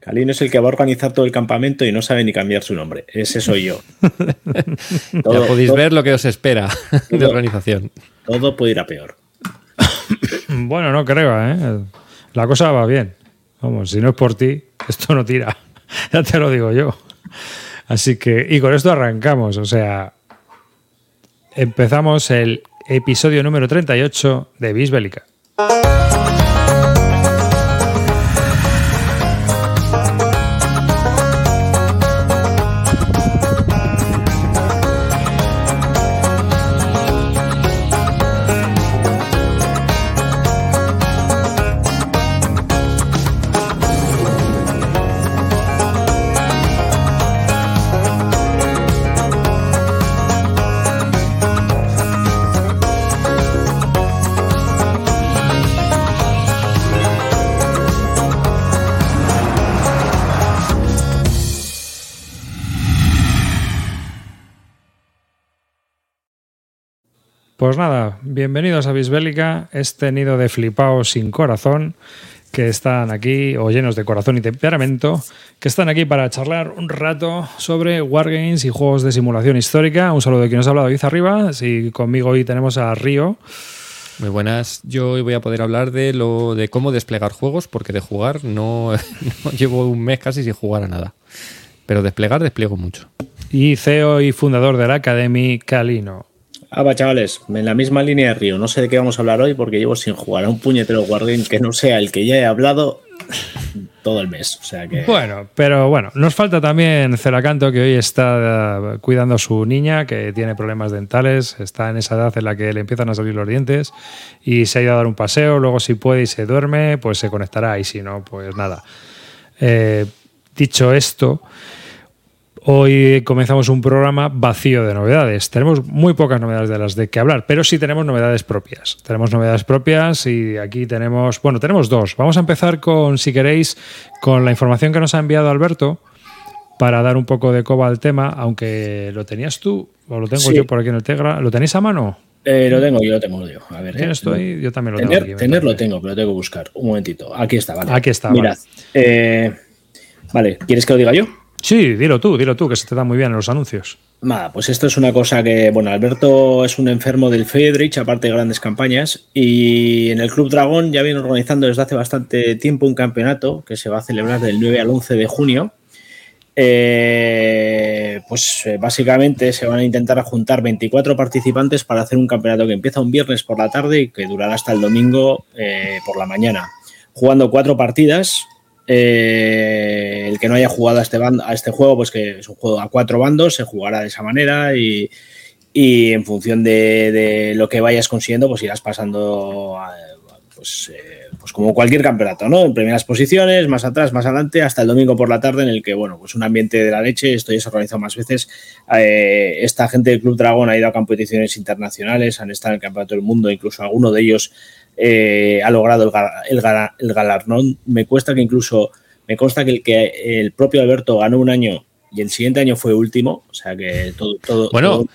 Calino es el que va a organizar todo el campamento y no sabe ni cambiar su nombre. Ese soy yo. ya podéis ver lo que os espera de organización. Todo puede ir a peor. bueno, no creo, ¿eh? La cosa va bien. Vamos, si no es por ti, esto no tira. ya te lo digo yo. Así que, y con esto arrancamos. O sea, empezamos el episodio número 38 de Bisbélica. Bienvenidos a Bisbélica, este nido de flipaos sin corazón que están aquí, o llenos de corazón y temperamento, que están aquí para charlar un rato sobre Wargames y juegos de simulación histórica. Un saludo de quien nos ha hablado David Arriba, y conmigo hoy tenemos a Río. Muy buenas, yo hoy voy a poder hablar de lo de cómo desplegar juegos, porque de jugar no, no llevo un mes casi sin jugar a nada. Pero desplegar despliego mucho. Y CEO y fundador de la Academy, Calino. Ah, va, chavales, en la misma línea de Río. No sé de qué vamos a hablar hoy porque llevo sin jugar a un puñetero Guardian que no sea el que ya he hablado todo el mes. Bueno, pero bueno, nos falta también Celacanto que hoy está eh, cuidando a su niña que tiene problemas dentales, está en esa edad en la que le empiezan a salir los dientes y se ha ido a dar un paseo, luego si puede y se duerme, pues se conectará y si no, pues nada. Eh, dicho esto, Hoy comenzamos un programa vacío de novedades. Tenemos muy pocas novedades de las de que hablar, pero sí tenemos novedades propias. Tenemos novedades propias y aquí tenemos, bueno, tenemos dos. Vamos a empezar con, si queréis, con la información que nos ha enviado Alberto para dar un poco de coba al tema, aunque lo tenías tú o lo tengo yo por aquí en el Tegra. ¿Lo tenéis a mano? Eh, lo tengo, yo lo tengo yo. A ver, ¿Tienes tú ahí? Yo también lo tener, tengo. Aquí, tener tengo, pero lo tengo que buscar. Un momentito. Aquí está, vale. Aquí está. Mirad. Vale. Eh, vale, ¿quieres que lo diga yo? Sí, dilo tú, dilo tú, que se te da muy bien en los anuncios. Nada, pues esto es una cosa que, bueno, Alberto es un enfermo del Friedrich, aparte de grandes campañas, y en el Club Dragón ya viene organizando desde hace bastante tiempo un campeonato que se va a celebrar del 9 al 11 de junio. Eh, pues eh, básicamente se van a intentar juntar 24 participantes para hacer un campeonato que empieza un viernes por la tarde y que durará hasta el domingo eh, por la mañana, jugando cuatro partidas, eh, el que no haya jugado a este, a este juego, pues que es un juego a cuatro bandos, se jugará de esa manera y, en función de, lo que vayas consiguiendo, pues irás pasando a, pues, eh, pues, como cualquier campeonato, ¿no? En primeras posiciones, más atrás, más adelante, hasta el domingo por la tarde, en el que, bueno, pues un ambiente de la leche, esto ya se ha organizado más veces. Eh, esta gente del Club Dragón ha ido a competiciones internacionales, han estado en el Campeonato del Mundo, incluso alguno de ellos eh, ha logrado el, el, el, galardón. Me cuesta que incluso, me consta que el, que el propio Alberto ganó un año y el siguiente año fue último, o sea que todo... todo bueno, todo...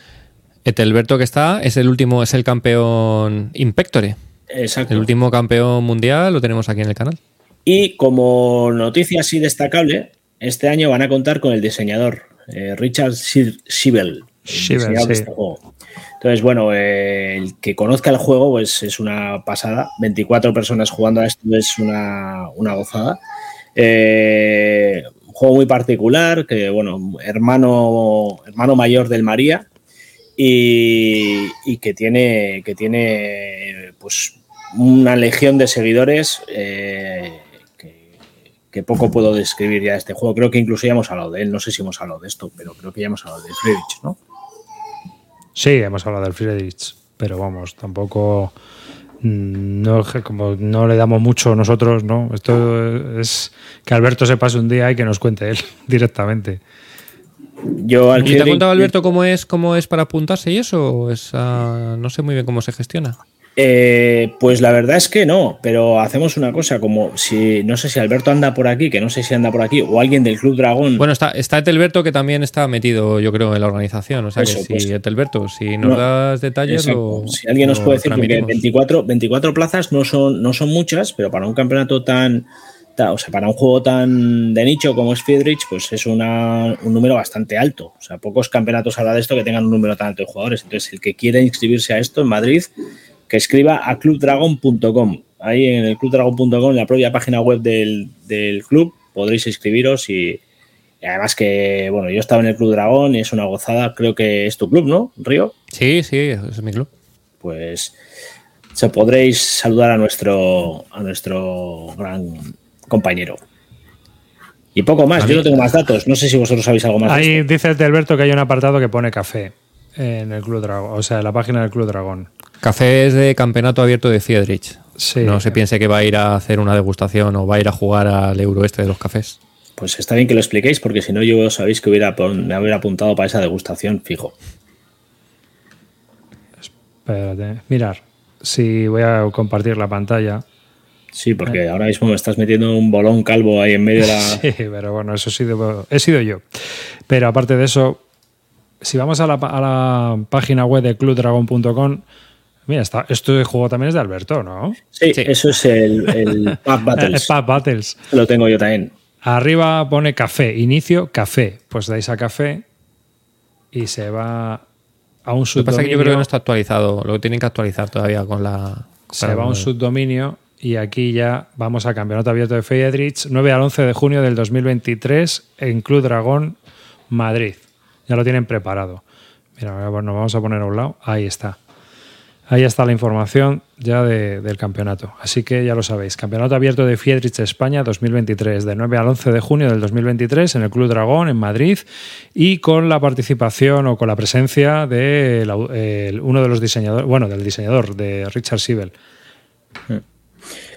este Alberto que está es el último, es el campeón Impectore. Exacto. El último campeón mundial lo tenemos aquí en el canal. Y como noticia así destacable, este año van a contar con el diseñador eh, Richard Schiebel. Sí. este juego. Entonces, bueno, eh, el que conozca el juego, pues es una pasada. 24 personas jugando a esto es una, una gozada. Eh, un juego muy particular, que, bueno, hermano, hermano mayor del María. Y, y que tiene, que tiene pues una legión de seguidores eh, que, poco puedo describir ya de este juego. Creo que incluso ya hemos hablado de él. No sé si hemos hablado de esto, pero creo que ya hemos hablado de Friedrich, ¿no? Sí, hemos hablado del Friedrich, pero vamos, tampoco. mm, No, como no le damos mucho nosotros, ¿no? Esto es que Alberto se pase un día y que nos cuente él directamente. Yo al ¿Y te ha contado Alberto cómo es, cómo es para apuntarse y eso? ¿O es, uh, no sé muy bien cómo se gestiona. Eh, pues la verdad es que no, pero hacemos una cosa, como si, no sé si Alberto anda por aquí, que no sé si anda por aquí, o alguien del Club Dragón. Bueno, está, está Etelberto que también está metido, yo creo, en la organización. O sea Eso, que si pues, Etelberto, si nos no, das detalles, lo, si alguien nos puede decir, porque transmitimos. 24, 24 plazas no son, no son muchas, pero para un campeonato tan, o sea, para un juego tan de nicho como es Friedrich, pues es una, un número bastante alto. O sea, pocos campeonatos habla de esto que tengan un número tan alto de jugadores. Entonces, el que quiera inscribirse a esto en Madrid, que escriba a clubdragon.com. Ahí en el clubdragon.com, en la propia página web del, del club, podréis inscribiros y, y además que, bueno, yo estaba en el Club Dragón y es una gozada, creo que es tu club, ¿no, Río? Sí, sí, es mi club. Pues se podréis saludar a nuestro, a nuestro gran compañero. Y poco más, yo no tengo más datos, no sé si vosotros sabéis algo más. Ahí dice Alberto que hay un apartado que pone café en el Club Dragón, o sea, en la página del Club Dragón. Café es de campeonato abierto de Fiedrich. Sí. No se piense que va a ir a hacer una degustación o va a ir a jugar al euro este de los cafés. Pues está bien que lo expliquéis, porque si no, yo sabéis que hubiera, me hubiera apuntado para esa degustación fijo. Espérate, mirar. Si voy a compartir la pantalla. Sí, porque ahora mismo me estás metiendo un bolón calvo ahí en medio de la. Sí, pero bueno, eso he sido, he sido yo. Pero aparte de eso, si vamos a la, a la página web de clubdragon.com, mira, está, esto de juego también es de Alberto, ¿no? Sí, eso es el, el Pub Battles. el Pub Battles. Lo tengo yo también. Arriba pone café, inicio, café. Pues dais a café y se va a un subdominio. Lo que pasa es que yo creo que no está actualizado, lo tienen que actualizar todavía con la. Se va a un subdominio y aquí ya vamos a campeonato abierto de Friedrich, 9 al 11 de junio del 2023 en Club Dragón, Madrid. Ya lo tienen preparado. Mira, bueno, vamos a poner a un lado. Ahí está. Ahí está la información ya del campeonato. Así que ya lo sabéis. Campeonato abierto de Friedrich España 2023, de 9 al 11 de junio del 2023 en el Club Dragón en Madrid y con la participación o con la presencia de uno de los diseñadores, bueno, del diseñador, de Richard Siebel.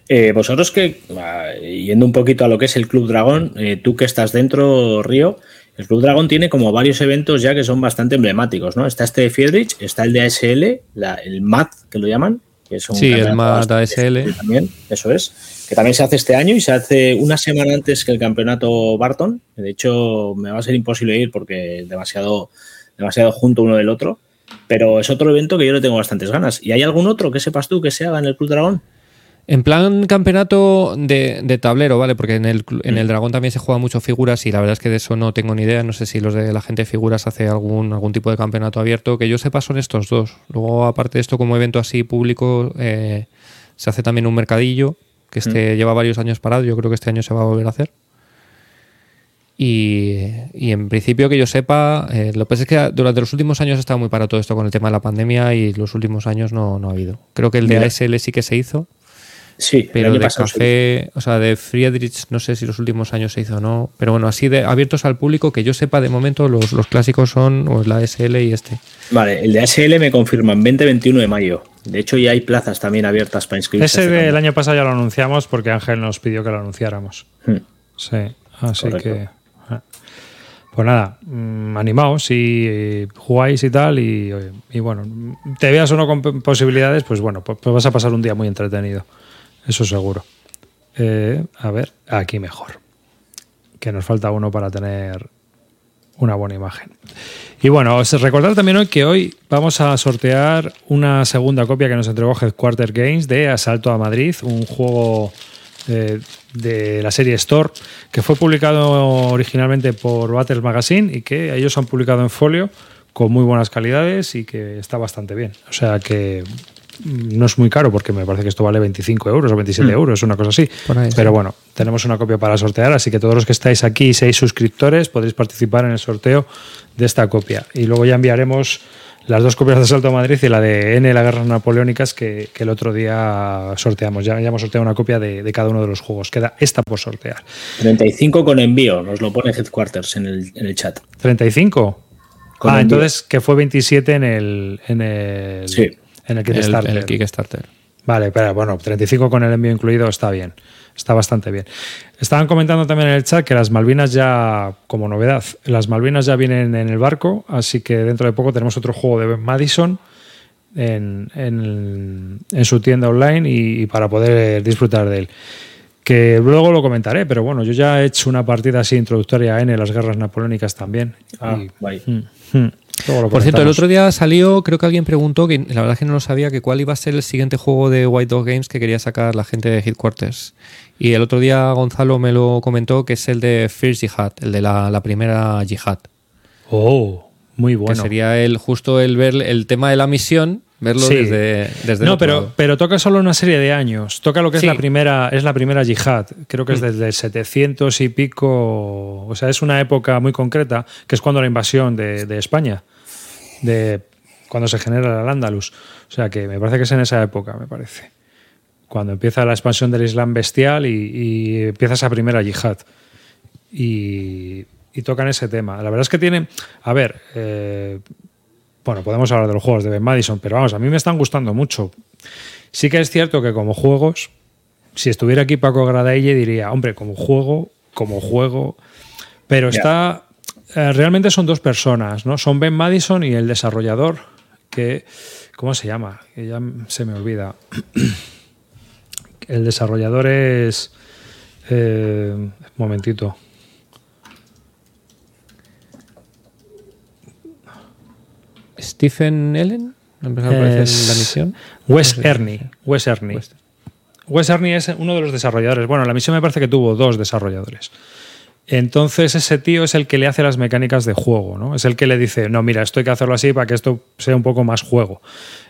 Eh, vosotros que, ah, yendo un poquito a lo que es el Club Dragón, eh, tú que estás dentro, Río, el Club Dragón tiene como varios eventos ya que son bastante emblemáticos, ¿no? Está este de Friedrich, está el de ASL, el MAT, que lo llaman. Que es un sí, el MAT ASL. También, eso es. Que también se hace este año y se hace una semana antes que el campeonato Barton. De hecho, me va a ser imposible ir porque demasiado, demasiado junto uno del otro. Pero es otro evento que yo le tengo bastantes ganas. ¿Y hay algún otro que sepas tú que se haga en el Club Dragón? En plan campeonato de, tablero, ¿vale? Porque en el, en el Dragón también se juega mucho figuras y la verdad es que de eso no tengo ni idea. No sé si los de la gente de figuras hace algún, algún tipo de campeonato abierto. Que yo sepa son estos dos. Luego, aparte de esto, como evento así público, eh, se hace también un mercadillo que este lleva varios años parado. Yo creo que este año se va a volver a hacer. Y, en principio que yo sepa, eh, lo que pasa es que durante los últimos años ha estado muy parado todo esto con el tema de la pandemia y los últimos años no, no ha habido. Creo que el de ASL sí que se hizo. Sí, pero de café, o sea, de Friedrich, no sé si los últimos años se hizo o no, pero bueno, así de abiertos al público, que yo sepa de momento, los, clásicos son o la SL y este. Vale, el de SL me confirman 20-21 de mayo. De hecho, ya hay plazas también abiertas para inscribirse. Ese del año pasado ya lo anunciamos porque Ángel nos pidió que lo anunciáramos. Hmm. Sí, así que. Ah. Pues nada, mm, animaos y jugáis y tal, y, bueno, te veas uno con posibilidades, pues bueno, pues, pues vas a pasar un día muy entretenido eso seguro. Eh, a ver, aquí mejor. Que nos falta uno para tener una buena imagen. Y bueno, os recordar también hoy que hoy vamos a sortear una segunda copia que nos entregó Headquarter Games de Asalto a Madrid, un juego de, de la serie Store que fue publicado originalmente por Battles Magazine y que ellos han publicado en folio con muy buenas calidades y que está bastante bien. O sea que no es muy caro porque me parece que esto vale 25 euros o 27 mm. euros, una cosa así. Pero bueno, tenemos una copia para sortear, así que todos los que estáis aquí y seis suscriptores podréis participar en el sorteo de esta copia. Y luego ya enviaremos las dos copias de Salto a Madrid y la de N, las guerras napoleónicas, que, el otro día sorteamos. Ya, ya hemos sorteado una copia de, cada uno de los juegos. Queda esta por sortear. 35 con envío, nos lo pone Headquarters en el, en el chat. ¿35? ah, entonces que fue 27 en el, en el, sí. En el Kickstarter. En el, Kickstarter. Vale, pero bueno, 35 con el envío incluido está bien. Está bastante bien. Estaban comentando también en el chat que las Malvinas ya, como novedad, las Malvinas ya vienen en el barco, así que dentro de poco tenemos otro juego de Madison en, en, su tienda online y, para poder disfrutar de él. Que luego lo comentaré, pero bueno, yo ya he hecho una partida así introductoria en las guerras napoleónicas también. Ah, mm, mm. Por cierto, el otro día salió, creo que alguien preguntó, que la verdad es que no lo sabía, que cuál iba a ser el siguiente juego de White Dog Games que quería sacar la gente de Headquarters. Y el otro día Gonzalo me lo comentó que es el de First Jihad, el de la, primera Jihad. Oh, muy bueno. Que sería el, justo el ver el tema de la misión verlo desde, desde no pero pero toca solo una serie de años toca lo que es la primera es la primera yihad creo que es mm. desde 700 y pico o sea es una época muy concreta que es cuando la invasión de, España de cuando se genera el Andalus o sea que me parece que es en esa época me parece. Cuando empieza la expansión del Islam bestial y, empieza esa primera yihad. Y, y tocan ese tema. La verdad es que tiene a ver eh, bueno, podemos hablar de los juegos de Ben Madison, pero vamos, a mí me están gustando mucho. Sí que es cierto que como juegos, si estuviera aquí Paco Gradaille diría, hombre, como juego, como juego, pero está... Eh, realmente son dos personas, ¿no? Son Ben Madison y el desarrollador, que... ¿Cómo se llama? Que ya se me olvida. el desarrollador es... Eh, momentito. Stephen Ellen, la misión. Wes Ernie. Wes Ernie. Wes Ernie es uno de los desarrolladores. Bueno, la misión me parece que tuvo dos desarrolladores. Entonces ese tío es el que le hace las mecánicas de juego, ¿no? Es el que le dice, no, mira, esto hay que hacerlo así para que esto sea un poco más juego.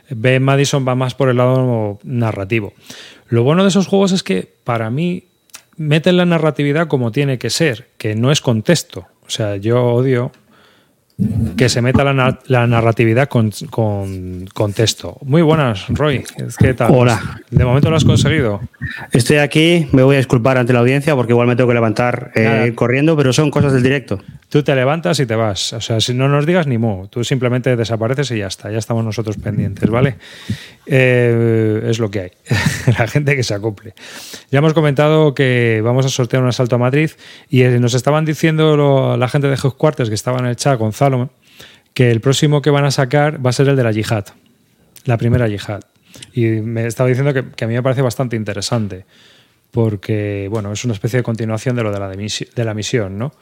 Ben Madison va más por el lado narrativo. Lo bueno de esos juegos es que para mí meten la narratividad como tiene que ser, que no es contexto. O sea, yo odio que se meta la, narratividad con, con, texto. Muy buenas, Roy. ¿Qué tal? Hola. De momento lo has conseguido. Estoy aquí, me voy a disculpar ante la audiencia porque igual me tengo que levantar eh, corriendo, pero son cosas del directo. Tú te levantas y te vas. O sea, si no nos digas ni mo, tú simplemente desapareces y ya está. Ya estamos nosotros pendientes, ¿vale? Eh, es lo que hay. la gente que se acople. Ya hemos comentado que vamos a sortear un asalto a Madrid y eh, nos estaban diciendo la gente de Headquarters que estaba en el chat, Gonzalo que el próximo que van a sacar va a ser el de la yihad, la primera yihad. Y me estaba diciendo que, a mí me parece bastante interesante, porque bueno, es una especie de continuación de lo de la, de la misión, ¿no?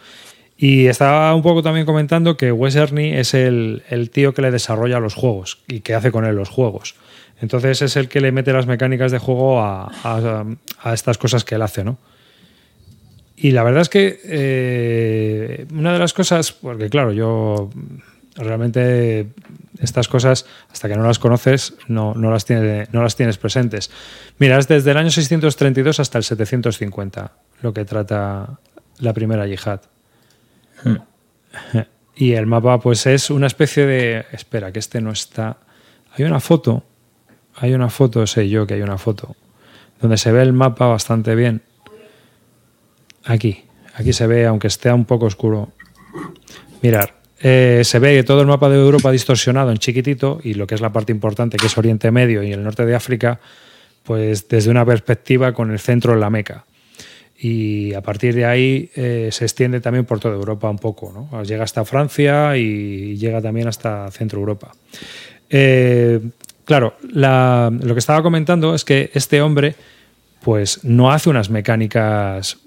Y estaba un poco también comentando que Wes Ernie es el, tío que le desarrolla los juegos y que hace con él los juegos. Entonces es el que le mete las mecánicas de juego a, a estas cosas que él hace, ¿no? Y la verdad es que eh, una de las cosas, porque claro, yo realmente estas cosas, hasta que no las conoces, no, no, las, tiene, no las tienes presentes. Mira, es desde el año 632 hasta el 750 lo que trata la primera yihad. Hmm. Y el mapa, pues es una especie de. Espera, que este no está. Hay una foto. Hay una foto, sé yo que hay una foto. Donde se ve el mapa bastante bien. Aquí, aquí se ve, aunque esté un poco oscuro. Mirar, eh, se ve todo el mapa de Europa distorsionado en chiquitito y lo que es la parte importante, que es Oriente Medio y el norte de África, pues desde una perspectiva con el centro en la Meca. Y a partir de ahí eh, se extiende también por toda Europa un poco. ¿no? Llega hasta Francia y llega también hasta Centro Europa. Eh, claro, lo que estaba comentando es que este hombre pues no hace unas mecánicas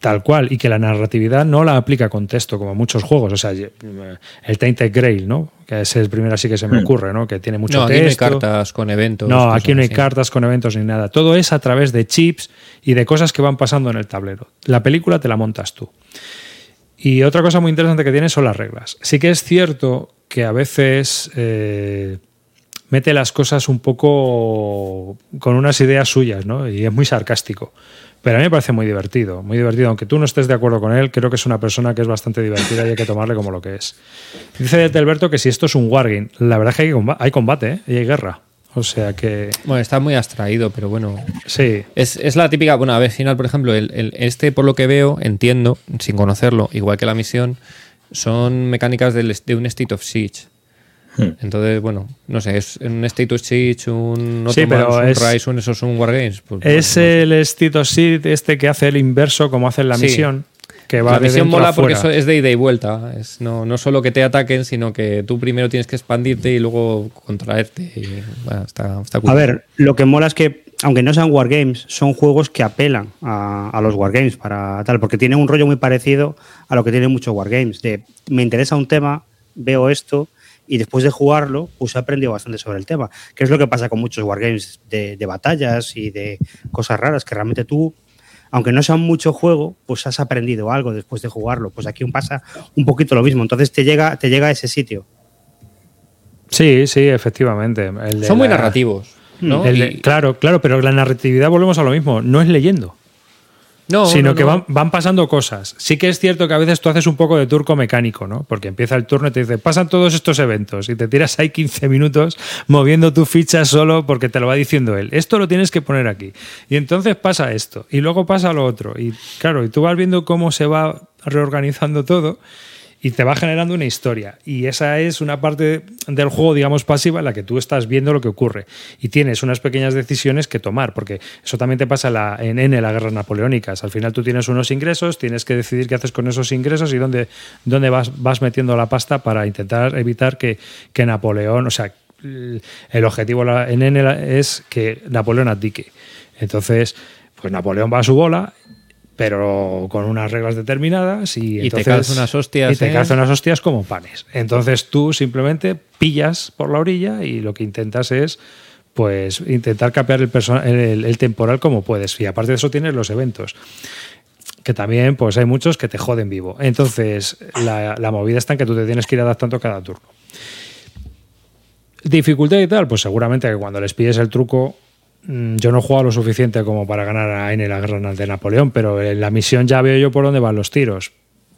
tal cual y que la narratividad no la aplica con texto como muchos juegos o sea el Tainted Grail no que es el primero así que se me hmm. ocurre no que tiene mucho no, texto aquí no hay cartas con eventos no aquí no hay cartas con eventos ni nada. Todo es a través de chips y de cosas que van pasando en el tablero. La película te la montas tú. Y otra cosa muy interesante que tiene son las reglas. Sí que es cierto que a veces eh, mete las cosas un poco con unas ideas suyas, ¿no? Y es muy sarcástico. Pero a mí me parece muy divertido, muy divertido. Aunque tú no estés de acuerdo con él, creo que es una persona que es bastante divertida y hay que tomarle como lo que es. Dice Delberto que si esto es un wargame, la verdad es que hay combate, ¿eh? y hay guerra. O sea que. Bueno, está muy abstraído, pero bueno. Sí. Es, la típica. Bueno, a ver, final, por ejemplo, el, este, por lo que veo, entiendo, sin conocerlo, igual que la misión, son mecánicas de un State of Siege. Hmm. Entonces, bueno, no sé, es un State of Siege, un sí, pero un Rise, un, eso es un Wargames. Pues, es el State of Siege este que hace el inverso como hace en la misión. Que va la misión mola porque eso es de ida y vuelta. Es no, no solo que te ataquen, sino que tú primero tienes que expandirte y luego contraerte. Y, está, está A ver, lo que mola es que, aunque no sean wargames, son juegos que apelan a, a, los wargames para tal, porque tienen un rollo muy parecido a lo que tienen muchos wargames. De me interesa un tema, veo esto y después de jugarlo, pues he aprendido bastante sobre el tema, que es lo que pasa con muchos wargames de, de batallas y de cosas raras, que realmente tú, aunque no sea mucho juego, pues has aprendido algo después de jugarlo. Pues aquí pasa un poquito lo mismo, entonces te llega, te llega a ese sitio. Sí, sí, efectivamente. El Son muy la- narrativos. ¿no? el de- Y- claro, claro, pero la narratividad volvemos a lo mismo, no es leyendo. No, sino no, que. Van, van pasando cosas. Sí que es cierto que a veces tú haces un poco de turco mecánico, ¿no? Porque empieza el turno y te dice, pasan todos estos eventos y te tiras ahí 15 minutos moviendo tu ficha solo porque te lo va diciendo él. Esto lo tienes que poner aquí. Y entonces pasa esto y luego pasa lo otro. Y claro, y tú vas viendo cómo se va reorganizando todo y te va generando una historia. Y esa es una parte del juego, digamos, pasiva en la que tú estás viendo lo que ocurre. Y tienes unas pequeñas decisiones que tomar, porque eso también te pasa en la- en N, las guerras napoleónicas. Al final tú tienes unos ingresos, tienes que decidir qué haces con esos ingresos y dónde, dónde vas, vas metiendo la pasta para intentar evitar que, que Napoleón, o sea, el objetivo la- en N es que Napoleón abdique. Entonces, pues Napoleón va a su bola pero con unas reglas determinadas y, Y te calza unas hostias, y te ¿eh? calza unas hostias como panes. Entonces tú simplemente pillas por la orilla y lo que intentas es pues intentar capear el, perso- el, el temporal como puedes. Y aparte de eso tienes los eventos que también pues hay muchos que te joden vivo. Entonces la, la movida está en que tú te tienes que ir adaptando cada turno. Dificultad y tal, pues seguramente que cuando les pilles el truco, yo no he jugado lo suficiente como para ganar a N la guerra de Napoleón, pero en la misión ya veo yo por dónde van los tiros.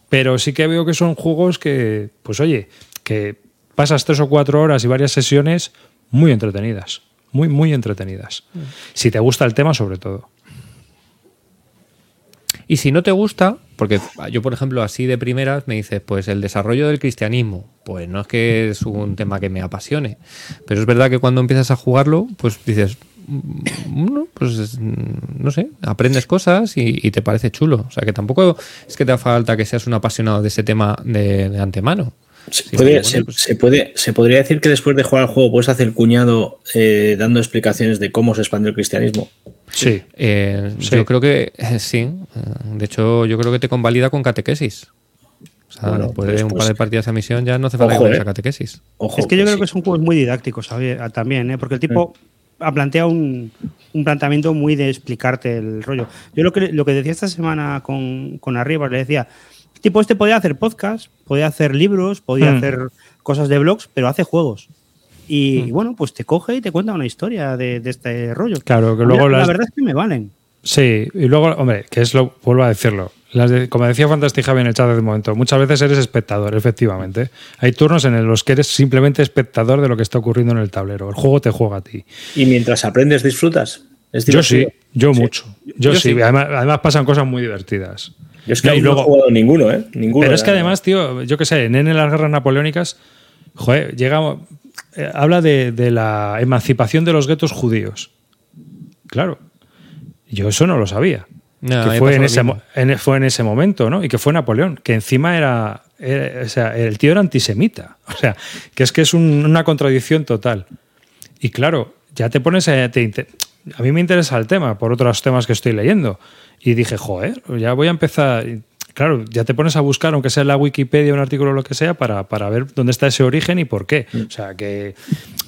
Pero sí que veo que son juegos que, pues oye, que pasas tres o cuatro horas y varias sesiones muy entretenidas. Muy, muy entretenidas. Si te gusta el tema, sobre todo. Y si no te gusta, porque yo, por ejemplo, así de primeras me dices, pues el desarrollo del cristianismo, pues no es que es un tema que me apasione, pero es verdad que cuando empiezas a jugarlo, pues dices, mm, no, pues es- mm, no sé, aprendes cosas y, y te parece chulo. O sea que tampoco es que te haga falta que seas un apasionado de ese tema de, de antemano. Se, Sí, puede- bueno, se- pues- se puede, se podría decir que después de jugar al juego puedes hacer cuñado eh, dando explicaciones de cómo se expandió el cristianismo. Sí. Eh, Sí. Yo creo que eh, sí. De hecho, yo creo que te convalida con catequesis. O sea, Bueno, después pues- de un pues- par de partidas a misión ya no hace falta que vayas eh. a catequesis. Ojo, Es que yo creo sí. que son juegos muy didácticos ¿sabes? Ah, también, ¿eh? porque el tipo ha planteado un, un planteamiento muy de explicarte el rollo. Yo lo que, lo que decía esta semana con, con Arriba, le decía, tipo este podía hacer podcast, podía hacer libros, podía Hmm. hacer cosas de blogs, pero hace juegos. Y, y bueno, pues te coge y te cuenta una historia de, de este rollo. Claro, que luego la, verdad es que me valen. Sí, y luego, hombre, que es lo, vuelvo a decirlo. Las de- como decía Fantastic Javi en el chat de momento, muchas veces eres espectador, efectivamente. Hay turnos en los que eres simplemente espectador de lo que está ocurriendo en el tablero. El juego te juega a ti. Y mientras aprendes, disfrutas. Es Yo sí, yo mucho. Yo, Yo sí, sí. Además, además pasan cosas muy divertidas. Yo es que no luego- he jugado ninguno, ¿eh? Ninguno. Pero es que además, tío, yo qué sé, en N las guerras napoleónicas, joder, llega, eh, habla de, de la emancipación de los guetos judíos. Claro, yo eso no lo sabía. No, que fue en, ese, en- fue en ese momento, ¿no? Y que fue Napoleón, que encima era, era- o sea, el tío era antisemita. O sea, que es que es un- una contradicción total. Y claro, ya te pones a, te a mí me interesa el tema por otros temas que estoy leyendo. Y dije, joder, ya voy a empezar. Claro, ya te pones a buscar, aunque sea en la Wikipedia, un artículo o lo que sea, para, para ver dónde está ese origen y por qué. O sea, que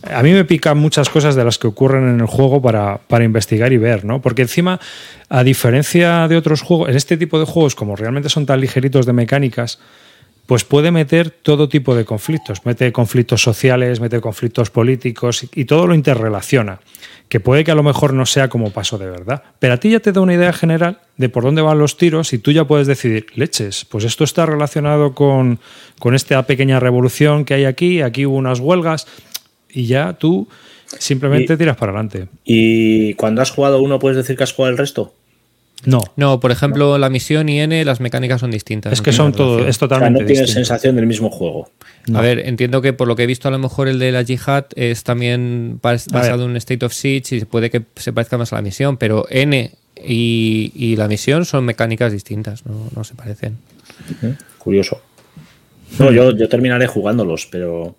a mí me pican muchas cosas de las que ocurren en el juego para, para investigar y ver, ¿no? Porque encima, a diferencia de otros juegos, en este tipo de juegos, como realmente son tan ligeritos de mecánicas, pues puede meter todo tipo de conflictos. Mete conflictos sociales, mete conflictos políticos y, y todo lo interrelaciona. Que puede que a lo mejor no sea como pasó de verdad. Pero a ti ya te da una idea general de por dónde van los tiros y tú ya puedes decidir, leches, pues esto está relacionado con, con esta pequeña revolución que hay aquí, aquí hubo unas huelgas y ya tú simplemente Y- tiras para adelante. Y cuando has jugado uno, ¿puedes decir que has jugado el resto? No, No, por ejemplo, la misión y N, las mecánicas son distintas. es no que son todo, relación. es O sea, totalmente no tienes sensación del mismo juego. A ver, entiendo que por lo que he visto, a lo mejor el de la Jihad es también basado en un State of Siege y puede que se parezca más a la misión, pero N y, y la misión son mecánicas distintas, no, no se parecen. ¿eh? Curioso. No, yo, yo terminaré jugándolos, pero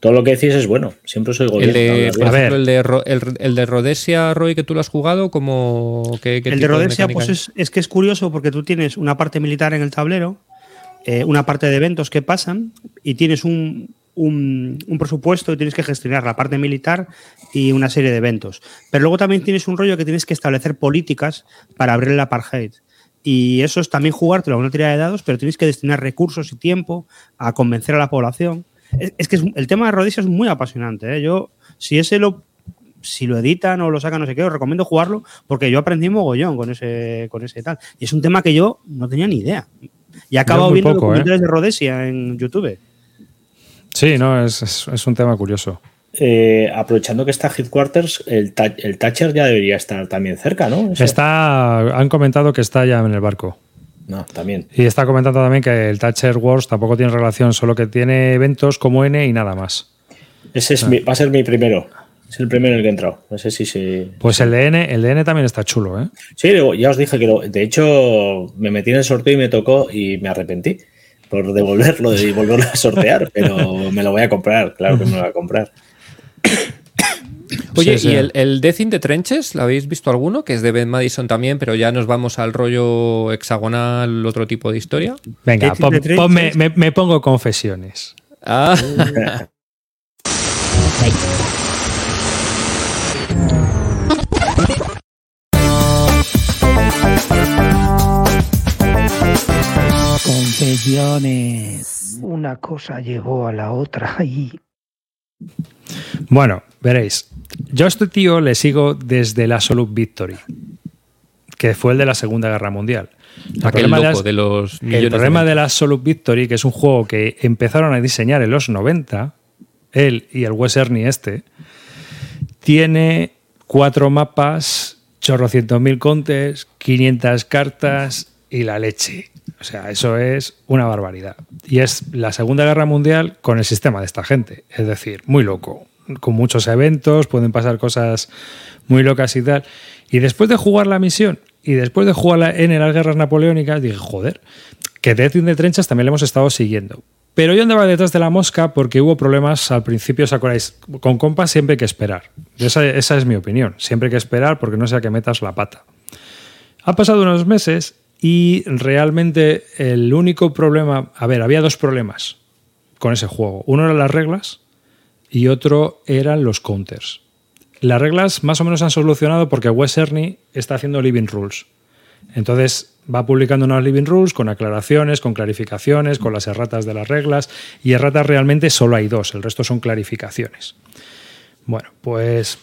todo lo que decís es bueno. Siempre soy El gobierno. de, por A ver. ejemplo, el de, Ro- el, el de Rhodesia, Roy, que tú lo has jugado, como ¿qué, qué El de Rhodesia, pues es, es que es curioso porque tú tienes una parte militar en el tablero, eh, una parte de eventos que pasan y tienes un, un, un, presupuesto y tienes que gestionar la parte militar y una serie de eventos. Pero luego también tienes un rollo que tienes que establecer políticas para abrir el apartheid. Y eso es también jugártelo a una tira de dados, pero tienes que destinar recursos y tiempo a convencer a la población. Es, es que es, el tema de Rhodesia es muy apasionante. ¿eh? Yo, si ese lo si lo editan o lo sacan, no sé qué, os recomiendo jugarlo porque yo aprendí mogollón con ese, con ese tal. Y es un tema que yo no tenía ni idea. Y he acabado viendo poco, documentales ¿eh? de Rhodesia en YouTube. Sí, no, es, es, es un tema curioso. Eh, aprovechando que está Headquarters, el, el Thatcher ya debería estar también cerca, ¿no? Ese... Está, han comentado que está ya en el barco. No, también. Y está comentando también que el Thatcher Wars tampoco tiene relación, solo que tiene eventos como N y nada más. Ese es ah. mi, va a ser mi primero. Es el primero en el que he entrado. No sé si se. Pues el DN, el DN también está chulo, ¿eh? Sí, ya os dije que lo, de hecho me metí en el sorteo y me tocó y me arrepentí por devolverlo y volverlo a sortear, pero me lo voy a comprar, claro que me lo voy a comprar. Oye, sí, sí. ¿y el, el Death in the Trenches? ¿Lo habéis visto alguno? Que es de Ben Madison también, pero ya nos vamos al rollo hexagonal, otro tipo de historia. Venga, pon, ponme, me, me, pongo confesiones. Ah. Confesiones. Una cosa llevó a la otra y... Bueno, veréis. Yo a este tío le sigo desde la Absolute Victory, que fue el de la Segunda Guerra Mundial. El Aquel loco de, las, de los El problema de, de la Absolute Victory, que es un juego que empezaron a diseñar en los 90, él y el Wes Ernie este, tiene cuatro mapas, chorrocientos mil contes, 500 cartas y la leche. O sea, eso es una barbaridad. Y es la Segunda Guerra Mundial con el sistema de esta gente. Es decir, muy loco. Con muchos eventos, pueden pasar cosas muy locas y tal. Y después de jugar la misión y después de jugar en las guerras napoleónicas, dije, joder, que Death in the también le hemos estado siguiendo. Pero yo andaba detrás de la mosca porque hubo problemas al principio, ¿os acordáis? Con compas siempre hay que esperar. Esa, esa es mi opinión. Siempre hay que esperar porque no sea que metas la pata. Han pasado unos meses y realmente el único problema, a ver, había dos problemas con ese juego. Uno eran las reglas y otro eran los counters. Las reglas más o menos han solucionado porque Wes Ernie está haciendo living rules. Entonces va publicando unos living rules con aclaraciones, con clarificaciones, con las erratas de las reglas. Y erratas realmente solo hay dos, el resto son clarificaciones. Bueno, pues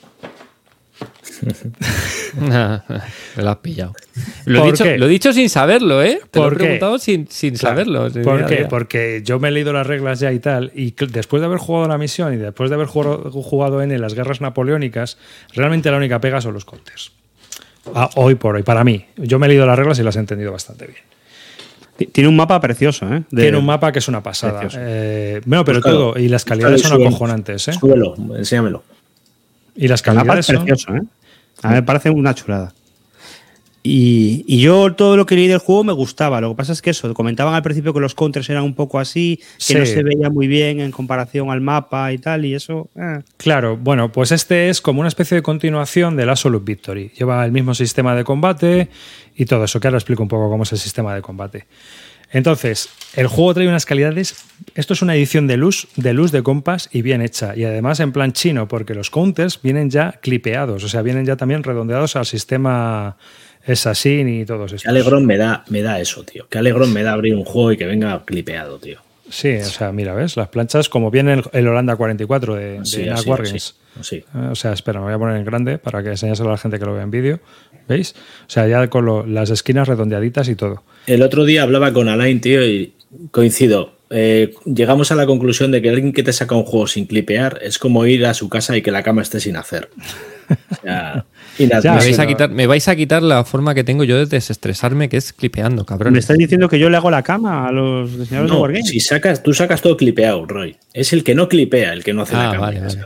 Me lo has pillado. Lo he, dicho, lo he, dicho, sin saberlo, ¿eh? Te lo he preguntado sin, sin claro. saberlo. ¿Por qué? Porque yo me he leído las reglas ya y tal, y después de haber jugado la misión y después de haber jugado, jugado en las guerras napoleónicas, realmente la única pega son los counters. Ah, hoy por hoy, para mí. Yo me he leído las reglas y las he entendido bastante bien. Tiene un mapa precioso, ¿eh? De... Tiene un mapa que es una pasada. Eh, bueno, pero Búscalo. todo, y las calidades son acojonantes, ¿eh? Súbelo, enséñamelo. Y las calidades el mapa es precioso, ¿eh? A mí me parece una chulada. Y, y, yo todo lo que leí del juego me gustaba. Lo que pasa es que eso, comentaban al principio que los counters eran un poco así, que sí. no se veía muy bien en comparación al mapa y tal, y eso. Eh. Claro, bueno, pues este es como una especie de continuación del Absolute Victory. Lleva el mismo sistema de combate y todo eso, que ahora explico un poco cómo es el sistema de combate. Entonces, el juego trae unas calidades. Esto es una edición de luz, de luz de compas y bien hecha. Y además en plan chino, porque los counters vienen ya clipeados, o sea, vienen ya también redondeados al sistema Assassin y todos estos. Qué alegrón me da, me da eso, tío. Qué alegrón me da abrir un juego y que venga clipeado, tío. Sí, o sea, mira, ¿ves? Las planchas como viene el, el Holanda 44 de, sí, de así, Wargames. así, así. O sea, espera, me voy a poner en grande para que enseñárselo a la gente que lo vea en vídeo. ¿Veis? O sea, ya con lo, las esquinas redondeaditas y todo. El otro día hablaba con Alain, tío, y coincido. Eh, llegamos a la conclusión de que alguien que te saca un juego sin clipear es como ir a su casa y que la cama esté sin hacer. O sea, ya, me, vais a quitar, me vais a quitar la forma que tengo yo de desestresarme, que es clipeando, cabrón. Me estás diciendo que yo le hago la cama a los diseñadores no, de Wargame. Si sacas, tú sacas todo clipeado, Roy. Es el que no clipea, el que no hace ah, la cama. Vale, vale.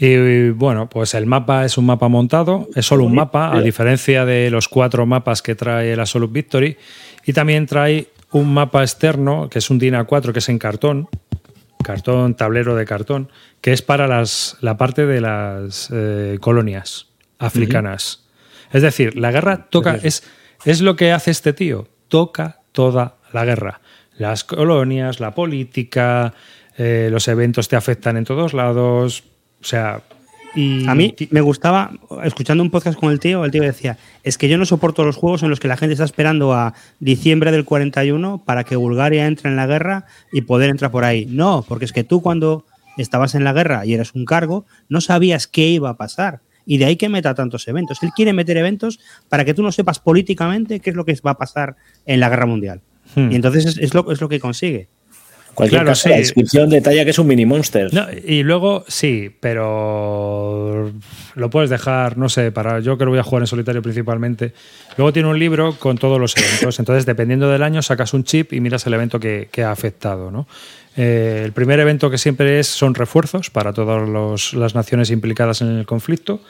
Y bueno, pues el mapa es un mapa montado, es solo un mapa, a diferencia de los cuatro mapas que trae la Absolute Victory. Y también trae un mapa externo, que es un DIN A4, que es en cartón, cartón, tablero de cartón, que es para las, la parte de las eh, colonias africanas. Uh -huh. Es decir, la guerra toca, es, es lo que hace este tío, toca toda la guerra. Las colonias, la política, eh, los eventos te afectan en todos lados. O sea, y A mí me gustaba, escuchando un podcast con el tío, el tío decía, es que yo no soporto los juegos en los que la gente está esperando a diciembre del 41 para que Bulgaria entre en la guerra y poder entrar por ahí. No, porque es que tú cuando estabas en la guerra y eras un cargo, no sabías qué iba a pasar. Y de ahí que meta tantos eventos. Él quiere meter eventos para que tú no sepas políticamente qué es lo que va a pasar en la guerra mundial. Hmm. Y entonces es, es lo, es lo que consigue. Cualquier Claro, caso, sí. la descripción detalla que es un mini monster. No, y luego sí, pero lo puedes dejar, no sé, para yo que lo voy a jugar en solitario principalmente. Luego tiene un libro con todos los eventos. Entonces, dependiendo del año, sacas un chip y miras el evento que, que ha afectado. ¿no? Eh, el primer evento que siempre es son refuerzos para todas las naciones implicadas en el conflicto.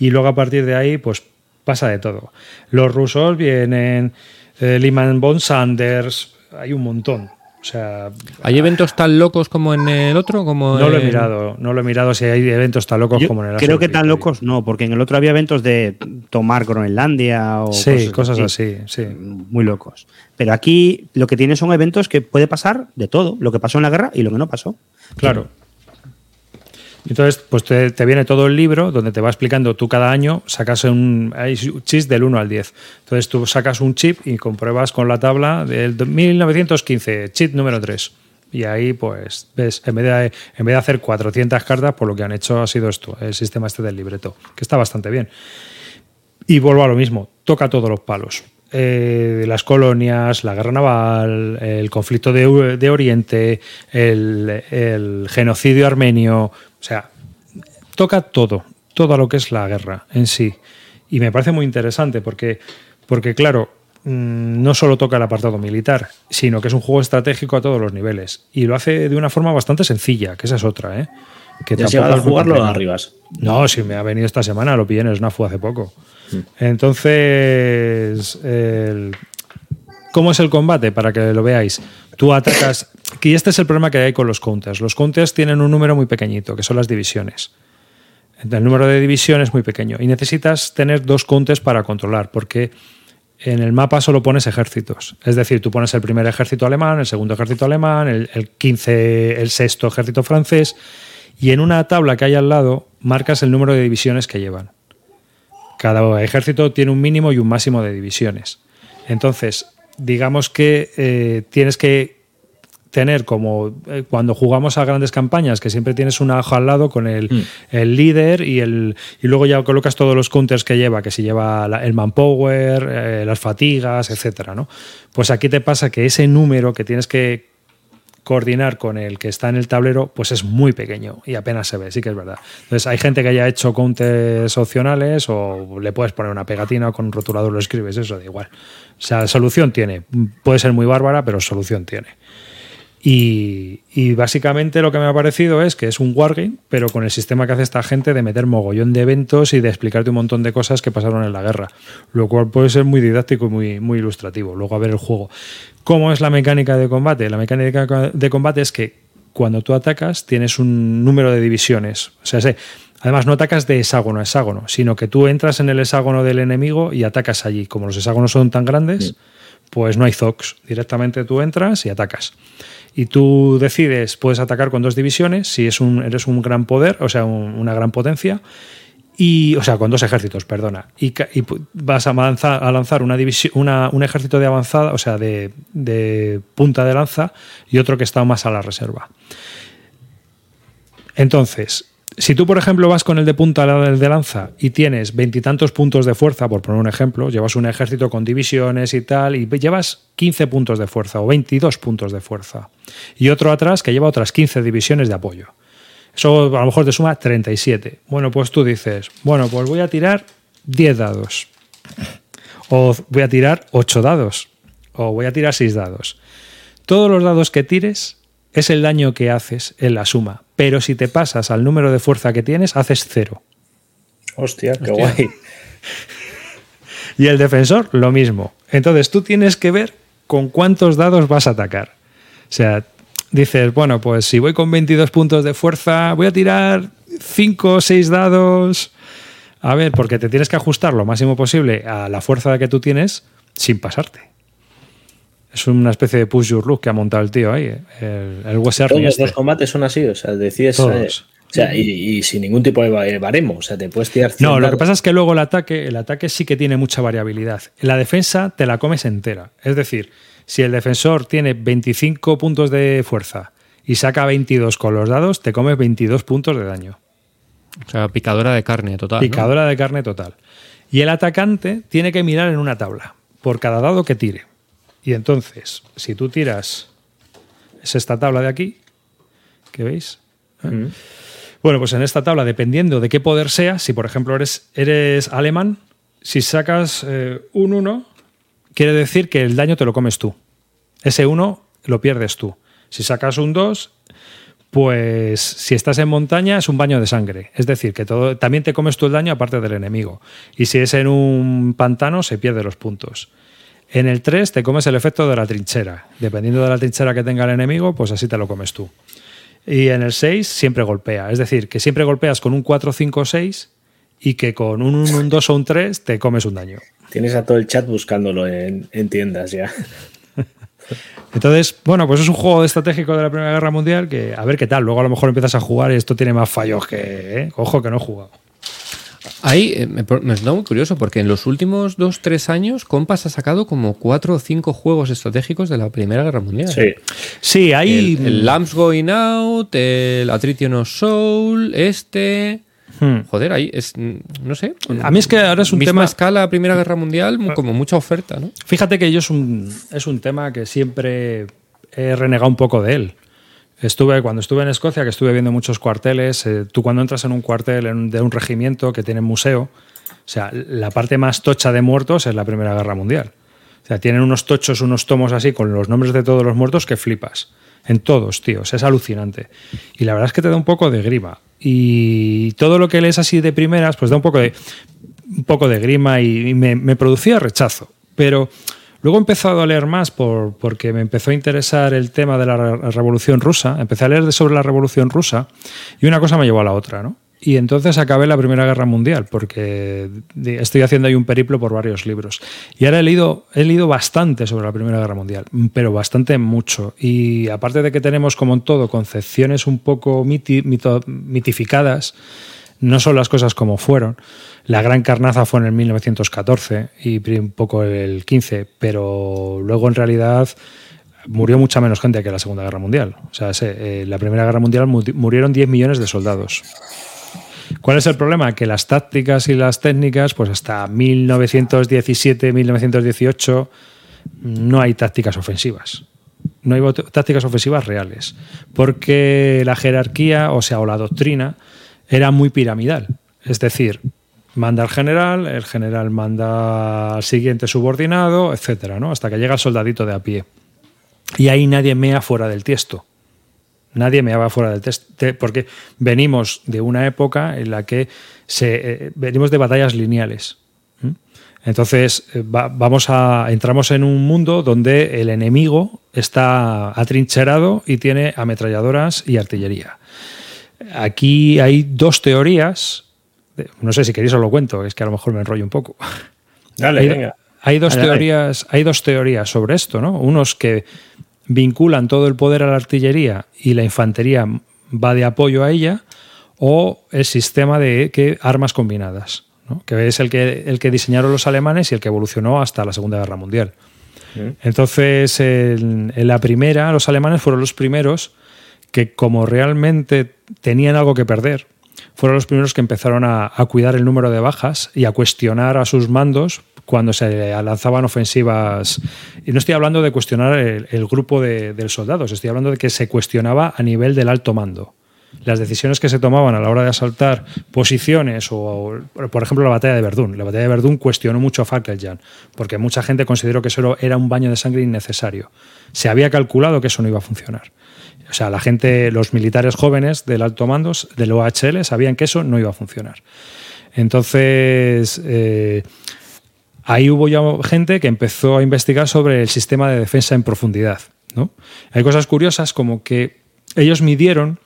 Y luego a partir de ahí, pues pasa de todo. Los rusos vienen, eh, Lehman von Sanders, hay un montón. O sea, ¿Hay eventos tan locos como en el otro? Como no lo he en- mirado, no lo he mirado si hay eventos tan locos Yo como en el creo que tan locos no, porque en el otro había eventos de tomar Groenlandia o Sí, cosas así, sí. Muy locos. Pero aquí lo que tiene son eventos que puede pasar de todo, lo que pasó en la guerra y lo que no pasó. Claro. Entonces, pues te, viene todo el libro donde te va explicando tú cada año, sacas un hay chips del 1 al 10. Entonces tú sacas un chip y compruebas con la tabla del 1915, chip número 3. Y ahí, pues, ves, en vez, de, en vez de hacer 400 cartas, por lo que han hecho ha sido esto, el sistema este del libreto, que está bastante bien. Y vuelvo a lo mismo, toca todos los palos. Eh, las colonias, la guerra naval, el conflicto de, de Oriente, el, genocidio armenio, o sea, toca todo, todo lo que es la guerra en sí. Y me parece muy interesante porque, porque claro, mm, no solo toca el apartado militar, sino que es un juego estratégico a todos los niveles. Y lo hace de una forma bastante sencilla, que esa es otra, ¿eh? Que ¿Ya has llegado a jugarlo arribas? No, sí, me ha venido esta semana, lo pillé en el SNAFU hace poco. Mm. Entonces, el- ¿cómo es el combate? Para que lo veáis. Tú atacas. Y este es el problema que hay con los counters. Los counters tienen un número muy pequeñito, que son las divisiones. El número de divisiones es muy pequeño. Y necesitas tener dos counters para controlar, porque en el mapa solo pones ejércitos. Es decir, tú pones el primer ejército alemán, el segundo ejército alemán, el, el 15, el sexto ejército francés, y en una tabla que hay al lado marcas el número de divisiones que llevan. Cada ejército tiene un mínimo y un máximo de divisiones. Entonces, digamos que eh, tienes que tener como eh, cuando jugamos a grandes campañas, que siempre tienes una hoja al lado con el, el líder y, el, y luego ya colocas todos los counters que lleva, que si lleva la- el manpower, eh, las fatigas, etcétera, ¿no? Pues aquí te pasa que ese número que tienes que coordinar con el que está en el tablero, pues es muy pequeño y apenas se ve, sí que es verdad. Entonces hay gente que haya hecho counters opcionales o le puedes poner una pegatina o con un rotulador lo escribes, eso da igual. O sea, solución tiene. Puede ser muy bárbara, pero solución tiene. Y, y básicamente lo que me ha parecido es que es un wargame, pero con el sistema que hace esta gente de meter mogollón de eventos y de explicarte un montón de cosas que pasaron en la guerra. Lo cual puede ser muy didáctico y muy, muy ilustrativo. Luego a ver el juego. ¿Cómo es la mecánica de combate? La mecánica de combate es que cuando tú atacas tienes un número de divisiones. O sea, sé, además no atacas de hexágono a hexágono, sino que tú entras en el hexágono del enemigo y atacas allí. Como los hexágonos son tan grandes, pues no hay zocs. Directamente tú entras y atacas. Y tú decides, puedes atacar con dos divisiones, si eres un gran poder, o sea, un- una gran potencia, y, o sea, con dos ejércitos, perdona. Y, vas a lanzar, a lanzar una divisi- una- un ejército de avanzada, o sea, de, de punta de lanza, y otro que está más a la reserva. Entonces, si tú, por ejemplo, vas con el de punta de lanza y tienes veintitantos puntos de fuerza, por poner un ejemplo, llevas un ejército con divisiones y tal, y llevas 15 puntos de fuerza o 22 puntos de fuerza, y otro atrás que lleva otras 15 divisiones de apoyo. Eso a lo mejor te suma 37. Bueno, pues tú dices, bueno, pues voy a tirar 10 dados. O voy a tirar 8 dados. O voy a tirar 6 dados. Todos los dados que tires es el daño que haces en la suma. Pero si te pasas al número de fuerza que tienes, haces cero. Hostia, qué guay. Y el defensor, lo mismo. Entonces tú tienes que ver con cuántos dados vas a atacar. O sea, dices, bueno, pues si voy con 22 puntos de fuerza, voy a tirar 5 o 6 dados. A ver, porque te tienes que ajustar lo máximo posible a la fuerza que tú tienes sin pasarte. Es una especie de push your luck que ha montado el tío ahí, el, el Wes Ernie Todos este. los combates son así, o sea, decides. Todos. eh, o sea, y, y sin ningún tipo de ba- baremo. O sea, te puedes tirar. No, lo que pasa es que luego el ataque, el ataque sí que tiene mucha variabilidad. La defensa te la comes entera. Es decir, si el defensor tiene 25 puntos de fuerza y saca 22 con los dados, te comes 22 puntos de daño. O sea, picadora de carne total. ¿no? Picadora de carne total. Y el atacante tiene que mirar en una tabla por cada dado que tire. Y entonces, si tú tiras, es esta tabla de aquí, que veis. Bueno, pues en esta tabla, dependiendo de qué poder sea, si por ejemplo eres, eres alemán, si sacas eh, un 1, quiere decir que el daño te lo comes tú. Ese 1 lo pierdes tú. Si sacas un 2, pues si estás en montaña es un baño de sangre. Es decir, que todo, también te comes tú el daño aparte del enemigo. Y si es en un pantano, se pierde los puntos. En el 3 te comes el efecto de la trinchera. Dependiendo de la trinchera que tenga el enemigo, pues así te lo comes tú. Y en el 6 siempre golpea. Es decir, que siempre golpeas con un 4, 5, 6 y que con un 1, un 2 o un 3 te comes un daño. Tienes a todo el chat buscándolo en, en tiendas ya. Entonces, bueno, pues es un juego estratégico de la Primera Guerra Mundial que a ver qué tal. Luego a lo mejor empiezas a jugar y esto tiene más fallos que... ¿eh? Ojo que no he jugado. Ahí eh, me, me está muy curioso porque en los últimos 2-3 años Compass ha sacado como 4 o 5 juegos estratégicos de la Primera Guerra Mundial. Sí. Sí, hay... El, el Lambs Going Out, el Attrition of Soul, este. Hmm. Joder, ahí es. No sé. A mí es que ahora es un misma tema... escala Primera Guerra Mundial, como mucha oferta, ¿no? Fíjate que yo es un, es un tema que siempre he renegado un poco de él. Estuve, cuando estuve en Escocia, que estuve viendo muchos cuarteles, eh, tú cuando entras en un cuartel de un regimiento que tiene museo, o sea, la parte más tocha de muertos es la Primera Guerra Mundial. O sea, tienen unos tochos, unos tomos así con los nombres de todos los muertos que flipas. En todos, tíos. Es alucinante. Y la verdad es que te da un poco de grima. Y todo lo que lees así de primeras, pues da un poco de, un poco de grima y, me producía rechazo. Pero luego he empezado a leer más por, porque me empezó a interesar el tema de la re- Revolución Rusa. Empecé a leer sobre la Revolución Rusa y una cosa me llevó a la otra, ¿no? Y entonces acabé la Primera Guerra Mundial, porque estoy haciendo ahí un periplo por varios libros. Y ahora he leído, he leído bastante sobre la Primera Guerra Mundial, pero bastante mucho. Y aparte de que tenemos, como en todo, concepciones un poco mito- mitificadas, no son las cosas como fueron. La gran carnaza fue en el 1914 y un poco el 15, pero luego en realidad murió mucha menos gente que la Segunda Guerra Mundial. O sea, se- eh, la Primera Guerra Mundial mu- murieron 10 millones de soldados. ¿Cuál es el problema? Que las tácticas y las técnicas, pues hasta 1917, 1918, no hay tácticas ofensivas. No hay tácticas ofensivas reales. Porque la jerarquía, o sea, o la doctrina, era muy piramidal. Es decir, manda al general, el general manda al siguiente subordinado, etcétera, ¿no? Hasta que llega el soldadito de a pie. Y ahí nadie mea fuera del tiesto. Nadie me va fuera del test, te- porque venimos de una época en la que eh, venimos de batallas lineales. Entonces, eh, va- vamos a, entramos en un mundo donde el enemigo está atrincherado y tiene ametralladoras y artillería. Aquí hay dos teorías, no sé si queréis os lo cuento, es que a lo mejor me enrollo un poco. Dale, hay, venga. hay dos Dale, dale. teorías, hay dos teorías sobre esto, ¿no? Unos que vinculan todo el poder a la artillería y la infantería va de apoyo a ella, o el sistema de que armas combinadas, ¿no? que es el que, el que diseñaron los alemanes y el que evolucionó hasta la Segunda Guerra Mundial. Entonces, en, en la primera, los alemanes fueron los primeros que, como realmente tenían algo que perder, fueron los primeros que empezaron a, cuidar el número de bajas y a cuestionar a sus mandos cuando se lanzaban ofensivas. Y no estoy hablando de cuestionar el, grupo de, soldados, estoy hablando de que se cuestionaba a nivel del alto mando. Las decisiones que se tomaban a la hora de asaltar posiciones o, por ejemplo, la batalla de Verdún. La batalla de Verdún cuestionó mucho a Fackeljan, porque mucha gente consideró que eso era un baño de sangre innecesario. Se había calculado que eso no iba a funcionar. O sea, la gente, los militares jóvenes del alto mando, del OHL, sabían que eso no iba a funcionar. Entonces, eh, ahí hubo ya gente que empezó a investigar sobre el sistema de defensa en profundidad. ¿no? Hay cosas curiosas como que ellos midieron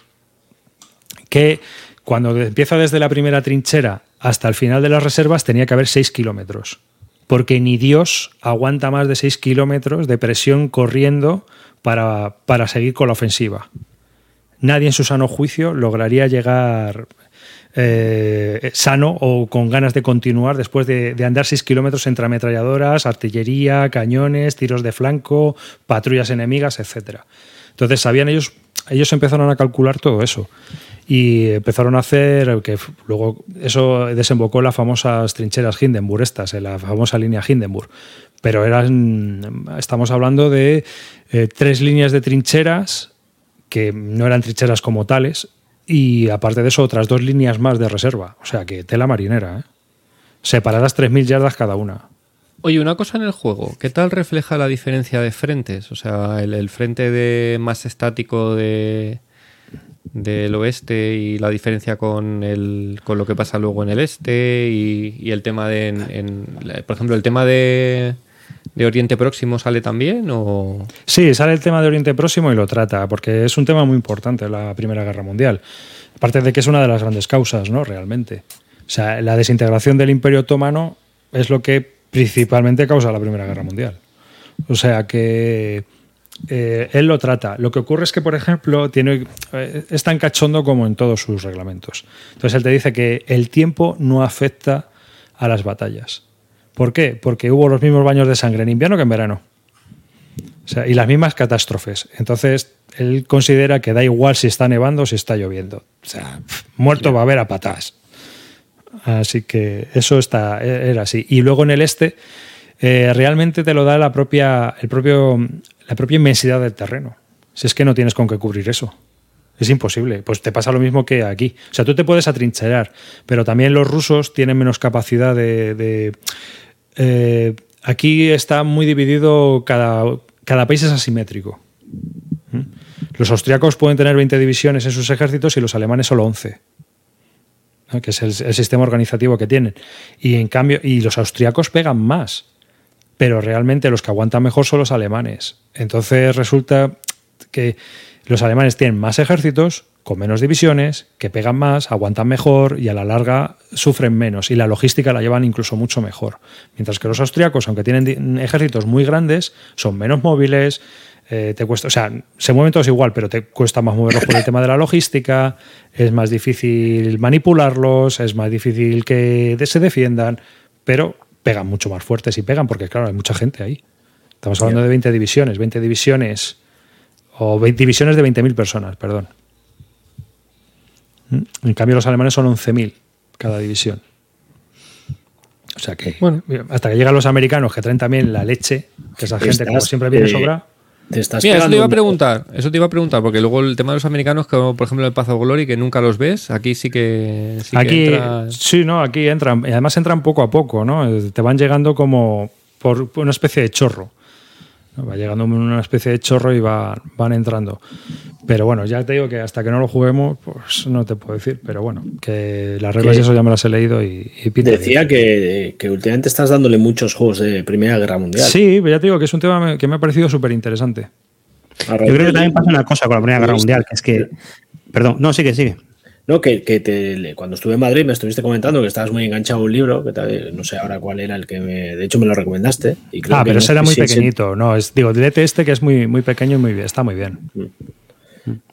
que cuando empieza desde la primera trinchera hasta el final de las reservas tenía que haber 6 kilómetros. porque ni Dios aguanta más de 6 kilómetros de presión corriendo para, para seguir con la ofensiva. Nadie en su sano juicio lograría llegar eh, sano o con ganas de continuar después de, de andar 6 kilómetros entre ametralladoras, artillería, cañones, tiros de flanco, patrullas enemigas, etcétera. Entonces sabían ellos, ellos empezaron a calcular todo eso y empezaron a hacer que luego eso desembocó en las famosas trincheras Hindenburg estas, en la famosa línea Hindenburg. Pero eran, estamos hablando de eh, tres líneas de trincheras que no eran trincheras como tales y aparte de eso otras dos líneas más de reserva. O sea que tela marinera, ¿eh? separadas 3.000 yardas cada una. Oye, una cosa en el juego, ¿qué tal refleja la diferencia de frentes? O sea, el, el frente de más estático de del oeste y la diferencia con el con lo que pasa luego en el este y, el tema de en- por ejemplo el tema de, de Oriente Próximo sale también o Sí, sale el tema de Oriente Próximo y lo trata, porque es un tema muy importante la Primera Guerra Mundial. Aparte de que es una de las grandes causas, ¿no? Realmente. O sea, la desintegración del Imperio Otomano es lo que principalmente causa la Primera Guerra Mundial. O sea que eh, él lo trata. Lo que ocurre es que, por ejemplo, tiene, eh, es tan cachondo como en todos sus reglamentos. Entonces él te dice que el tiempo no afecta a las batallas. ¿Por qué? Porque hubo los mismos baños de sangre en invierno que en verano. O sea, y las mismas catástrofes. Entonces, él considera que da igual si está nevando o si está lloviendo. O sea, muerto va a haber a patas. Así que eso está, era así. Y luego en el este, eh, realmente te lo da la propia, el propio, la propia inmensidad del terreno. Si es que no tienes con qué cubrir eso. Es imposible. Pues te pasa lo mismo que aquí. O sea, tú te puedes atrincherar, pero también los rusos tienen menos capacidad de. de- eh, aquí está muy dividido, cada, cada país es asimétrico. ¿Mm? Los austriacos pueden tener 20 divisiones en sus ejércitos y los alemanes solo 11. ¿no? que es el, el sistema organizativo que tienen. Y en cambio, y los austriacos pegan más, pero realmente los que aguantan mejor son los alemanes. Entonces resulta que los alemanes tienen más ejércitos, con menos divisiones, que pegan más, aguantan mejor y a la larga sufren menos y la logística la llevan incluso mucho mejor. Mientras que los austriacos, aunque tienen ejércitos muy grandes, son menos móviles, eh, te cuesta, o sea, se mueven todos igual, pero te cuesta más moverlos por el tema de la logística, es más difícil manipularlos, es más difícil que se defiendan, pero pegan mucho más fuertes y pegan porque, claro, hay mucha gente ahí. Estamos hablando de 20 divisiones, 20 divisiones o 20 divisiones de 20.000 personas, perdón. ¿Mm? En cambio, los alemanes son 11.000 cada división. O sea que, Bueno. hasta que llegan los americanos que traen también la leche, que esa gente, como Estás, siempre viene eh, sobra. Te estás Mira, eso te iba a un- preguntar, eso te iba a preguntar, porque luego el tema de los americanos, como por ejemplo el Path of Glory, que nunca los ves, aquí sí que, sí que aquí, entra- sí, no, aquí entran. Y además entran poco a poco, ¿no? Te van llegando como por por una especie de chorro. Va llegando una especie de chorro y va- van entrando. Pero bueno, ya te digo que hasta que no lo juguemos, pues no te puedo decir. Pero bueno, que las reglas y eso ya me las he leído y, y pinta Decía que, que últimamente estás dándole muchos juegos de Primera Guerra Mundial. Sí, pero ya te digo que es un tema que me ha parecido súper interesante. Yo creo que también pasa una cosa con la Primera Guerra Mundial, que es que. Perdón, no, sigue, sigue. No, que, que te- cuando estuve en Madrid me estuviste comentando que estabas muy enganchado a un libro, que tal- no sé ahora cuál era el que me, de hecho me lo recomendaste. Y creo Ah, que pero no ese era muy pequeñito. No, es, digo, dilete este que es muy, muy pequeño y muy bien, está muy bien.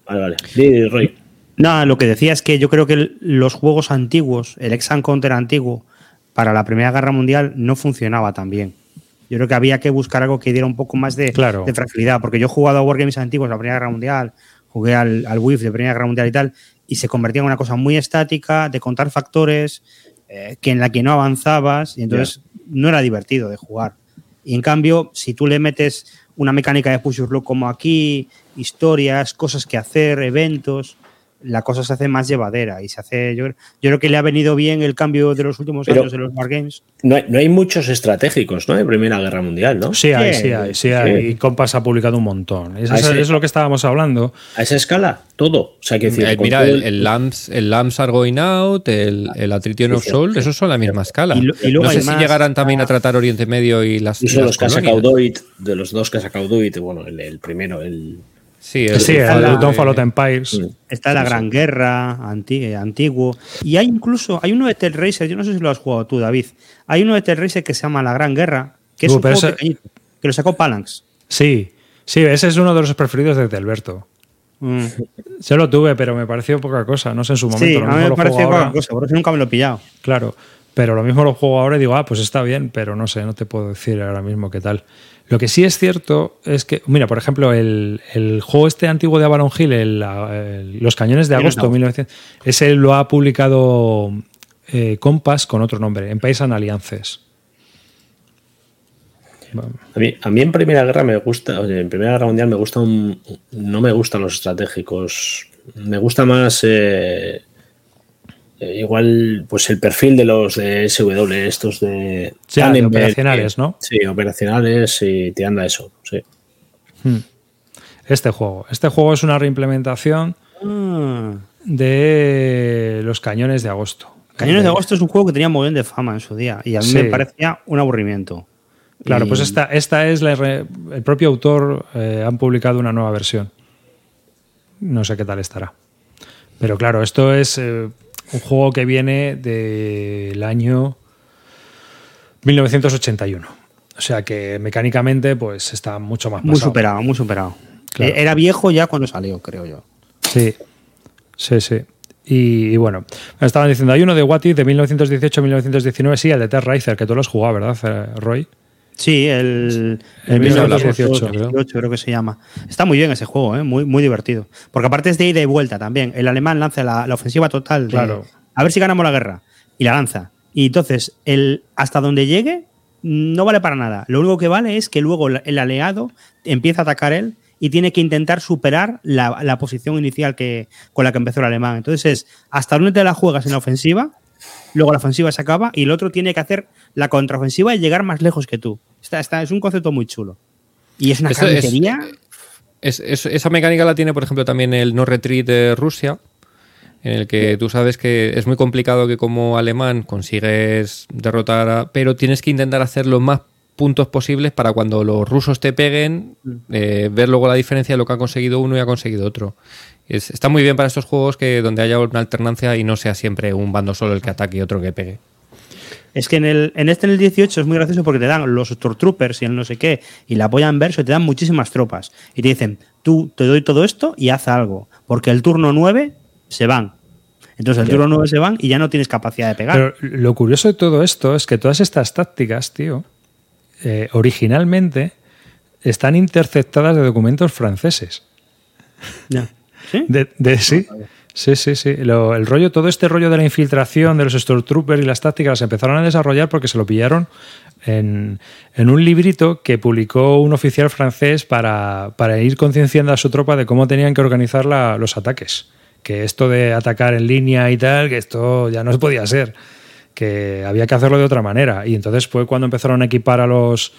Vale, vale. Di, Roy. No, lo que decía es que yo creo que los juegos antiguos, el ex Counter antiguo, para la Primera Guerra Mundial no funcionaba tan bien. Yo creo que había que buscar algo que diera un poco más de, Claro. de fragilidad, porque yo he jugado a Wargames antiguos la Primera Guerra Mundial, jugué al, al WIF de Primera Guerra Mundial y tal, y se convertía en una cosa muy estática, de contar factores, eh, que en la que no avanzabas, y entonces no era divertido de jugar. Y en cambio, si tú le metes una mecánica de push como aquí, historias, cosas que hacer, eventos, la cosa se hace más llevadera y se hace. Yo, yo creo que le ha venido bien el cambio de los últimos Pero- años de los Wargames. No hay, no hay muchos estratégicos, ¿no? De Primera Guerra Mundial, ¿no? Sí, hay, Sí, sí, hay, sí, hay. sí. Y Compass ha publicado un montón. Eso Ah, es, lo que estábamos hablando. A esa escala, todo. O sea, que decir, Eh, mira, el, el Lambs, el Lambs Are Going Out, el, el Attrition of Soul, esos son la misma escala. Y lo- y luego no sé además si llegarán también a tratar Oriente Medio y las, Y son las los que ha colonias. sacado Doit, de los dos que ha sacado Doit, bueno, el, el primero, el, Sí, el, Sí, el, of Empires. Está la Gran Guerra, anti- eh, antiguo. Y hay incluso, hay uno de Racer, yo no sé si lo has jugado tú, David. Hay uno de Racer que se llama La Gran Guerra, que es Uh, un pero juego ese- pequeñito, que lo sacó Palanx. Sí, sí, ese es uno de los preferidos de Alberto. Mm. Yo lo tuve, pero me pareció poca cosa. No sé en su momento. Sí, lo a mí me juego poca ahora. cosa, por eso nunca me lo he pillado. Claro, pero lo mismo lo juego ahora y digo, ah, pues está bien, pero no sé, no te puedo decir ahora mismo qué tal. Lo que sí es cierto es que, mira, por ejemplo, el, el juego este antiguo de Avalon Hill, el- el- Los Cañones de Agosto, de agosto. 1900, ese lo ha publicado eh, Compass con otro nombre, en País Alliances. A mí, a mí en Primera Guerra me gusta, oye, en Primera Guerra Mundial me gusta un, no me gustan los estratégicos, me gusta más eh, eh, igual pues el perfil de los de SW, estos de, Sí, de Tannenberg, operacionales, que- ¿no? Sí, operacionales y tirando a eso, sí. Este juego. Este juego es una reimplementación Ah. de Los Cañones de Agosto. Cañones de Agosto es un juego que tenía muy bien de fama en su día y a mí Sí. me parecía un aburrimiento. Claro, Y- pues esta, esta es la, el propio autor eh, han publicado una nueva versión. No sé qué tal estará. Pero claro, esto es eh, un juego que viene del año 1981. O sea que mecánicamente pues está mucho más Muy pasado. superado, muy superado. Claro. Eh, Era viejo ya cuando salió, creo yo. Sí, sí, sí. Y, y bueno, me estaban diciendo, hay uno de What If de 1918-1919, sí, el de Terraizer, que tú lo has jugado, ¿verdad, Roy? Sí, el, El 1918, 1918 creo que se llama. Está muy bien ese juego, ¿eh? muy, muy divertido. Porque aparte es de ida y vuelta también. El alemán lanza la, la ofensiva total. de, Claro. A ver si ganamos la guerra. Y la lanza. Y entonces, el, hasta donde llegue, no vale para nada. Lo único que vale es que luego el el aliado empieza a atacar él y tiene que intentar superar la, la posición inicial que, con la que empezó el alemán. Entonces es hasta dónde te la juegas en la ofensiva, luego la ofensiva se acaba y el otro tiene que hacer la contraofensiva y llegar más lejos que tú. Está, está- es un concepto muy chulo. Y es una Esto es- carnicería. Es- es- esa mecánica la tiene, por ejemplo, también el no retreat de Rusia, en el que tú sabes que es muy complicado que como alemán consigues derrotar, a- pero tienes que intentar hacer los más puntos posibles para cuando los rusos te peguen, eh, ver luego la diferencia de lo que ha conseguido uno y ha conseguido otro. Es- está muy bien para estos juegos que donde haya una alternancia y no sea siempre un bando solo el que ataque y otro que pegue. Es que en, el, en este, en el 18, es muy gracioso porque te dan los Stormtroopers y el no sé qué, y la apoya en verso, y te dan muchísimas tropas. Y te dicen, tú te doy todo esto y haz algo. Porque el turno 9 se van. Entonces el turno 9 se van y ya no tienes capacidad de pegar. Pero lo curioso de todo esto es que todas estas tácticas, tío, eh, originalmente están interceptadas de documentos franceses. Ya. ¿Sí? De, de- sí, sí, sí, sí. El rollo, todo este rollo de la infiltración de los Stormtroopers y las tácticas las empezaron a desarrollar porque se lo pillaron en, en un librito que publicó un oficial francés para, para ir concienciando a su tropa de cómo tenían que organizar la- los ataques. Que esto de atacar en línea y tal, que esto ya no se podía ser. Que había que hacerlo de otra manera. Y entonces fue cuando empezaron a equipar a los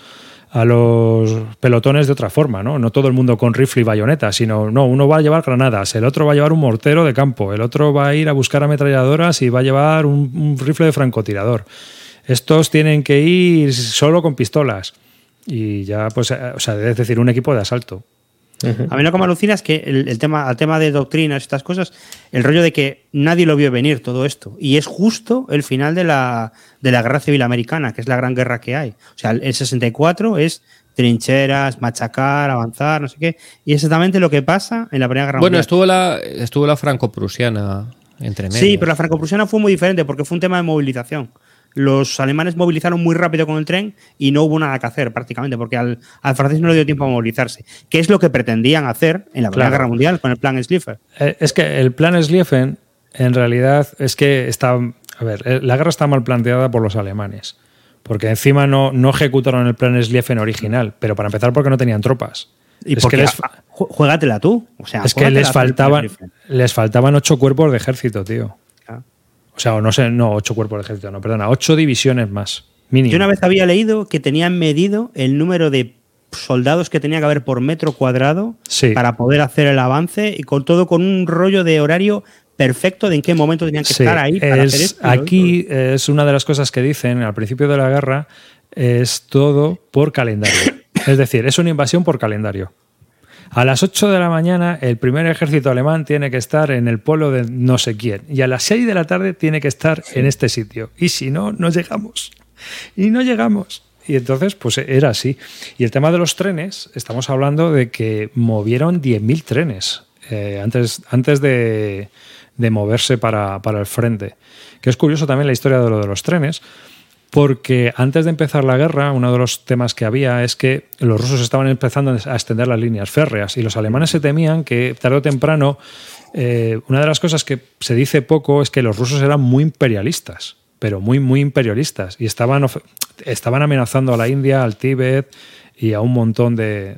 a los pelotones de otra forma, ¿no? No todo el mundo con rifle y bayoneta, sino, no, uno va a llevar granadas, el otro va a llevar un mortero de campo, el otro va a ir a buscar ametralladoras y va a llevar un, un rifle de francotirador. Estos tienen que ir solo con pistolas. Y ya, pues, eh, o sea, es decir, un equipo de asalto. A mí lo que me alucina es que el, el tema, el tema de doctrinas, estas cosas, el rollo de que nadie lo vio venir todo esto. Y es justo el final de la, de la guerra civil americana, que es la gran guerra que hay. O sea, el, el 64 es trincheras, machacar, avanzar, no sé qué. Y exactamente lo que pasa en la Primera Guerra Bueno, Mundial. estuvo la, estuvo la franco-prusiana entre medio. Sí, pero la franco-prusiana fue muy diferente porque fue un tema de movilización. Los alemanes movilizaron muy rápido con el tren y no hubo nada que hacer prácticamente porque al, al francés no le dio tiempo a movilizarse. Que es lo que pretendían hacer en la Primera Claro. Guerra Mundial con el plan Schlieffen. Eh, Es que el plan Schlieffen, en realidad, es que está. A ver, eh, la guerra está mal planteada por los alemanes. Porque encima no, no ejecutaron el plan Schlieffen original, pero para empezar, porque no tenían tropas. Y es porque que les, juégatela tú. O sea, es que les faltaban, les faltaban ocho cuerpos de ejército, tío. O sea, o no sé, no, ocho cuerpos de ejército, no, perdona, ocho divisiones más. Mínimo. Yo una vez había leído que tenían medido el número de soldados que tenía que haber por metro cuadrado Sí. para poder hacer el avance y con todo con un rollo de horario perfecto de en qué momento tenían que Sí, estar ahí para es- hacer esto. aquí es una de las cosas que dicen al principio de la guerra, es todo por calendario. es decir, es una invasión por calendario. A las 8 de la mañana el primer ejército alemán tiene que estar en el pueblo de no sé quién. Y a las 6 de la tarde tiene que estar en este sitio. Y si no, no llegamos. Y no llegamos. Y entonces, pues era así. Y el tema de los trenes, estamos hablando de que movieron 10.000 trenes eh, antes, antes de, de moverse para, para el frente. Que es curioso también la historia de lo de los trenes, porque antes de empezar la guerra, uno de los temas que había es que los rusos estaban empezando a extender las líneas férreas y los alemanes se temían que tarde o temprano, eh, una de las cosas que se dice poco es que los rusos eran muy imperialistas, pero muy, muy imperialistas y estaban, estaban amenazando a la India, al Tíbet y a un montón de,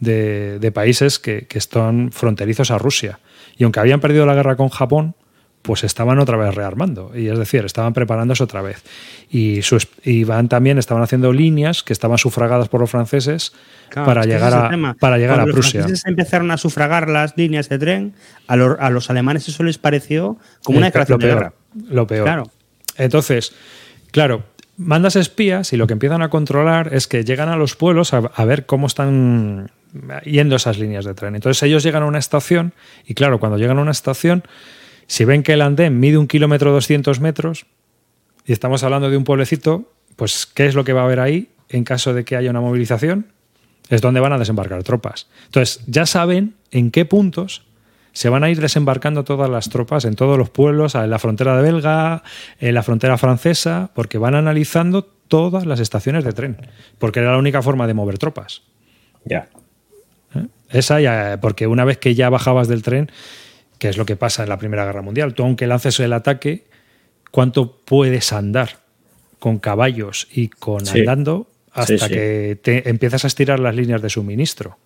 de, países que, que están fronterizos a Rusia. Y aunque habían perdido la guerra con Japón, pues estaban otra vez rearmando. Y es decir, estaban preparándose otra vez. Y, van también estaban haciendo líneas que estaban sufragadas por los franceses para, llegar a, para llegar a Prusia. Los franceses empezaron a sufragar las líneas de tren, a, a los alemanes eso les pareció como una declaración de guerra. Lo peor. Claro. Entonces, claro, mandas espías y lo que empiezan a controlar es que llegan a los pueblos a, a ver cómo están yendo esas líneas de tren. Entonces ellos llegan a una estación y claro, cuando llegan a una estación si ven que el andén mide un kilómetro 200 metros y estamos hablando de un pueblecito, pues ¿qué es lo que va a haber ahí en caso de que haya una movilización? Es donde van a desembarcar tropas. Entonces ya saben en qué puntos se van a ir desembarcando todas las tropas en todos los pueblos, en la frontera de belga, en la frontera francesa, porque van analizando todas las estaciones de tren, porque era la única forma de mover tropas. Ya. ¿Eh? Esa ya, porque una vez que ya bajabas del tren, que es lo que pasa en la Primera Guerra Mundial. Tú, aunque lances el ataque, ¿cuánto puedes andar con caballos y con andando hasta que te empiezas a estirar las líneas de suministro?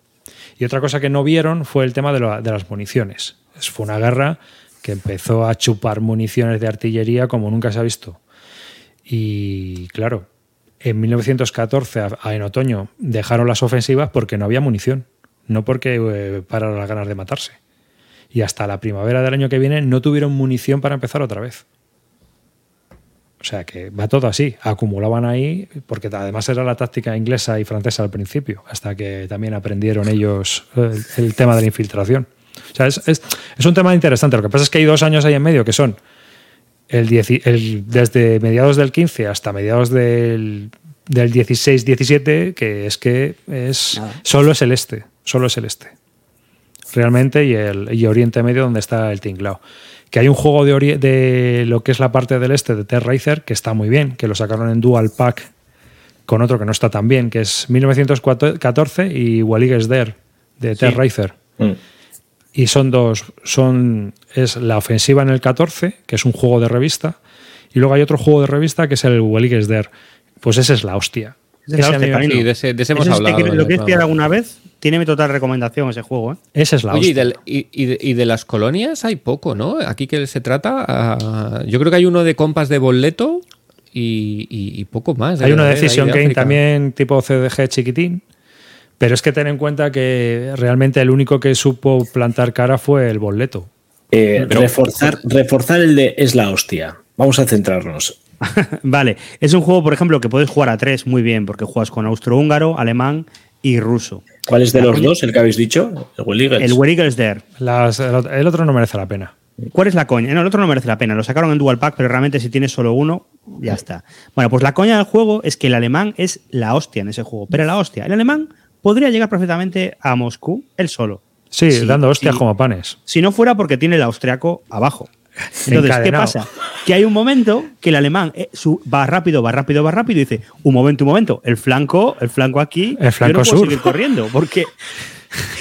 Y otra cosa que no vieron fue el tema de, las municiones. Fue una guerra que empezó a chupar municiones de artillería como nunca se ha visto. Y claro, en 1914, en otoño, dejaron las ofensivas porque no había munición, no porque eh, pararon las ganas de matarse y hasta la primavera del año que viene no tuvieron munición para empezar otra vez. O sea que va todo así, acumulaban ahí, porque además era la táctica inglesa y francesa al principio, hasta que también aprendieron ellos el, tema de la infiltración. O sea, es, un tema interesante. Lo que pasa es que hay dos años ahí en medio que son el, desde mediados del 15 hasta mediados del, del 16-17, que es que es solo es el este, solo es el este realmente y el y Oriente Medio donde está el tinglao. Que hay un juego de, de lo que es la parte del este de Terracer que está muy bien, que lo sacaron en Dual Pack con otro que no está tan bien, que es 1914 y Walliges Der de Terracer. Mm. Y son dos, son es la ofensiva en el 14, que es un juego de revista, y luego hay otro juego de revista que es el Walliges Der. Pues ese es la hostia. de ese, hemos hablado. ¿Lo quieres pillar alguna vez? Tiene mi total recomendación ese juego. ¿eh? Esa es la Oye, y, de, las colonias hay poco, ¿no? Aquí que se trata. Ah, yo creo que hay uno de compas de boleto y, poco más. Hay uno de Decision Game también, tipo CDG chiquitín. Pero es que ten en cuenta que realmente el único que supo plantar cara fue el boleto. Eh, reforzar, reforzar el de es la hostia. Vamos a centrarnos. vale, es un juego, por ejemplo, que puedes jugar a tres muy bien, porque juegas con austrohúngaro, alemán y ruso. ¿Cuál es de los dos, el que habéis dicho? El Will El Will There. el otro no merece la pena. ¿Cuál es la coña? No, el otro no merece la pena. Lo sacaron en Dual Pack, pero realmente si tienes solo uno, ya está. Bueno, pues la coña del juego es que el alemán es la hostia en ese juego. Pero la hostia, el alemán podría llegar perfectamente a Moscú él solo. Sí, dando hostias como panes. Si no fuera porque tiene el austriaco abajo. Entonces, ¿qué pasa? Que hay un momento que el alemán eh, va rápido, va rápido, va rápido y dice, un momento, un momento, el flanco, el flanco aquí, el flanco yo no puedo seguir corriendo, porque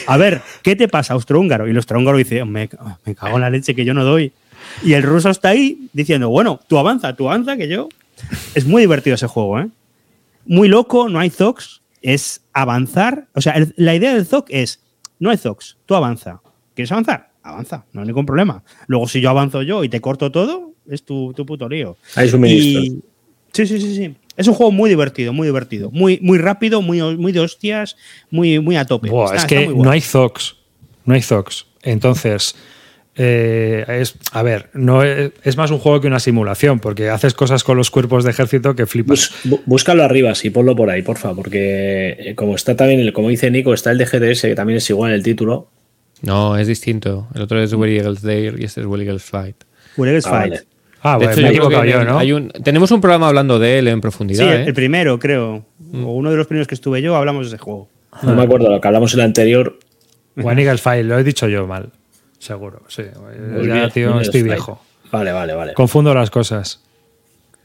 a ver, ¿qué te pasa, austrohúngaro? Y el austrohúngaro dice, me, me cago en la leche que yo no doy. Y el ruso está ahí diciendo, bueno, tú avanza, tú avanza, que yo. Es muy divertido ese juego, ¿eh? Muy loco, no hay zocs, es avanzar. O sea, la idea del zoc es, no hay zocs, tú avanza. ¿Quieres avanzar? Avanza, no hay ningún problema. Luego, si yo avanzo yo y te corto todo, es tu, tu puto lío. Hay suministros. Sí, sí, sí, sí. Es un juego muy divertido, muy divertido. Muy, muy rápido, muy, muy de hostias, muy, muy a tope. es que no hay Zox. No hay Zox. Entonces, eh, es, a ver, no es, es más un juego que una simulación, porque haces cosas con los cuerpos de ejército que flipas. Bus- bú- búscalo arriba, sí, ponlo por ahí, porfa, porque eh, como está también, el, como dice Nico, está el de GTS, que también es igual en el título. No, es distinto. El otro es Where Eagles There y este es Where Eagles Flight. Ah, Fight. vale. Ah, De bueno, hecho, me he equivocado yo, ¿no? hay un- tenemos un programa hablando de él en Sí, profundidad. ¿eh? el primero, creo. O uno de los primeros que estuve yo, hablamos de ese juego. No me acuerdo lo que hablamos en el anterior. One Eagles File, lo he dicho yo mal. Seguro, sí. Muy ya, bien, tío, Eagles estoy Flight. viejo. Vale, vale, vale. Confundo las cosas.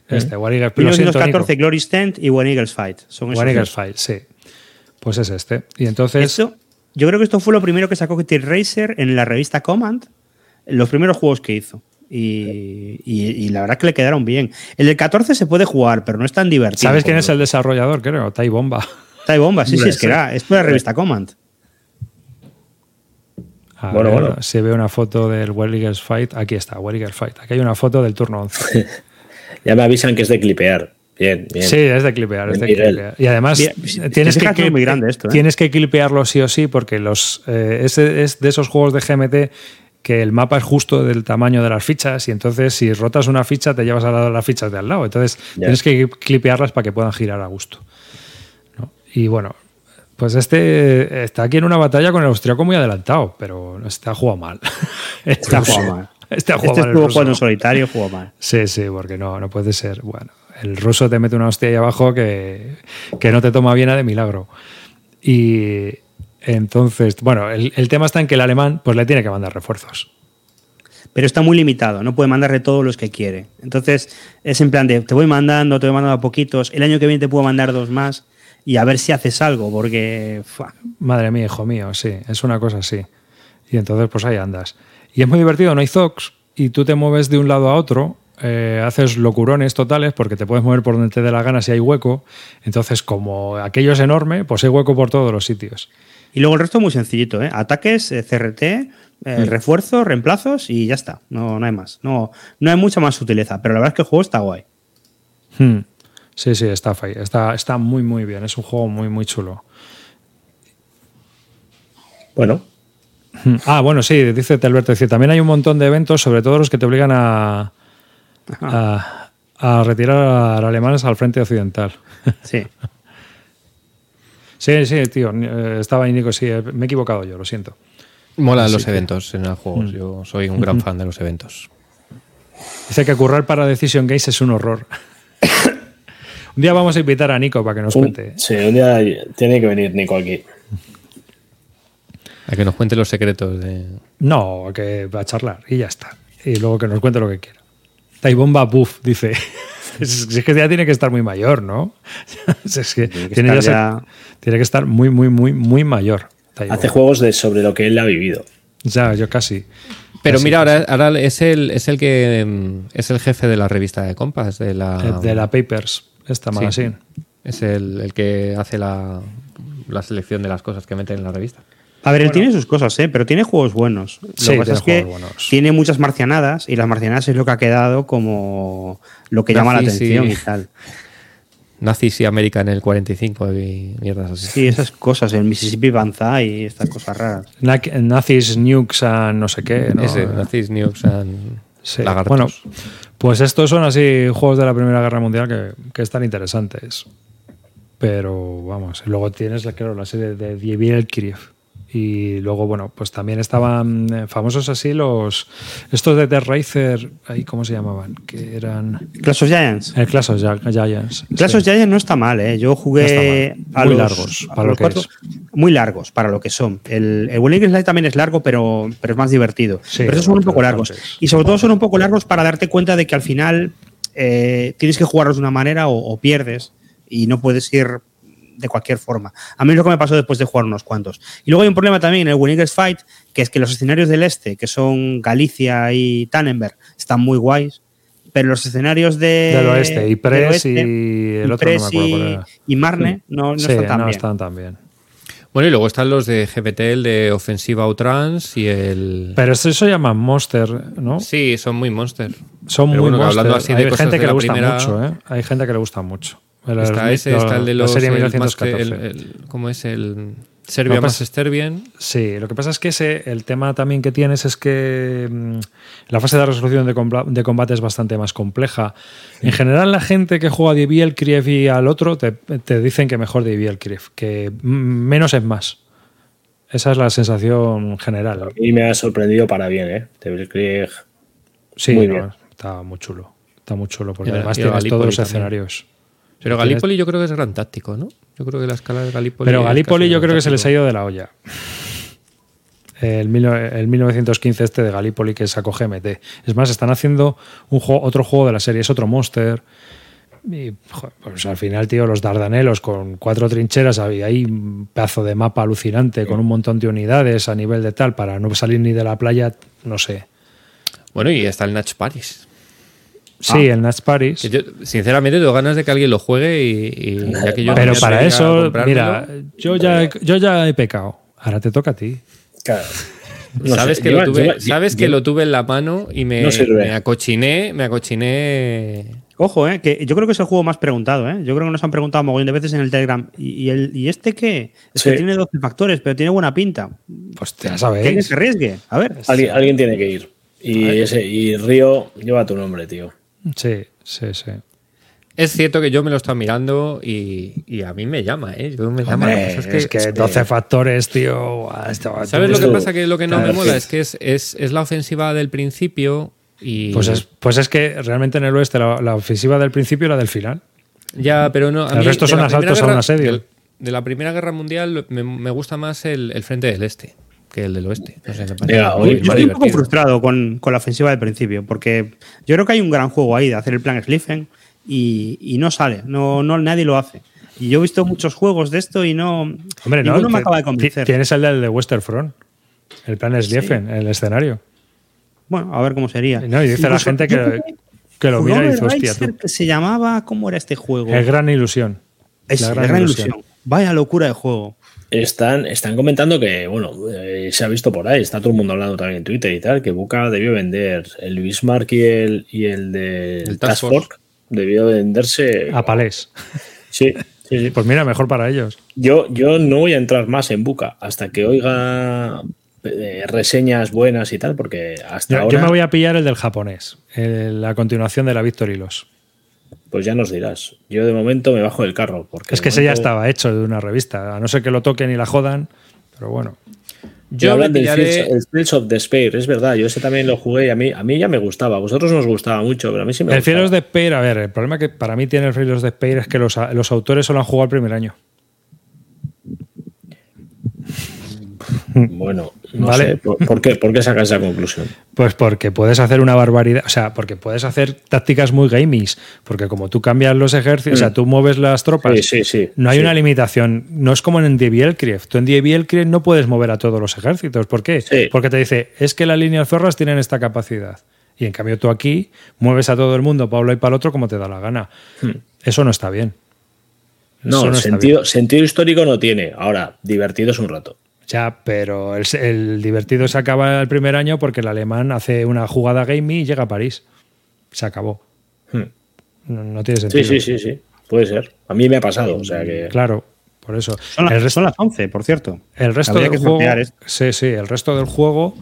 Este, One Eagles, lo siento, 1914, Nico. Glory Stand y One Eagles Fight. Son esos One Eagles. File, sí. Pues es este. Y entonces. Esto, yo creo que esto fue lo primero que sacó Kit Racer en la revista Command, los primeros juegos que hizo. Y, y- y la verdad que le quedaron bien. El del 14 se puede jugar, pero no es tan divertido. ¿Sabes quién es el desarrollador? Creo, Tai Bomba. De bomba, sí, sí, es que era. Esto era revista Command. A Bueno, ver, bueno. Se ve una foto del Well Eagles Fight. Aquí está, Well Eagles Fight. Aquí hay una foto del turno 11. Ya me avisan que es de clipear. Bien, bien. Sí, es de clipear, es de clipear. Y además Bien, te tienes, que, muy grande esto, ¿eh? tienes que clipearlo sí o sí porque los eh, es, es de esos juegos de GMT que el mapa es justo del tamaño de las fichas y entonces si rotas una ficha te llevas a la- las fichas de al lado. Entonces tienes que clipearlas para que puedan girar a gusto. ¿no? Y bueno, pues este está aquí en una batalla con el austriaco muy adelantado, pero este ha jugado mal. Este Está jugado mal. Este ha jugado Este mal el estuvo jugando en solitario, jugó mal. Sí, sí, porque no, no puede ser. Bueno, el ruso te mete una hostia ahí abajo que, que no te toma bien a de milagro. Y entonces, bueno, el, el tema está en que el alemán pues le tiene que mandar refuerzos. Pero está muy limitado, no puede mandarle todos los que quiere. Entonces es en plan de te voy mandando, te voy mandando a poquitos. El año que viene te puedo mandar dos más y a ver si haces algo, porque. Madre mía, hijo mío, sí, es una cosa así. Y entonces, pues ahí andas. Y es muy divertido, no hay zocs, y tú te mueves de un lado a otro, eh, haces locurones totales, porque te puedes mover por donde te dé la gana si hay hueco. Entonces, como aquello es enorme, pues hay hueco por todos los sitios. Y luego el resto muy sencillito, ¿eh? Ataques, eh, CRT, eh, refuerzos, reemplazos y ya está. No, no hay más. No, no hay mucha más sutileza, pero la verdad es que el juego está guay. Hmm. Sí, sí, está, fai- está, está muy, muy bien. Es un juego muy, muy chulo. Bueno, Hmm. Ah, bueno, sí, dice Telberto. Dice, también hay un montón de eventos, sobre todo los que te obligan a, a, a retirar a alemanes al frente occidental. Sí. Sí, sí, tío. eh, Estaba ahí, Nico, sí. eh, Me he equivocado yo, lo siento. Mola los eventos en el juego. Yo soy un gran fan de los eventos. Dice que currar para Decision Games es un horror. un día vamos a invitar a Nico para que nos un, cuente. sí, un día tiene que venir Nico aquí. A que nos cuente los secretos de. No, que va a charlar y ya está. Y luego que nos cuente lo que quiera. Taibomba Buff, dice. Es, es que ya tiene que estar muy mayor, ¿no? Es que Tiene que tiene, ya estar ser- tiene que estar muy, muy, muy, muy mayor. Hace juegos de sobre lo que él ha vivido. Ya, yo casi. Pero Casi, mira, ahora, ahora es el es el que es el jefe de la revista de compas, de la, Eh, De la Papers, esta Sí. magazine. es el, el que hace la, la selección de las cosas que meten en la revista. A ver, él tiene sus cosas, ¿eh? pero tiene juegos buenos. Lo Sí, que pasa tiene es que buenos. tiene muchas marcianadas y las marcianadas es lo que ha quedado como lo que llama la y- atención y tal. Nazis y América en el 45 y mierdas así. Sí, esas cosas, el Mississippi Banzai y estas cosas raras. Na- Nazis, nukes, and no sé qué. ¿no? Ese, Nazis, Nukes and Sí. Lagartos. Bueno, pues estos son así juegos de la Primera Guerra Mundial que, que están interesantes. Pero vamos, luego tienes la, claro, la serie de Dieviel Kiriev. Y luego, bueno, pues también estaban eh, famosos así los. Estos de The Racer, ahí, ¿cómo se llamaban? Que eran. Clash of Giants. El Clash of Gi- Giants. Clash sí. of Giants no está mal, ¿eh? Yo jugué No a Muy los- largos para los lo que cuatro- Muy largos para lo que son. El, el Winning Slide también es largo, pero, pero es más divertido. Sí, pero estos son un poco largos. Y sobre todo son un poco largos para darte cuenta de que al final eh, tienes que jugarlos de una manera o, o pierdes y no puedes ir de cualquier forma. A mí es lo que me pasó después de jugar unos cuantos. Y luego hay un problema también en el Winners Fight, que es que los escenarios del este, que son Galicia y Tannenberg, están muy guays, pero los escenarios de, Del oeste, y del Pres oeste, y el otro no me Ypres acuerdo y, y Marne no, no Sí, están tan no bien. están tan bien. Bueno, y luego están los de GPT, el de Ofensiva o Trans y el. Pero eso se llama Monster, ¿no? Sí, son muy monster. Son Pero muy bueno, monster. hablando así de Hay cosas gente de que la le gusta primera- mucho, ¿eh? Hay gente que le gusta mucho. Está ese, está el de la los. serie el 1914. Master- el- el- ¿Cómo es el. Serbia más. Sí, lo que pasa es que ese, el tema también que tienes es que mm, la fase de resolución de, combate es bastante más compleja. En general, la gente que juega a Divielkriev y al otro te, te dicen que mejor Divielkriev, que mm, menos es más. Esa es la sensación general. Y me ha sorprendido para bien, ¿eh? Devil Krieg. Sí, Muy no, bien. está muy chulo. Está muy chulo porque Y a- además y a tienes todos los también. escenarios. Pero Gallipoli yo creo que es gran táctico, ¿no? Yo creo que la escala de Gallipoli. Pero casi yo creo que se les ha ido de la olla. El, el 1915 este de Gallipoli que sacó GMT. Es más, están haciendo un juego, otro juego de la serie, es otro Monster. Y pues al final, tío, los Dardanelos con cuatro trincheras, había ahí un pedazo de mapa alucinante con un montón de unidades a nivel de tal, para no salir ni de la playa, no sé. Bueno, y está el Natch Paris. Sí, el Nats Paris. Que yo, sinceramente, tengo ganas de que alguien lo juegue y, y ya que yo no Pero para eso, mira, yo ya, he- yo ya he pecado. Ahora te toca a ti. Claro. No sabes sé, que, lleva- lo tuve, lleva- sabes que lo tuve en la mano y me, No me acochiné, me acochiné. Ojo, eh, que yo creo que es el juego más preguntado. ¿eh? Yo creo que nos han preguntado mogollón de veces en el Telegram. ¿Y, y el, ¿y este qué? Es Sí. que tiene 12 factores, pero tiene buena pinta. Pues ya Que sabéis. se arriesgue. A ver. Alguien, alguien tiene que ir. Y, ese, y Río lleva tu nombre, tío. Sí, sí, sí. Es cierto que yo me lo estoy mirando y, y a mí me llama, ¿eh? Yo me llama. Hombre, Lo que es, que, 12 factores, tío. esto ¿Sabes lo que pasa? Que lo que no me Claro, mola sí. es que es, es, es la ofensiva del principio y. Pues es, pues es que realmente en el oeste la, la ofensiva del principio era del final. Ya, pero no. a El mí resto de son la asaltos a un guerra- asedio. del- De, la Primera Guerra Mundial me, me gusta más el, el frente del este que el del oeste. No sé, Venga, Yo estoy un poco frustrado con, con la ofensiva del principio, porque yo creo que hay un gran juego ahí de hacer el plan Sliffen y, y no sale, no, no nadie lo hace. Y yo he visto muchos juegos de esto y no. Hombre, no, ninguno me acaba de convencer. Tienes el del de Westerfront. El plan es Liefen, el escenario. Bueno, a ver cómo sería. No, y dice la Incluso, gente yo que, que lo mira y dice, hostia, tú. que se llamaba, ¿cómo era este juego? Es gran ilusión. Es la gran, ilusión. Vaya locura de juego. Están, están comentando que, bueno, eh, se ha visto por ahí, está todo el mundo hablando también en Twitter y tal, que Buca debió vender el Bismarck y el, y el de El Task Task Force. Debió venderse. A palés. Sí, sí, sí. Pues mira, mejor para ellos. Yo, yo no voy a entrar más en Buca hasta que oiga eh, reseñas buenas y tal, porque hasta Yo, ahora, yo me voy a pillar el del japonés, el- la continuación de la Victory Loss. Pues ya nos dirás. Yo de momento me bajo del carro. Porque Es que ese ya momento- estaba hecho de una revista, a no ser que lo toquen y la jodan, pero bueno. Yo hablan del pillaré- Fields- el Fields of Despair, es verdad, yo ese también lo jugué y a mí, a mí ya me gustaba. A vosotros nos gustaba mucho, pero a mí sí me El gustaba. Fielos de Spear, a ver, el problema que para mí tiene el Fielos de Spear es que los, los autores solo han jugado el primer año. Bueno, no Vale. sé. ¿Por, por qué, ¿Por qué sacas esa conclusión? Pues porque puedes hacer una barbaridad, o sea, porque puedes hacer tácticas muy gamies, porque como tú cambias los ejércitos, o sea, tú mueves las tropas, Mm. Sí, sí, sí. no hay una limitación, no es como en Die Bielkrieg. Tú en Die Bielkrieg no puedes mover a todos los ejércitos, ¿por qué? Porque te dice, es que las líneas ferras tienen esta capacidad. Y en cambio tú aquí mueves a todo el mundo lado y para el otro como te da la gana. Eso no está bien. Hmm. No, sentido, sentido histórico no tiene. Ahora, divertido es un rato. Ya, pero el, el divertido se acaba el primer año porque el alemán hace una jugada gamey y llega a París. Se acabó. Hmm. No, no tiene Sí, sentido. sí, sí, sí. Puede ser. A mí me ha pasado, o sea que. Claro, por eso. Son, las- el, resto, son las 11, por cierto. el resto Habría del que juego. Sí, sí, el resto del juego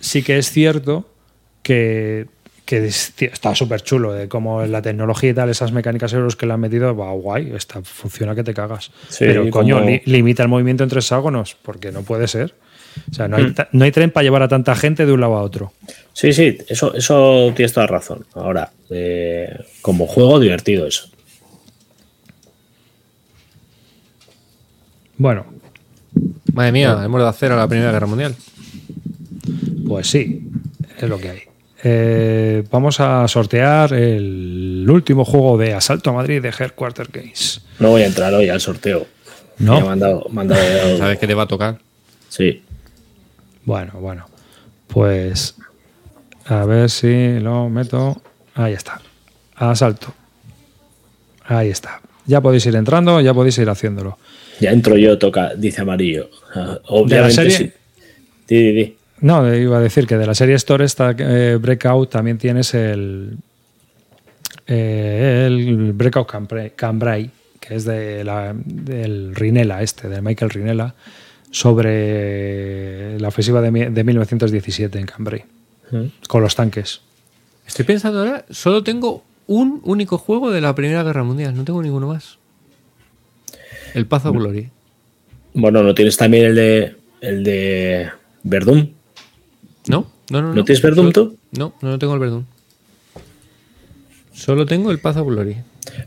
sí que es cierto que, que está súper chulo. De cómo la tecnología y tal, esas mecánicas euros que le han metido, va guay, está, funciona que te cagas. Sí, Pero coño, como- li- limita el movimiento entre hexágonos, porque no puede ser. O sea, no hay, ta- no hay tren para llevar a tanta gente de un lado a otro. Sí, sí, eso, eso tienes toda razón. Ahora, eh, como juego divertido eso. Bueno, Madre mía, hemos de hacer a la Primera Guerra Mundial. pues sí, es lo que hay. Eh, vamos a sortear el último juego de Asalto a Madrid de Headquarter Games. No voy a entrar hoy al sorteo. ¿No? Me ha mandado, ¿Sabes qué te va a tocar? Sí. Bueno, bueno. Pues a ver si lo meto. Ahí está. Asalto. Ahí está. Ya podéis ir entrando, ya podéis ir haciéndolo. Ya entro yo, toca, dice amarillo. Ah, Obviamente serie? sí. Di, di, di. No, iba a decir que de la serie Store esta eh, Breakout también tienes el eh, el Breakout Cambrai, que es de la- del Rinella este, de Michael Rinella, sobre la ofensiva de, mi- de 1917 en Cambrai, con los tanques. Estoy pensando ahora, solo tengo un único juego de la Primera Guerra Mundial, no tengo ninguno más. El Path of Glory. Bueno, ¿no tienes también el de el de Verdún? ¿No? No, no, ¿No tienes Verdun Solo- tú? No, no, no tengo el Verdun. Solo tengo el Path of Glory.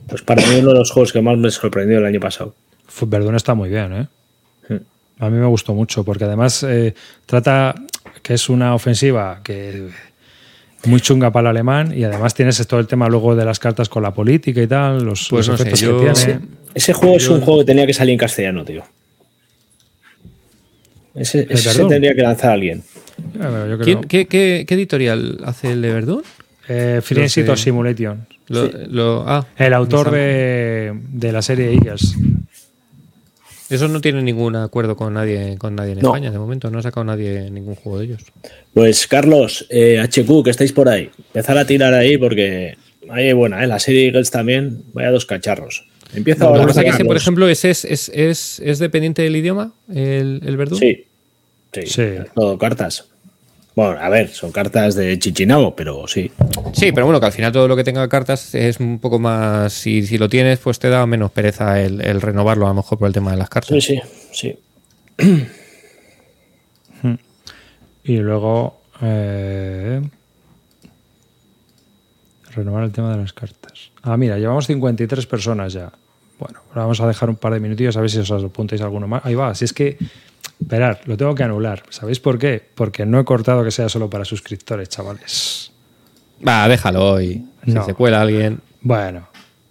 Pues para mí uno de los juegos que más me sorprendió el año pasado. Verdun está muy bien, ¿eh? Hmm. A mí me gustó mucho porque además eh, trata que es una ofensiva que muy chunga para el alemán y además tienes todo el tema luego de las cartas con la política y tal, los, Pues los no sé, efectos yo- que Sí. tiene. Ese juego es un juego que tenía que salir en castellano, tío. Ese, tendría que lanzar alguien. Eh, yo creo- ¿Quién- qué, qué- qué editorial hace el de Verdun? Eh, Free No sé. Exit Simulation. Lo- lo- ah, El autor de, de la serie Eagles. Eso no tiene ningún acuerdo con nadie, con nadie en No. España de momento. No ha sacado nadie ningún juego de ellos. Pues Carlos, eh, HQ, que estáis por ahí, empezar a tirar ahí porque ahí buena, ¿eh? la serie Eagles también, vaya dos cacharros. Empieza Lo ahora. que ese, por ejemplo, es, es, es, es dependiente del idioma, el, el Verdun. Sí, sí, Sí. todo cartas. Bueno, a ver, son cartas de Chichinabo, pero sí. Sí, pero bueno, que al final todo lo que tenga cartas es un poco más. Si, si lo tienes, pues te da menos pereza el, el renovarlo, a lo mejor por el tema de las cartas. Sí, sí, sí. Y luego. eh, renovar el tema de las cartas. Ah, mira, llevamos 53 personas ya. Bueno, ahora vamos a dejar un par de minutillos a ver si os apuntáis alguno más. Ahí va, si es que. Esperad, lo tengo que anular. ¿Sabéis por qué? Porque no he cortado que sea solo para suscriptores, chavales. Va, déjalo hoy. Si No. se cuela alguien. Bueno,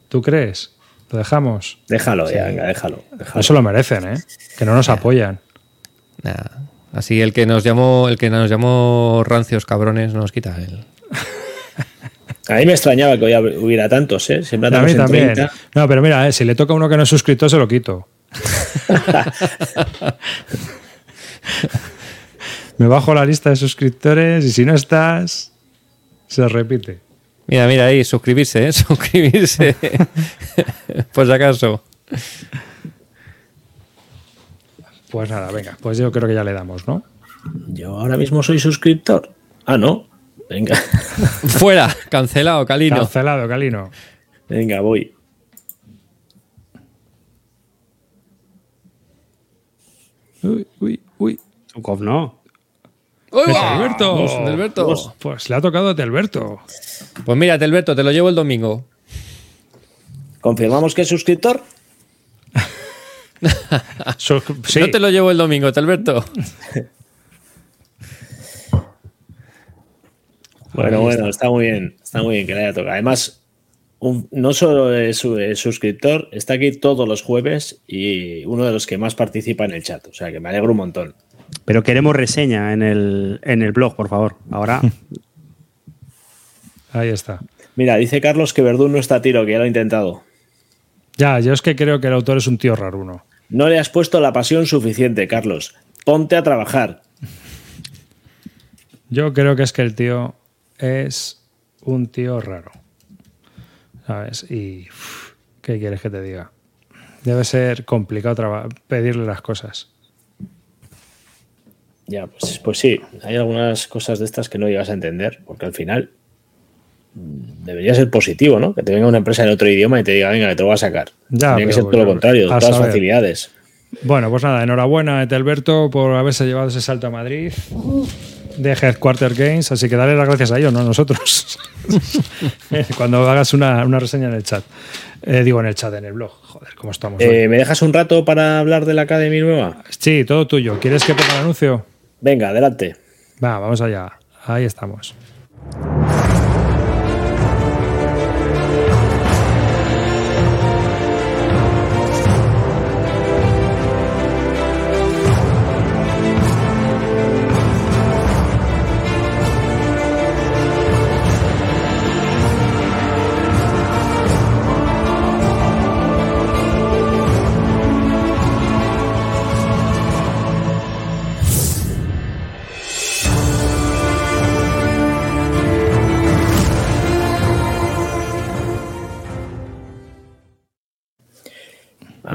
¿tú crees? ¿Lo dejamos? Déjalo ya, venga, déjalo. déjalo. Eso lo merecen, ¿eh? Que no nos apoyan. Nah. Así el que nos llamó, el que nos llamó rancios cabrones nos quita el. A mí me extrañaba que hoy hubiera tantos, ¿eh? Siempre A mí en también. 30. No, pero mira, eh, si le toca a uno que no es suscriptor, se lo quito. Me bajo la lista de suscriptores y si no estás, se repite. Mira, mira ahí, suscribirse, ¿eh? Suscribirse. Por si acaso. Pues nada, venga, pues yo creo que ya le damos, ¿no? Yo ahora mismo soy suscriptor. Ah, no. Venga, Fuera, cancelado, Calino. Cancelado, Calino. venga, voy. Uy, uy, uy. Zukov no. ¡Uy, va! Alberto. Vamos, Alberto. Pues le ha tocado a Alberto. Pues mira, Alberto, te lo llevo el domingo. ¿Confirmamos que es suscriptor? Sí. No te lo llevo el domingo, Alberto. Bueno, bueno, está muy bien. Está muy bien que le haya tocado. Además, un- no solo es, su- es suscriptor, está aquí todos los jueves y uno de los que más participa en el chat. O sea que me alegro un montón. Pero queremos reseña en el, en el blog, por favor. Ahora, Ahí está. Mira, dice Carlos que Verdún no está a tiro, que ya lo ha intentado. Ya, yo es que creo que el autor es un tío raruno. No le has puesto la pasión suficiente, Carlos. Ponte a trabajar. Yo creo que es que el tío es un tío raro. ¿Sabes? Y. ¿Qué quieres que te diga? Debe ser complicado pedirle las cosas. Ya, pues, pues sí, hay algunas cosas de estas que no llegas a entender, porque al final mm, debería ser positivo, ¿no? Que te venga una empresa en otro idioma y te diga, venga, que te lo voy a sacar. Ya, Tiene que ser todo lo yo- contrario, todas las saber. facilidades. Bueno, pues nada, enhorabuena Etelberto por haberse llevado ese salto a Madrid de Headquarter Games. Así que dale las gracias a ellos, no a nosotros. Cuando hagas una, una reseña en el chat. Eh, digo, en el chat, en el blog. Joder, ¿cómo estamos? Eh, ¿Me dejas un rato para hablar de la Academy nueva? Sí, todo tuyo. ¿Quieres que ponga el anuncio? Venga, adelante. Va, vamos allá. Ahí estamos.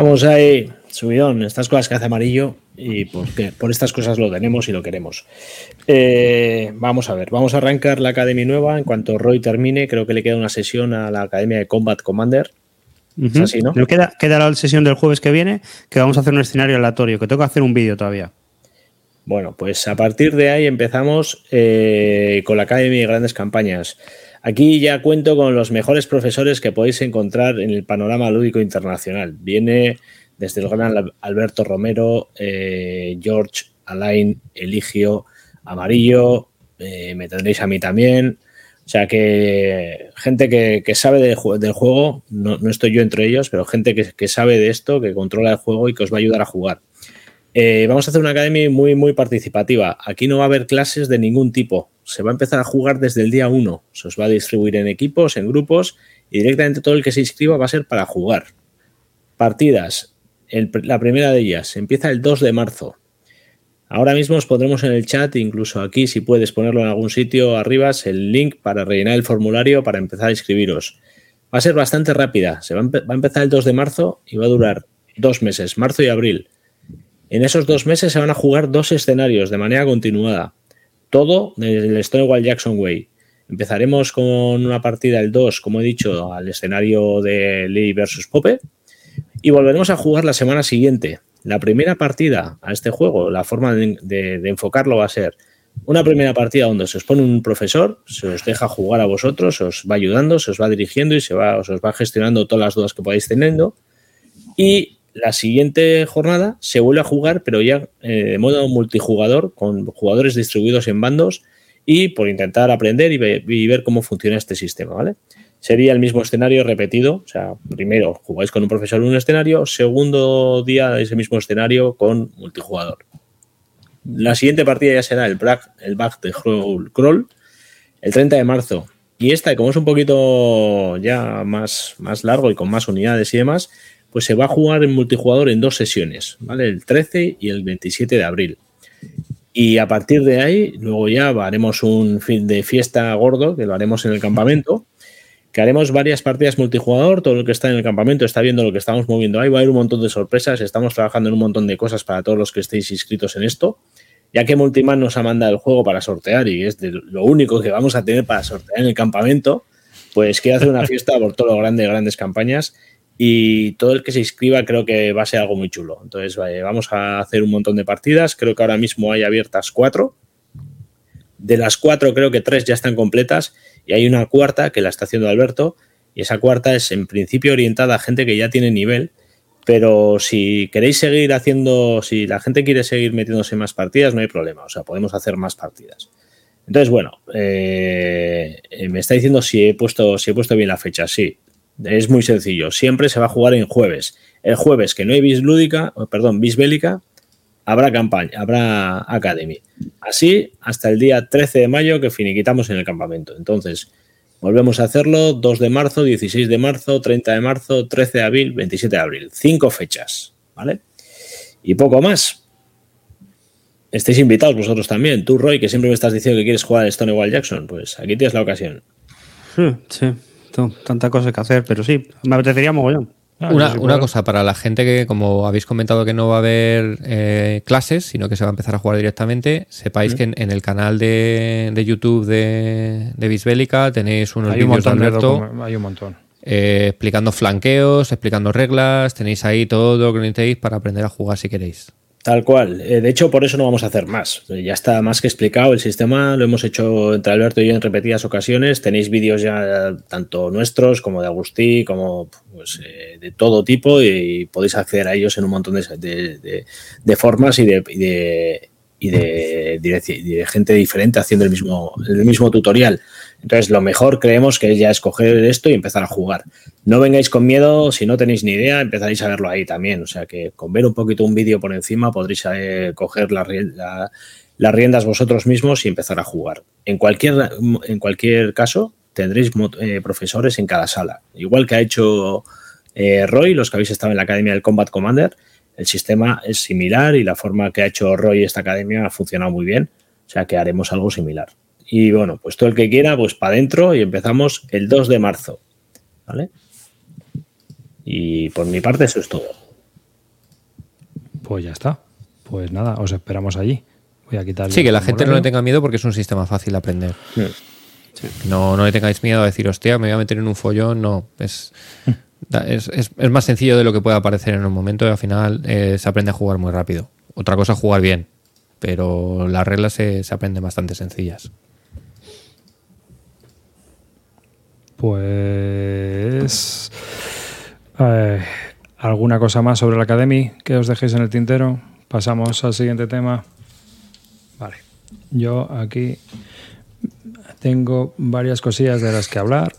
Vamos ahí, subidón, estas cosas que hace amarillo. y porque por estas cosas lo tenemos y lo queremos. Eh, vamos a ver, vamos a arrancar la academia nueva. En cuanto Roy termine, creo que le queda una sesión a la academia de Combat Commander. Es así, ¿no? queda, queda la sesión del jueves que viene, que vamos a hacer un escenario aleatorio, que tengo que hacer un vídeo todavía. Bueno, pues a partir de ahí empezamos eh, con la Academia de Grandes Campañas. Aquí ya cuento con los mejores profesores que podéis encontrar en el panorama lúdico internacional. Viene desde el gran Alberto Romero, eh, George, Alain, Eligio, Amarillo, eh, me tendréis a mí también. O sea que gente que, sabe del juego, no, estoy yo entre ellos, pero gente que, sabe de esto, que controla el juego y que os va a ayudar a jugar. Eh, vamos a hacer una academia muy, muy participativa. Aquí no va a haber clases de ningún tipo. Se va a empezar a jugar desde el día 1. Se os va a distribuir en equipos, en grupos y directamente todo el que se inscriba va a ser para jugar. Partidas la primera de ellas empieza el 2 de marzo. Ahora mismo os pondremos en el chat, incluso aquí, si puedes ponerlo en algún sitio arriba, el link para rellenar el formulario para empezar a inscribiros. Va a ser bastante rápida. Se va, a empezar el 2 de marzo y va a durar dos meses, marzo y abril. En esos dos meses se van a jugar dos escenarios de manera continuada. Todo del Stonewall Jackson Way. Empezaremos con una partida el 2, como he dicho, al escenario de Lee versus Pope y volveremos a jugar la semana siguiente. La primera partida a este juego, la forma de, enfocarlo va a ser una primera partida donde se os pone un profesor, se os deja jugar a vosotros, se os va ayudando, se os va dirigiendo y se va, os va gestionando todas las dudas que podáis teniendo. Y la siguiente jornada se vuelve a jugar, pero ya eh, de modo multijugador, con jugadores distribuidos en bandos y por intentar aprender y, ver cómo funciona este sistema, ¿vale? sería el mismo escenario repetido. O sea, primero jugáis con un profesor en un escenario, segundo día ese mismo escenario con multijugador. La siguiente partida ya será el back, el back de Crawl el 30 de marzo. Y esta, como es un poquito ya más, más largo y con más unidades y demás, pues se va a jugar en multijugador en dos sesiones, ¿vale? El 13 y el 27 de abril. Y a partir de ahí, luego ya haremos un fin de fiesta gordo, que lo haremos en el campamento, que haremos varias partidas multijugador, todo lo que está en el campamento está viendo lo que estamos moviendo ahí, va a haber un montón de sorpresas, estamos trabajando en un montón de cosas para todos los que estéis inscritos en esto, ya que Multiman nos ha mandado el juego para sortear y es lo único que vamos a tener para sortear en el campamento, pues quiero hacer una fiesta por todo lo grande, grandes campañas y todo el que se inscriba creo que va a ser algo muy chulo. Entonces vamos a hacer un montón de partidas, creo que ahora mismo hay abiertas cuatro, de las cuatro creo que tres ya están completas y hay una cuarta que la está haciendo Alberto y esa cuarta es en principio orientada a gente que ya tiene nivel, pero si queréis seguir haciendo, si la gente quiere seguir metiéndose en más partidas, no hay problema, o sea, podemos hacer más partidas. Entonces, bueno, eh, me está diciendo si he puesto, si he puesto bien la fecha, sí. Es muy sencillo. Siempre se va a jugar en jueves. El jueves que no hay bis lúdica, perdón, bis bélica, habrá campaña, habrá Academy. Así hasta el día 13 de mayo que finiquitamos en el campamento. Entonces, volvemos a hacerlo 2 de marzo, 16 de marzo, 30 de marzo, 13 de abril, 27 de abril. Cinco fechas, ¿vale? Y poco más. Estáis invitados vosotros también. Tú, Roy, que siempre me estás diciendo que quieres jugar a Stonewall Jackson, pues aquí tienes la ocasión. Sí, sí. Tanta cosa que hacer, pero sí, me apetecería mogollón. Ah, una, cosa, para la gente que, como habéis comentado, que no va a haber eh, clases, sino que se va a empezar a jugar directamente, sepáis que en, el canal de, YouTube de, de Bisbélica tenéis unos vídeos de Alberto. hay un montón. Eh, explicando flanqueos, explicando reglas, tenéis ahí todo lo que necesitéis para aprender a jugar si queréis. Tal cual. Eh, de hecho, por eso no vamos a hacer más. Ya está más que explicado el sistema. Lo hemos hecho entre Alberto y yo en repetidas ocasiones. Tenéis vídeos ya tanto nuestros como de Agustí, como pues, eh, de todo tipo y podéis acceder a ellos en un montón de, de, formas y de, y de, gente diferente haciendo el mismo, el mismo tutorial. Entonces, lo mejor creemos que es ya escoger esto y empezar a jugar. No vengáis con miedo, si no tenéis ni idea, empezaréis a verlo ahí también. O sea que con ver un poquito un vídeo por encima podréis eh, coger las riendas vosotros mismos y empezar a jugar. En cualquier, en cualquier caso, tendréis eh, profesores en cada sala. Igual que ha hecho eh, Roy, los que habéis estado en la Academia del Combat Commander, el sistema es similar y la forma que ha hecho Roy esta academia ha funcionado muy bien. O sea que haremos algo similar. Y bueno, pues todo el que quiera, pues para adentro y empezamos el 2 de marzo. ¿Vale? Y por mi parte eso es todo. Pues ya está. pues nada, os esperamos allí. Voy a quitar Sí, que la gente no le tenga miedo porque es un sistema fácil de aprender. Mm. No, no le tengáis miedo a decir, hostia, me voy a meter en un follón. No, es, es, es- es más sencillo de lo que puede parecer en un momento y al final eh, se aprende a jugar muy rápido. Otra cosa es jugar bien, pero las reglas se, se aprenden bastante sencillas. Pues. eh, ¿Alguna cosa más sobre la Academy que os dejéis en el tintero? Pasamos al siguiente tema. Vale. Yo aquí tengo varias cosillas de las que hablar.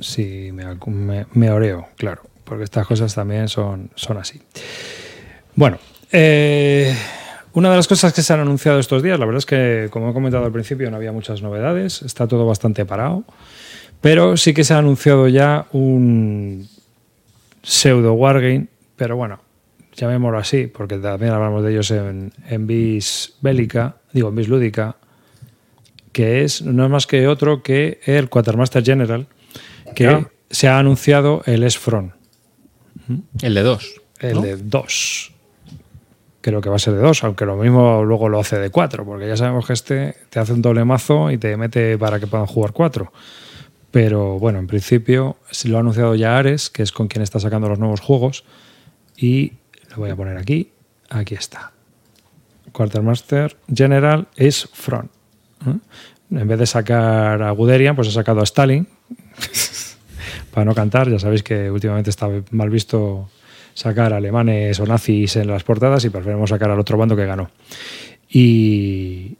Si me, acu- me, me oreo, claro, porque estas cosas también son, son así. Bueno, eh, una de las cosas que se han anunciado estos días, la verdad es que, como he comentado al principio, no había muchas novedades, está todo bastante parado, pero sí que se ha anunciado ya un pseudo wargame, pero bueno, llamémoslo así, porque también hablamos de ellos en, en Bis Bélica, digo, en Bis Lúdica, que es no es más que otro que el Quartermaster General, que Ya. se ha anunciado el S-Front. El de dos. El ¿no? de 2. Creo que va a ser de 2, aunque lo mismo luego lo hace de 4, porque ya sabemos que este te hace un doble mazo y te mete para que puedan jugar 4. Pero bueno, en principio se lo ha anunciado ya Ares, que es con quien está sacando los nuevos juegos. Y lo voy a poner aquí. Aquí está. Quartermaster General es Front. ¿eh? En vez de sacar a Guderian, pues ha sacado a Stalin. para no cantar, ya sabéis que últimamente está mal visto sacar alemanes o nazis en las portadas y preferimos sacar al otro bando que ganó. Y,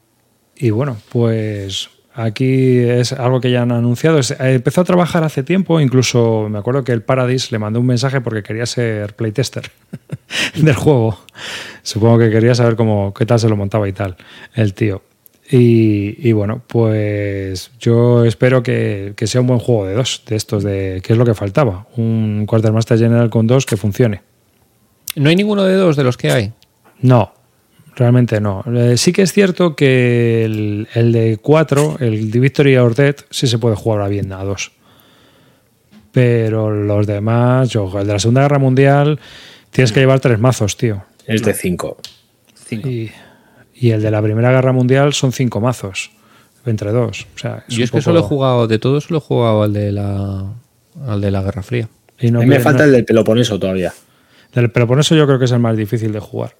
y bueno, pues aquí es algo que ya han anunciado. Eh, Empezó a trabajar hace tiempo, incluso me acuerdo que el Paradis le mandó un mensaje porque quería ser playtester del juego. Supongo que quería saber cómo, qué tal se lo montaba y tal, el tío. Y, y bueno, pues yo espero que, que sea un buen juego de dos, de estos, de qué es lo que faltaba. Un Quartermaster General con dos que funcione. No hay ninguno de dos de los que hay. No, realmente no. Eh, sí que es cierto que el, el de 4, el de Victory or Dead, sí se puede jugar a bien a dos. Pero los demás, yo, el de la Segunda Guerra Mundial, tienes que llevar tres mazos, tío. Es de 5. Y, y el de la Primera Guerra Mundial son cinco mazos, entre dos. O sea, Yo es que poco- solo he jugado, de todos solo he jugado al de la, al de la Guerra Fría. y no a mí me falta no- el del Peloponeso todavía. Del Peloponeso yo creo que es el más difícil de jugar.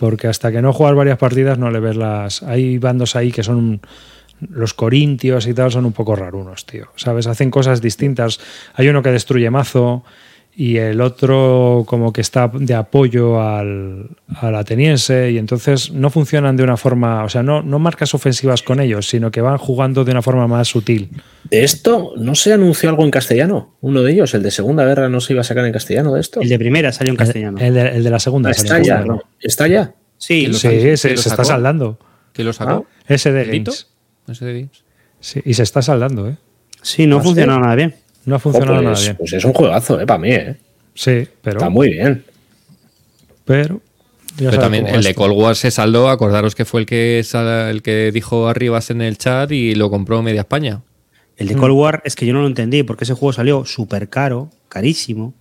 Porque hasta que no juegas varias partidas no le ves las... Hay bandos ahí que son... Los corintios y tal son un poco rarunos, tío. ¿Sabes? Hacen cosas distintas. Hay uno que destruye mazo y el otro como que está de apoyo al, al ateniense y entonces no funcionan de una forma... O sea, no, no marcas ofensivas con ellos, sino que van jugando de una forma más sutil. ¿De esto no se anunció algo en castellano? Uno de ellos, el de Segunda Guerra, no se iba a sacar en castellano de esto. El de primera salió en castellano. El de, el de la segunda. Ah, salió está ya. ¿no? ¿Está ya? sí, lo Sí, sacó? se, ¿Quién se lo está saldando. ¿Quién lo sacó? Ese de ¿Lito? Games. Ese de Games. Sí, y se está saldando, ¿eh? sí, no ¿Ah, funcionó sí? nada bien. No ha Oh, funcionado pues, nada bien. pues es un juegazo, ¿eh? Para mí, ¿eh? Sí, pero. Está muy bien. Pero. ya Pero también el de. Cold War se saldó, acordaros que fue el que el que dijo Arribas en el chat y lo compró media España. El de Cold War es que yo no lo entendí porque ese juego salió súper caro, carísimo.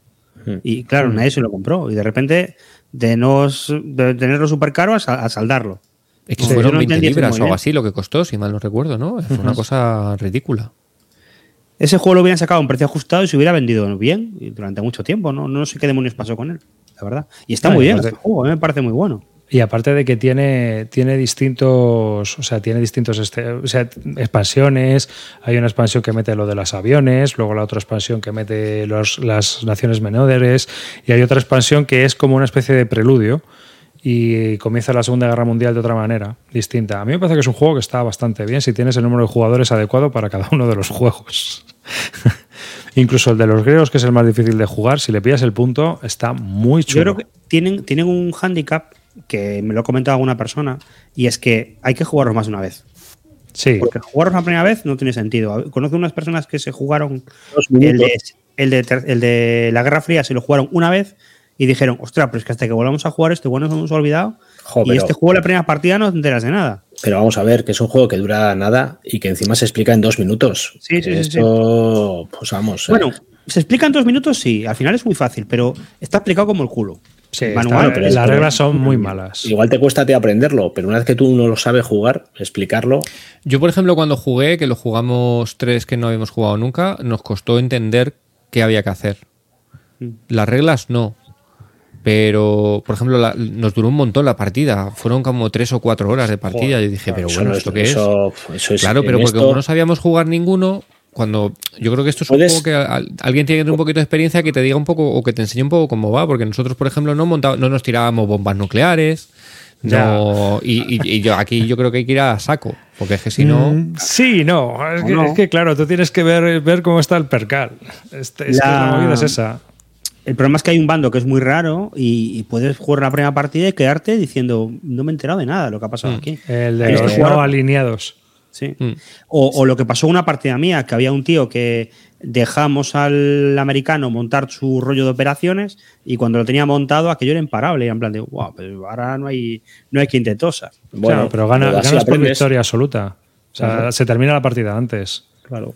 Y claro, nadie se lo compró. Y de repente, de, no, de tenerlo súper caro a, a saldarlo. Es que Sí, fueron no 20 entendí eso libras o algo así lo que costó, si mal no recuerdo, ¿no? Fue una cosa ridícula. Ese juego lo hubieran sacado a un precio ajustado y se hubiera vendido bien durante mucho tiempo. No, no sé qué demonios pasó con él, la verdad. Y está muy y bien aparte- este juego, a mí me parece muy bueno. Y aparte de que tiene, tiene distintos, o sea, tiene distintos este- o sea, expansiones. Hay una expansión que mete lo de los aviones, luego la otra expansión que mete los- las naciones menores, y hay otra expansión que es como una especie de preludio y comienza la Segunda Guerra Mundial de otra manera, distinta. A mí me parece que es un juego que está bastante bien si tienes el número de jugadores adecuado para cada uno de los juegos. Incluso el de los griegos, que es el más difícil de jugar, si le pillas el punto, está muy chulo. Yo creo que tienen, tienen un handicap que me lo ha comentado alguna persona y es que hay que jugarlos más de una vez. Sí. Porque jugarlos la primera vez no tiene sentido. Conozco unas personas que se jugaron el de, el, de, el de la Guerra Fría, se lo jugaron una vez y dijeron, ostras, pero es que hasta que volvamos a jugar este igual nos hemos olvidado. Jo, y este juego la primera partida no te enteras de nada. Pero vamos a ver, que es un juego que dura nada y que encima se explica en dos minutos. Sí, sí, sí, Esto, pues vamos. eh, Bueno, se explica en dos minutos, sí, al final es muy fácil, pero está explicado como el culo. Sí, manual, está- pero es- las pero- reglas son muy malas. Igual te cuesta ti aprenderlo, pero una vez que tú no lo sabes jugar, explicarlo. Yo, por ejemplo, cuando jugué, que lo jugamos tres que no habíamos jugado nunca, nos costó entender qué había que hacer. Las reglas no. Pero, por ejemplo, la- nos duró un montón la partida. Fueron como tres o cuatro horas de partida. Yo dije, pero bueno, no ¿esto qué es? eso- eso es- Claro, pero porque esto- como no sabíamos jugar ninguno, cuando yo creo que esto es un Puedes- juego que al- alguien tiene que tener un poquito de experiencia que te diga un poco o que te enseñe un poco cómo va, porque nosotros, por ejemplo, no montaba- no nos tirábamos bombas nucleares. No, y, y- y yo aquí yo creo que hay que ir a saco, porque es que si no. Mm, Sí, no. Es, ¿O que, no? es que, claro, tú tienes que ver, ver cómo está el percal. Este- es que La- la movida es esa. El problema es que hay un bando que es muy raro y, y puedes jugar la primera partida y quedarte diciendo, no me he enterado de nada de lo que ha pasado aquí. El de los jugar- no alineados. Sí. Mm. O, o lo que pasó en una partida mía, que había un tío que dejamos al americano montar su rollo de operaciones y cuando lo tenía montado aquello era imparable. Y en plan de, wow, pues ahora no hay, no hay quien te tosa. claro, pero gana- ganas por victoria absoluta. O sea, se termina la partida antes. Claro.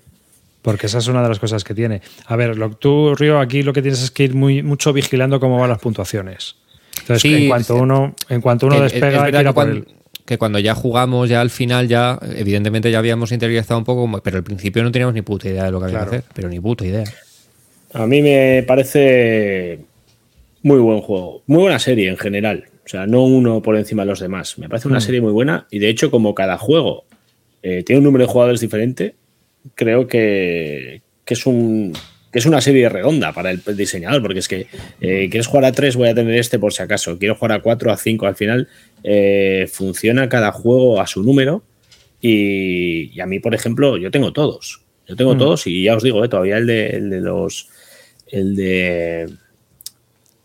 Porque esa es una de las cosas que tiene. A ver, lo, tú, Río, aquí lo que tienes es que ir muy, mucho vigilando cómo van las puntuaciones. Entonces, Sí, en cuanto sí. uno, en cuanto uno despega, que verdad ir a que por cuando, él. que cuando ya jugamos, ya al final, ya, evidentemente ya habíamos interiorizado un poco, pero al principio no teníamos ni puta idea de lo que había Claro. que hacer, pero ni puta idea. A mí me parece muy buen juego. Muy buena serie en general. O sea, no uno por encima de los demás. Me parece una serie muy buena y de hecho, como cada juego eh, tiene un número de jugadores diferente, creo que, que es un que es una serie redonda para el diseñador, porque es que eh, quieres jugar a 3, voy a tener este por si acaso. Quiero jugar a 4, a 5, al final eh, funciona cada juego a su número y, y a mí, por ejemplo, yo tengo todos. Yo tengo todos y ya os digo, eh, todavía el de, el de los... El de...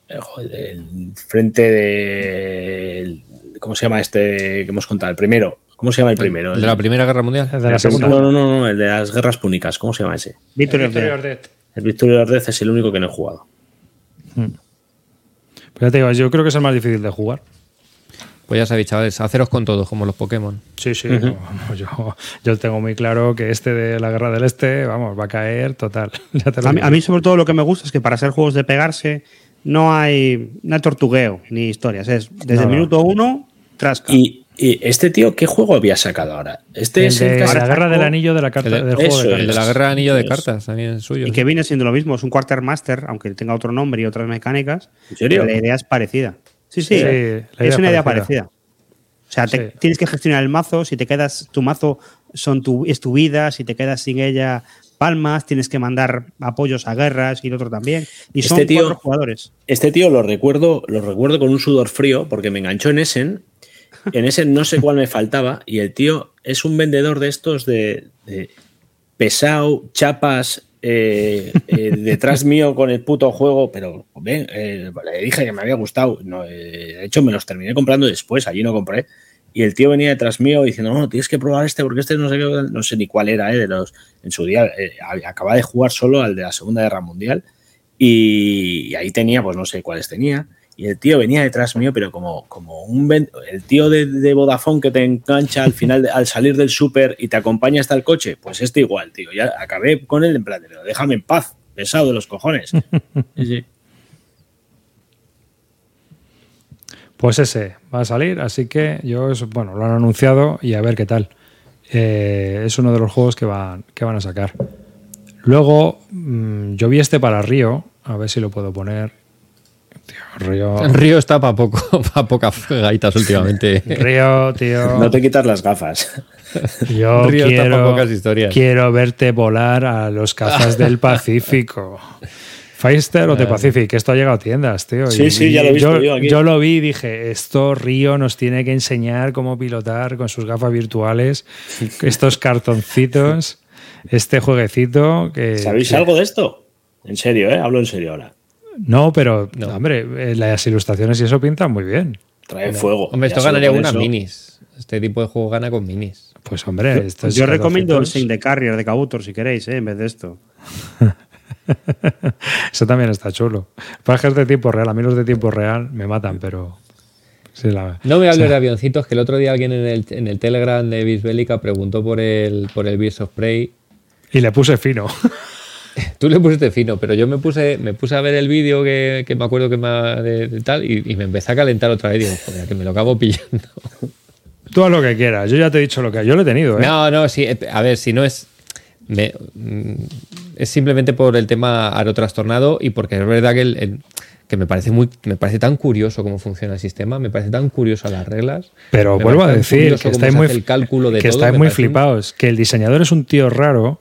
eh, joder, el frente de... ¿Cómo se llama este que hemos contado? El primero. ¿Cómo se llama el primero? ¿El de la Primera Guerra Mundial? El de la segunda. No, no, no, no, el de las guerras púnicas. ¿Cómo se llama ese? Victory of Death. El Victory of Death es el único que no he jugado. Pues ya te digo, yo creo que es el más difícil de jugar. Pues ya sabéis, chavales, haceros con todos, como los Pokémon. Sí, sí. vamos, yo, yo tengo muy claro que este de la Guerra del Este, vamos, va a caer total. Ya te lo A mí, digo. a mí, sobre todo, lo que me gusta es que para ser juegos de pegarse no hay, no hay tortugueo ni historias. Es desde el minuto uno, trasca. Y, y este tío, ¿qué juego había sacado ahora? Este El es el de la sacó- Guerra del Anillo de la carta, El de- del juego de es. El de cartas. la Guerra de Anillo de Eso. Cartas, también es suyo. Y que viene siendo lo mismo, es un Quartermaster, aunque tenga otro nombre y otras mecánicas. ¿En serio? pero La idea es parecida. Sí, sí, Sí, la es una idea parecida. parecida. O sea, te- Sí. tienes que gestionar el mazo, si te quedas, tu mazo son tu, es tu vida, si te quedas sin ella, palmas, tienes que mandar apoyos a guerras y el otro también. Y son Este tío- cuatro jugadores. Este tío lo recuerdo, lo recuerdo con un sudor frío porque me enganchó en Essen. En Essen no sé cuál me faltaba y el tío es un vendedor de estos de, pesado, chapas, eh, eh, detrás mío con el puto juego, pero ven, eh, le dije que me había gustado. De hecho, me los terminé comprando después, allí no compré. Y el tío venía detrás mío diciendo, no, tienes que probar este porque este no sé no sé ni cuál era, de los, en su día, eh, acaba de jugar solo al de la Segunda Guerra Mundial y, y ahí tenía, pues no sé cuáles tenía. Y el tío venía detrás mío, pero como, como un el tío de, de Vodafone que te engancha al final, al salir del súper y te acompaña hasta el coche, pues este igual, tío. Ya acabé con él en plan, pero déjame en paz, pesado de los cojones. Pues ese va a salir, así que yo, bueno, lo han anunciado y a ver qué tal. Eh, es uno de los juegos que van, que van a sacar. Luego, mm, yo vi este para Río, a ver si lo puedo poner. Río, está para poco, para pocas gaitas últimamente. Río, tío. No te quitas las gafas. Yo Río está pa' quiero, pocas historias. quiero verte volar a los cazas del Pacífico. Feister o The Pacific, esto ha llegado a tiendas, tío. Sí, Y- sí, ya lo he visto yo, yo aquí. yo lo vi y dije, esto Río nos tiene que enseñar cómo pilotar con sus gafas virtuales, estos cartoncitos, este jueguecito que... ¿Sabéis que- algo de esto? En serio, ¿eh? Hablo en serio ahora. No, pero, hombre, eh, las ilustraciones y eso pintan muy bien. Trae fuego. Hombre, esto ganaría con unas minis. Este tipo de juego gana con minis. Pues hombre, esto es Yo recomiendo el. Sing the Carrier de Kabutor si queréis, ¿eh? en vez de esto. Eso también está chulo. Para que es de tiempo real, a mí los de tiempo real me matan, pero... Sí, la... No me hables de avioncitos, que el otro día alguien en el, en el Telegram de Bisbélica preguntó por el, por el of Prey. Y le puse fino. tú le pusiste fino, pero yo me puse, me puse a ver el vídeo que, que me acuerdo que me de, de tal y, y me empecé a calentar otra vez. Digo, joder, que me lo acabo pillando. Tú haz lo que quieras. Yo ya te he dicho lo que yo lo he tenido. ¿eh? No, no, sí. eh, A ver, si no es. me- mm, es simplemente por el tema aerotrastornado y porque es verdad que, el- el- que me parece muy me parece tan curioso cómo funciona el sistema, me parece tan curioso las reglas. Pero vuelvo a decir que estáis muy, el cálculo de que todo, estáis muy parece un- flipados. Que el diseñador es un tío raro,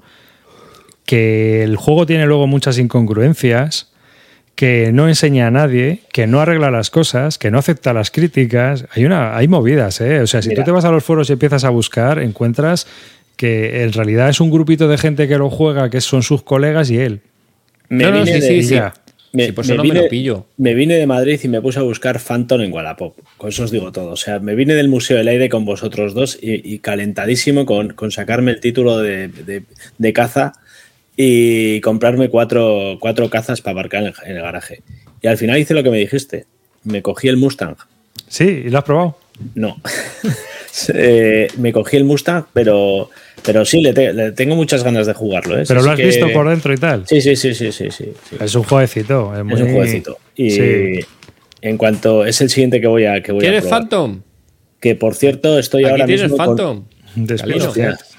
que el juego tiene luego muchas incongruencias, que no enseña a nadie, que no arregla las cosas, que no acepta las críticas. Hay, una, hay movidas, ¿eh? O sea, si Mira. tú te vas a los foros y empiezas a buscar, encuentras que en realidad es un grupito de gente que lo juega, que son sus colegas y él. Me No, no, vine sí, de- sí, sí. Me, Sí, por me me vine, lo pillo. me vine de Madrid y me puse a buscar Phantom en Wallapop. Con eso os digo todo. O sea, me vine del Museo del Aire con vosotros dos y, y calentadísimo con, con sacarme el título de, de- de caza y comprarme cuatro, cuatro cazas para aparcar en el, en el garaje. Y al final hice lo que me dijiste. Me cogí el Mustang. Sí, ¿y lo has probado? No. Eh, me cogí el Mustang, pero, pero sí, le, te- le tengo muchas ganas de jugarlo. ¿eh? Pero lo has que- visto por dentro y tal. Sí, sí, sí, sí, sí, sí, sí. Es un jueguecito. Es, Es un jueguecito. Y Sí. en cuanto es el siguiente que voy a que voy a ¿Quieres probar. Phantom? Que por cierto, estoy Aquí ahora tienes mismo. con- Phantom. Después,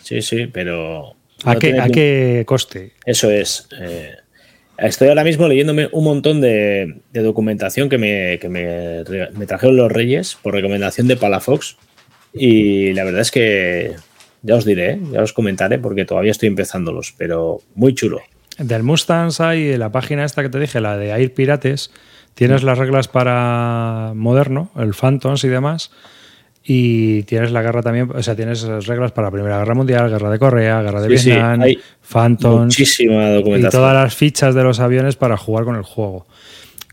sí, sí, pero. ¿A, qué, ¿A qué coste? Eso es. eh, estoy ahora mismo leyéndome un montón de, de documentación que, me, que me, me trajeron los Reyes por recomendación de Palafox. Y la verdad es que ya os diré, ya os comentaré porque todavía estoy empezándolos, pero muy chulo. Del Mustangs hay la página esta que te dije, la de Air Pirates, tienes las reglas para moderno, el Phantoms y demás, y tienes la guerra también, o sea, tienes las reglas para Primera Guerra Mundial, Guerra de Corea, Guerra de Sí, sí, Vietnam, Phantoms Muchísima y documentación. todas las fichas de los aviones para jugar con el juego.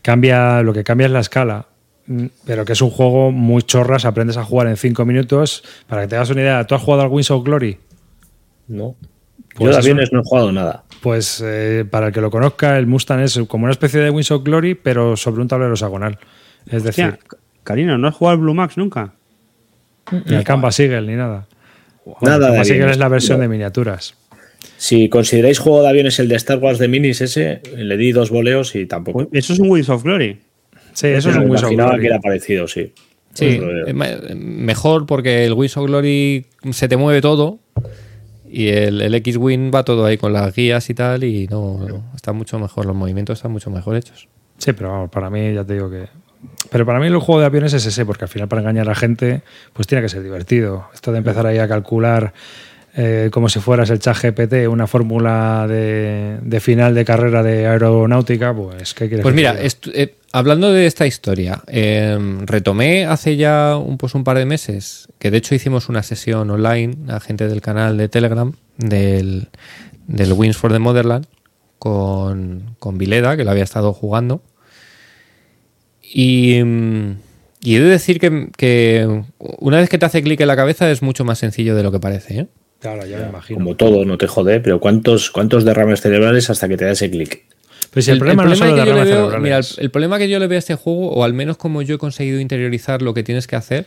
Cambia, lo que cambia es la escala, mm, pero que es un juego muy chorras, aprendes a jugar en 5 minutos. Para que te hagas una idea, ¿tú has jugado al Wings of Glory? No. Pues Yo de es aviones no he jugado nada. Pues eh, para el que lo conozca, el Mustang es como una especie de Wings of Glory, pero sobre un tablero hexagonal. Es decir, Karina, ¿no has jugado al Blue Max nunca? Ni el Canvas Eagle ni nada. Nada el de Canvas Eagle es la versión No. de miniaturas. Si consideráis juego de aviones el de Star Wars de Minis ese, le di dos boleos y tampoco. Eso es un Wings of Glory. Sí, eso es un Wings of imaginaba Glory. que era parecido, sí. Sí, Pues, eh, ma- mejor porque el Wings of Glory se te mueve todo y el, el X-Wing va todo ahí con las guías y tal y no, no, está mucho mejor, los movimientos están mucho mejor hechos. Sí, pero vamos, para mí ya te digo que... Pero para mí el juego de aviones es ese, porque al final para engañar a la gente, pues tiene que ser divertido. Esto de empezar ahí a calcular eh, como si fueras el chat GPT, una fórmula de, de final de carrera de aeronáutica, pues ¿qué quieres Pues mira, eh, hablando de esta historia, eh, retomé hace ya un, pues un par de meses, que de hecho hicimos una sesión online a gente del canal de Telegram del, del Wins for the Motherland con, con Vileda, que lo había estado jugando. Y, mm, y he de decir que, que una vez que te hace clic en la cabeza es mucho más sencillo de lo que parece. ¿eh? Claro, ya me imagino. como todo, no te jode, pero ¿cuántos, cuántos derrames cerebrales hasta que te da ese clic? Pero si el, problema, no es solo que yo le derrames veo- cerebrales. mira, el, el problema que yo le veo a este juego, o al menos como yo he conseguido interiorizar lo que tienes que hacer,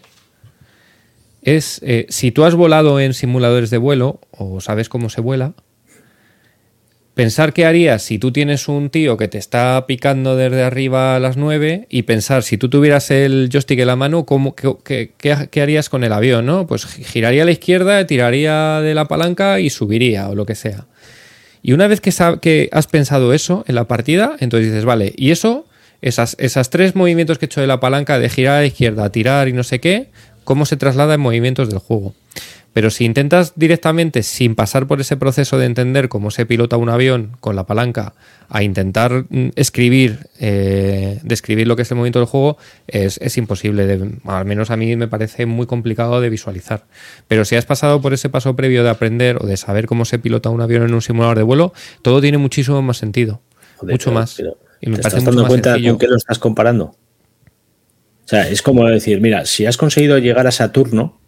es eh, si tú has volado en simuladores de vuelo o sabes cómo se vuela, pensar qué harías si tú tienes un tío que te está picando desde arriba a las 9 y pensar si tú tuvieras el joystick en la mano, ¿cómo, qué, qué- qué- harías con el avión? ¿no? Pues giraría a la izquierda, tiraría de la palanca y subiría o lo que sea. Y una vez que, que has pensado eso en la partida, entonces dices, vale, y eso, esas, esas tres movimientos que he hecho de la palanca de girar a la izquierda, tirar y no sé qué, cómo se traslada en movimientos del juego. Pero si intentas directamente, sin pasar por ese proceso de entender cómo se pilota un avión con la palanca, a intentar mm, escribir, eh, describir lo que es el movimiento del juego, es, es imposible. de- al menos a mí me parece muy complicado de visualizar. Pero si has pasado por ese paso previo de aprender o de saber cómo se pilota un avión en un simulador de vuelo, todo tiene muchísimo más sentido. Joder, mucho pero- más. pero Y me ¿Te parece estás dando cuenta sencillo. con qué lo estás comparando? O sea, es como decir, mira, si has conseguido llegar a Saturno,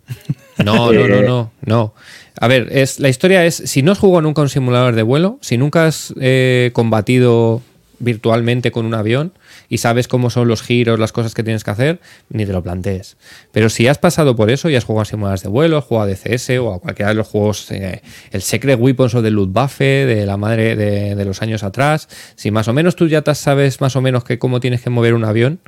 No, no, no, Eh, no, no. A ver, es, la historia es, si no has jugado nunca un simulador de vuelo, si nunca has eh, combatido virtualmente con un avión, y sabes cómo son los giros, las cosas que tienes que hacer, ni te lo plantees. Pero si has pasado por eso y has jugado a simuladores de vuelo, has jugado a DCS o a cualquiera de los juegos, eh, el Secret Weapons o del Luftwaffe, de la madre de, de, los años atrás, si más o menos tú ya sabes más o menos que cómo tienes que mover un avión,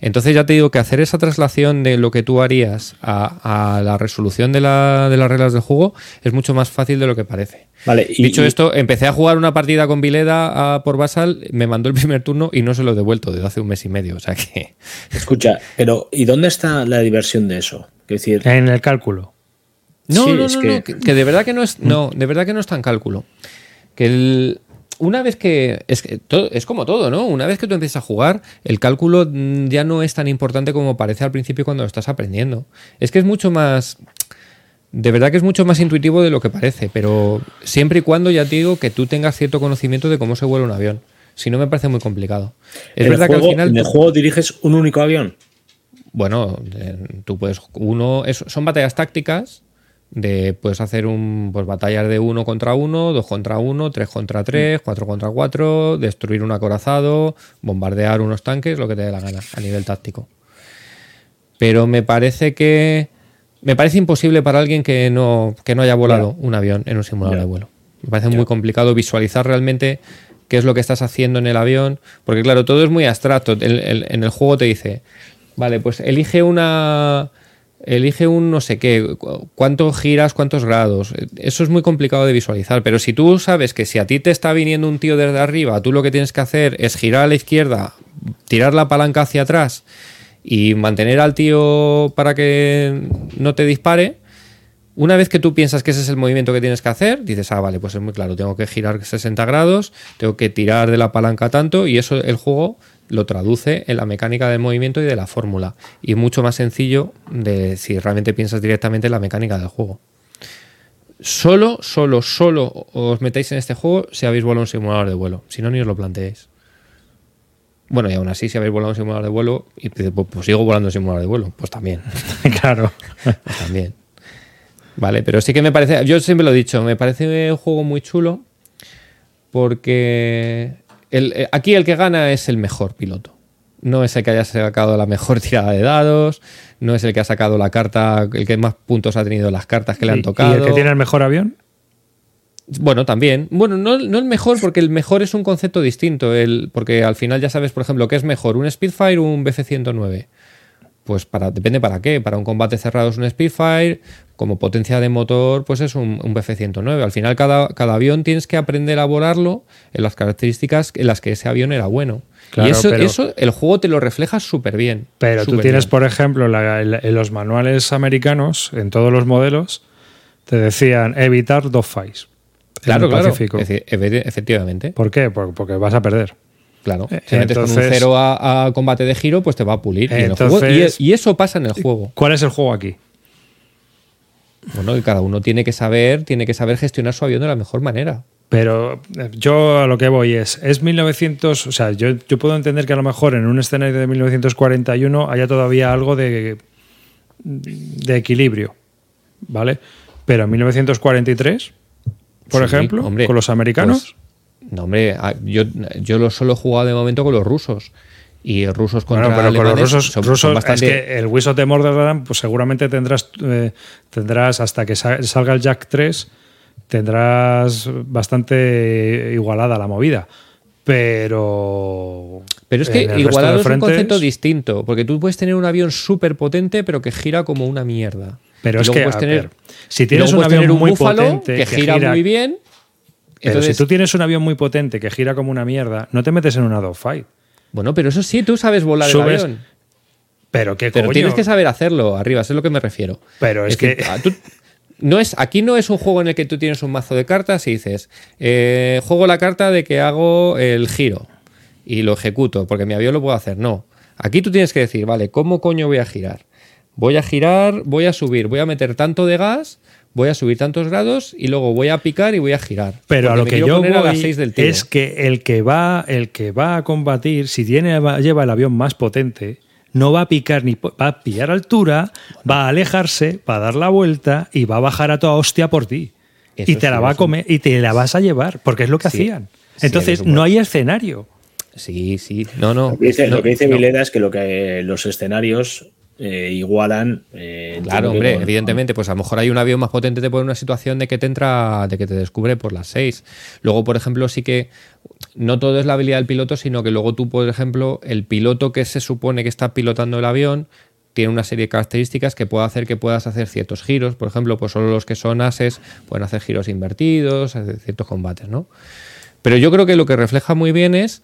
entonces ya te digo que hacer esa traslación de lo que tú harías a, a la resolución de, la, de las reglas del juego es mucho más fácil de lo que parece. Vale, y, Dicho y- esto, empecé a jugar una partida con Vileda a- por Basal, me mandó el primer turno y no se lo he devuelto desde hace un mes y medio. O sea que. escucha, pero ¿y dónde está la diversión de eso? Es decir, En el cálculo. No, Sí, no, es no, que- no, que, que de verdad que no es. No, de verdad que no está en cálculo. Que el- una vez que. Es, que todo- es como todo, ¿no? Una vez que tú empiezas a jugar, el cálculo mm, ya no es tan importante como parece al principio cuando lo estás aprendiendo. Es que es mucho más. De verdad que es mucho más intuitivo de lo que parece, pero siempre y cuando ya te digo que tú tengas cierto conocimiento de cómo se vuela un avión. Si no, me parece muy complicado. Es verdad juego, que al final. en el juego diriges un único avión. Bueno, eh, tú puedes. Uno. es- son batallas tácticas. De, puedes hacer un, pues, batallas de uno contra uno, dos contra uno, tres contra tres, cuatro contra cuatro, destruir un acorazado, bombardear unos tanques, lo que te dé la gana a nivel táctico. Pero me parece que. Me parece imposible para alguien que no, que no haya volado un avión en un simulador de vuelo. Me parece muy complicado visualizar realmente qué es lo que estás haciendo en el avión, porque claro, todo es muy abstracto. El- en el juego te dice, vale, pues elige una... Elige un no sé qué, cu- cuánto giras, cuántos grados. Eso es muy complicado de visualizar, pero si tú sabes que si a ti te está viniendo un tío desde arriba, tú lo que tienes que hacer es girar a la izquierda, tirar la palanca hacia atrás y mantener al tío para que no te dispare, una vez que tú piensas que ese es el movimiento que tienes que hacer, dices, ah, vale, pues es muy claro, tengo que girar 60 grados, tengo que tirar de la palanca tanto, y eso el juego lo traduce en la mecánica del movimiento y de la fórmula. Y mucho más sencillo de si realmente piensas directamente en la mecánica del juego. Solo, solo, solo os metéis en este juego si habéis volado un simulador de vuelo. Si no, ni os lo planteéis. Bueno, y aún así, si habéis volado un simulador de vuelo, y dices, pues, pues sigo volando un simulador de vuelo, pues también. claro. Pues también. Vale, pero sí que me parece, yo siempre lo he dicho, me parece un juego muy chulo porque el- eh, aquí el que gana es el mejor piloto. No es el que haya sacado la mejor tirada de dados, no es el que ha sacado la carta, el que más puntos ha tenido en las cartas que le ¿Y- han tocado. ¿Y el que tiene el mejor avión? Bueno, también. Bueno, no, no el mejor, porque el mejor es un concepto distinto. El, porque al final ya sabes, por ejemplo, qué es mejor, un Spitfire o un BF-109. Pues para, depende para qué. Para un combate cerrado es un Spitfire, como potencia de motor, pues es un, un BF-109. Al final, cada, cada avión tienes que aprender a volarlo en las características en las que ese avión era bueno. Claro, y eso, pero- eso el juego te lo refleja súper bien. Pero tú tienes, bien. por ejemplo, la- en en los manuales americanos, en todos los modelos, te decían evitar dogfights. En Claro, el claro. Pacífico. Es decir, efe- efectivamente. ¿Por qué? Por- Porque vas a perder. Claro. Eh, Si metes con un cero a, a combate de giro, pues te va a pulir. Y, en el juego- y- y eso pasa en el juego. ¿Cuál es el juego aquí? Bueno, y cada uno tiene que saber, tiene que saber gestionar su avión de la mejor manera. Pero eh, yo a lo que voy es, es 1900, o sea, yo, yo puedo entender que a lo mejor en un escenario de 1941 haya todavía algo de, de equilibrio, ¿vale? Pero en 1943, por Sí, ejemplo, hombre, con los americanos, pues, no, hombre, a- yo, yo lo solo he jugado de momento con los rusos. Y rusos contra Bueno, pero con los alemanes rusos, son- rusos son bastante- es que el Wish de Mordor, pues seguramente tendrás, eh, tendrás hasta que sa- salga el Jack 3, tendrás bastante igualada la movida. Pero. Pero es que igualado es un concepto distinto, porque tú puedes tener un avión súper potente, pero que gira como una mierda. Pero Y es que, puedes a tener, ver, si tienes un avión muy potente que, que gira, muy bien. Pero entonces- si tú tienes un avión muy potente que gira como una mierda, no te metes en una dogfight. Bueno, pero eso sí, tú sabes volar Subes- el avión. Pero qué Pero tienes que saber hacerlo, arriba, eso es lo que me refiero. Pero es que- ah, tú- no es, aquí no es un juego en el que tú tienes un mazo de cartas y dices, eh, juego la carta de que hago el giro y lo ejecuto, porque mi avión lo puedo hacer. No. Aquí tú tienes que decir, vale, ¿cómo coño voy a girar? Voy a girar, voy a subir, voy a meter tanto de gas, voy a subir tantos grados y luego voy a picar y voy a girar. Pero a lo que yo poner a las voy seis del tiro. es que el que va, el que va a combatir, si tiene va- lleva el avión más potente, no va a picar ni va a pillar altura, va a alejarse, va a dar la vuelta y va a bajar a toda hostia por ti. Eso y te sí, la va a comer y te la vas a llevar, porque es lo que Sí. hacían. Entonces no hay escenario. Sí, sí. No, no. Lo que dice, no, lo que dice no. Vileda es que lo que los escenarios eh, igualan. eh, Claro, que hombre, evidentemente, pues a lo mejor hay un avión más potente, te pone en una situación de que te entra, de que te descubre por las seis. Luego, por ejemplo, sí que no todo es la habilidad del piloto, sino que luego tú, por ejemplo, el piloto que se supone que está pilotando el avión tiene una serie de características que puede hacer que puedas hacer ciertos giros. Por ejemplo, pues solo los que son ases pueden hacer giros invertidos, hacer ciertos combates, ¿no? Pero yo creo que lo que refleja muy bien es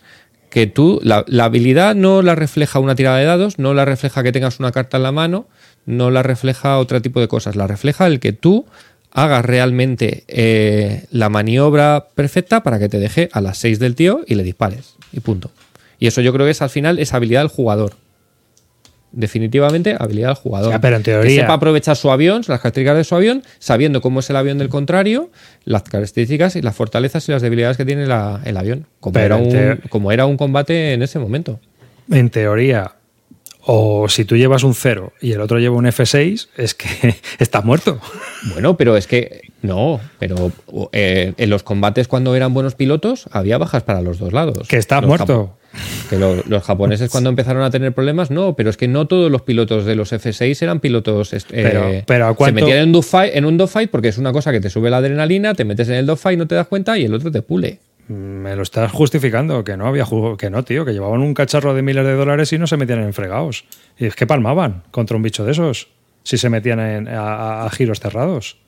que tú, la, la habilidad no la refleja una tirada de dados, no la refleja que tengas una carta en la mano, no la refleja otro tipo de cosas, la refleja el que tú hagas realmente eh, la maniobra perfecta para que te deje a las 6 del tío y le dispares. Y punto. Y eso yo creo que es al final es habilidad del jugador. Definitivamente habilidad del jugador. Ya, pero en Que sepa aprovechar su avión, las características de su avión, sabiendo cómo es el avión del contrario, las características y las fortalezas y las debilidades que tiene la- el avión. Como, Pero era un, como era un combate en ese momento. En teoría, o si tú llevas un 0 y el otro lleva un F6, es que estás muerto. Bueno, pero es que no, pero eh, en los combates cuando eran buenos pilotos había bajas para los dos lados. Que estás Los muerto. Que lo- los japoneses cuando empezaron a tener problemas, no, pero es que no todos los pilotos de los F6 eran pilotos. Pero- eh, pero ¿a se metían en, un dogfight- en un dogfight porque es una cosa que te sube la adrenalina, te metes en el dogfight, no te das cuenta y el otro te pule. Me lo estás justificando, que no había juego, que no, tío, que llevaban un cacharro de miles de dólares y no se metían en fregados. Y es que palmaban contra un bicho de esos, si se metían en- a, a- a giros cerrados.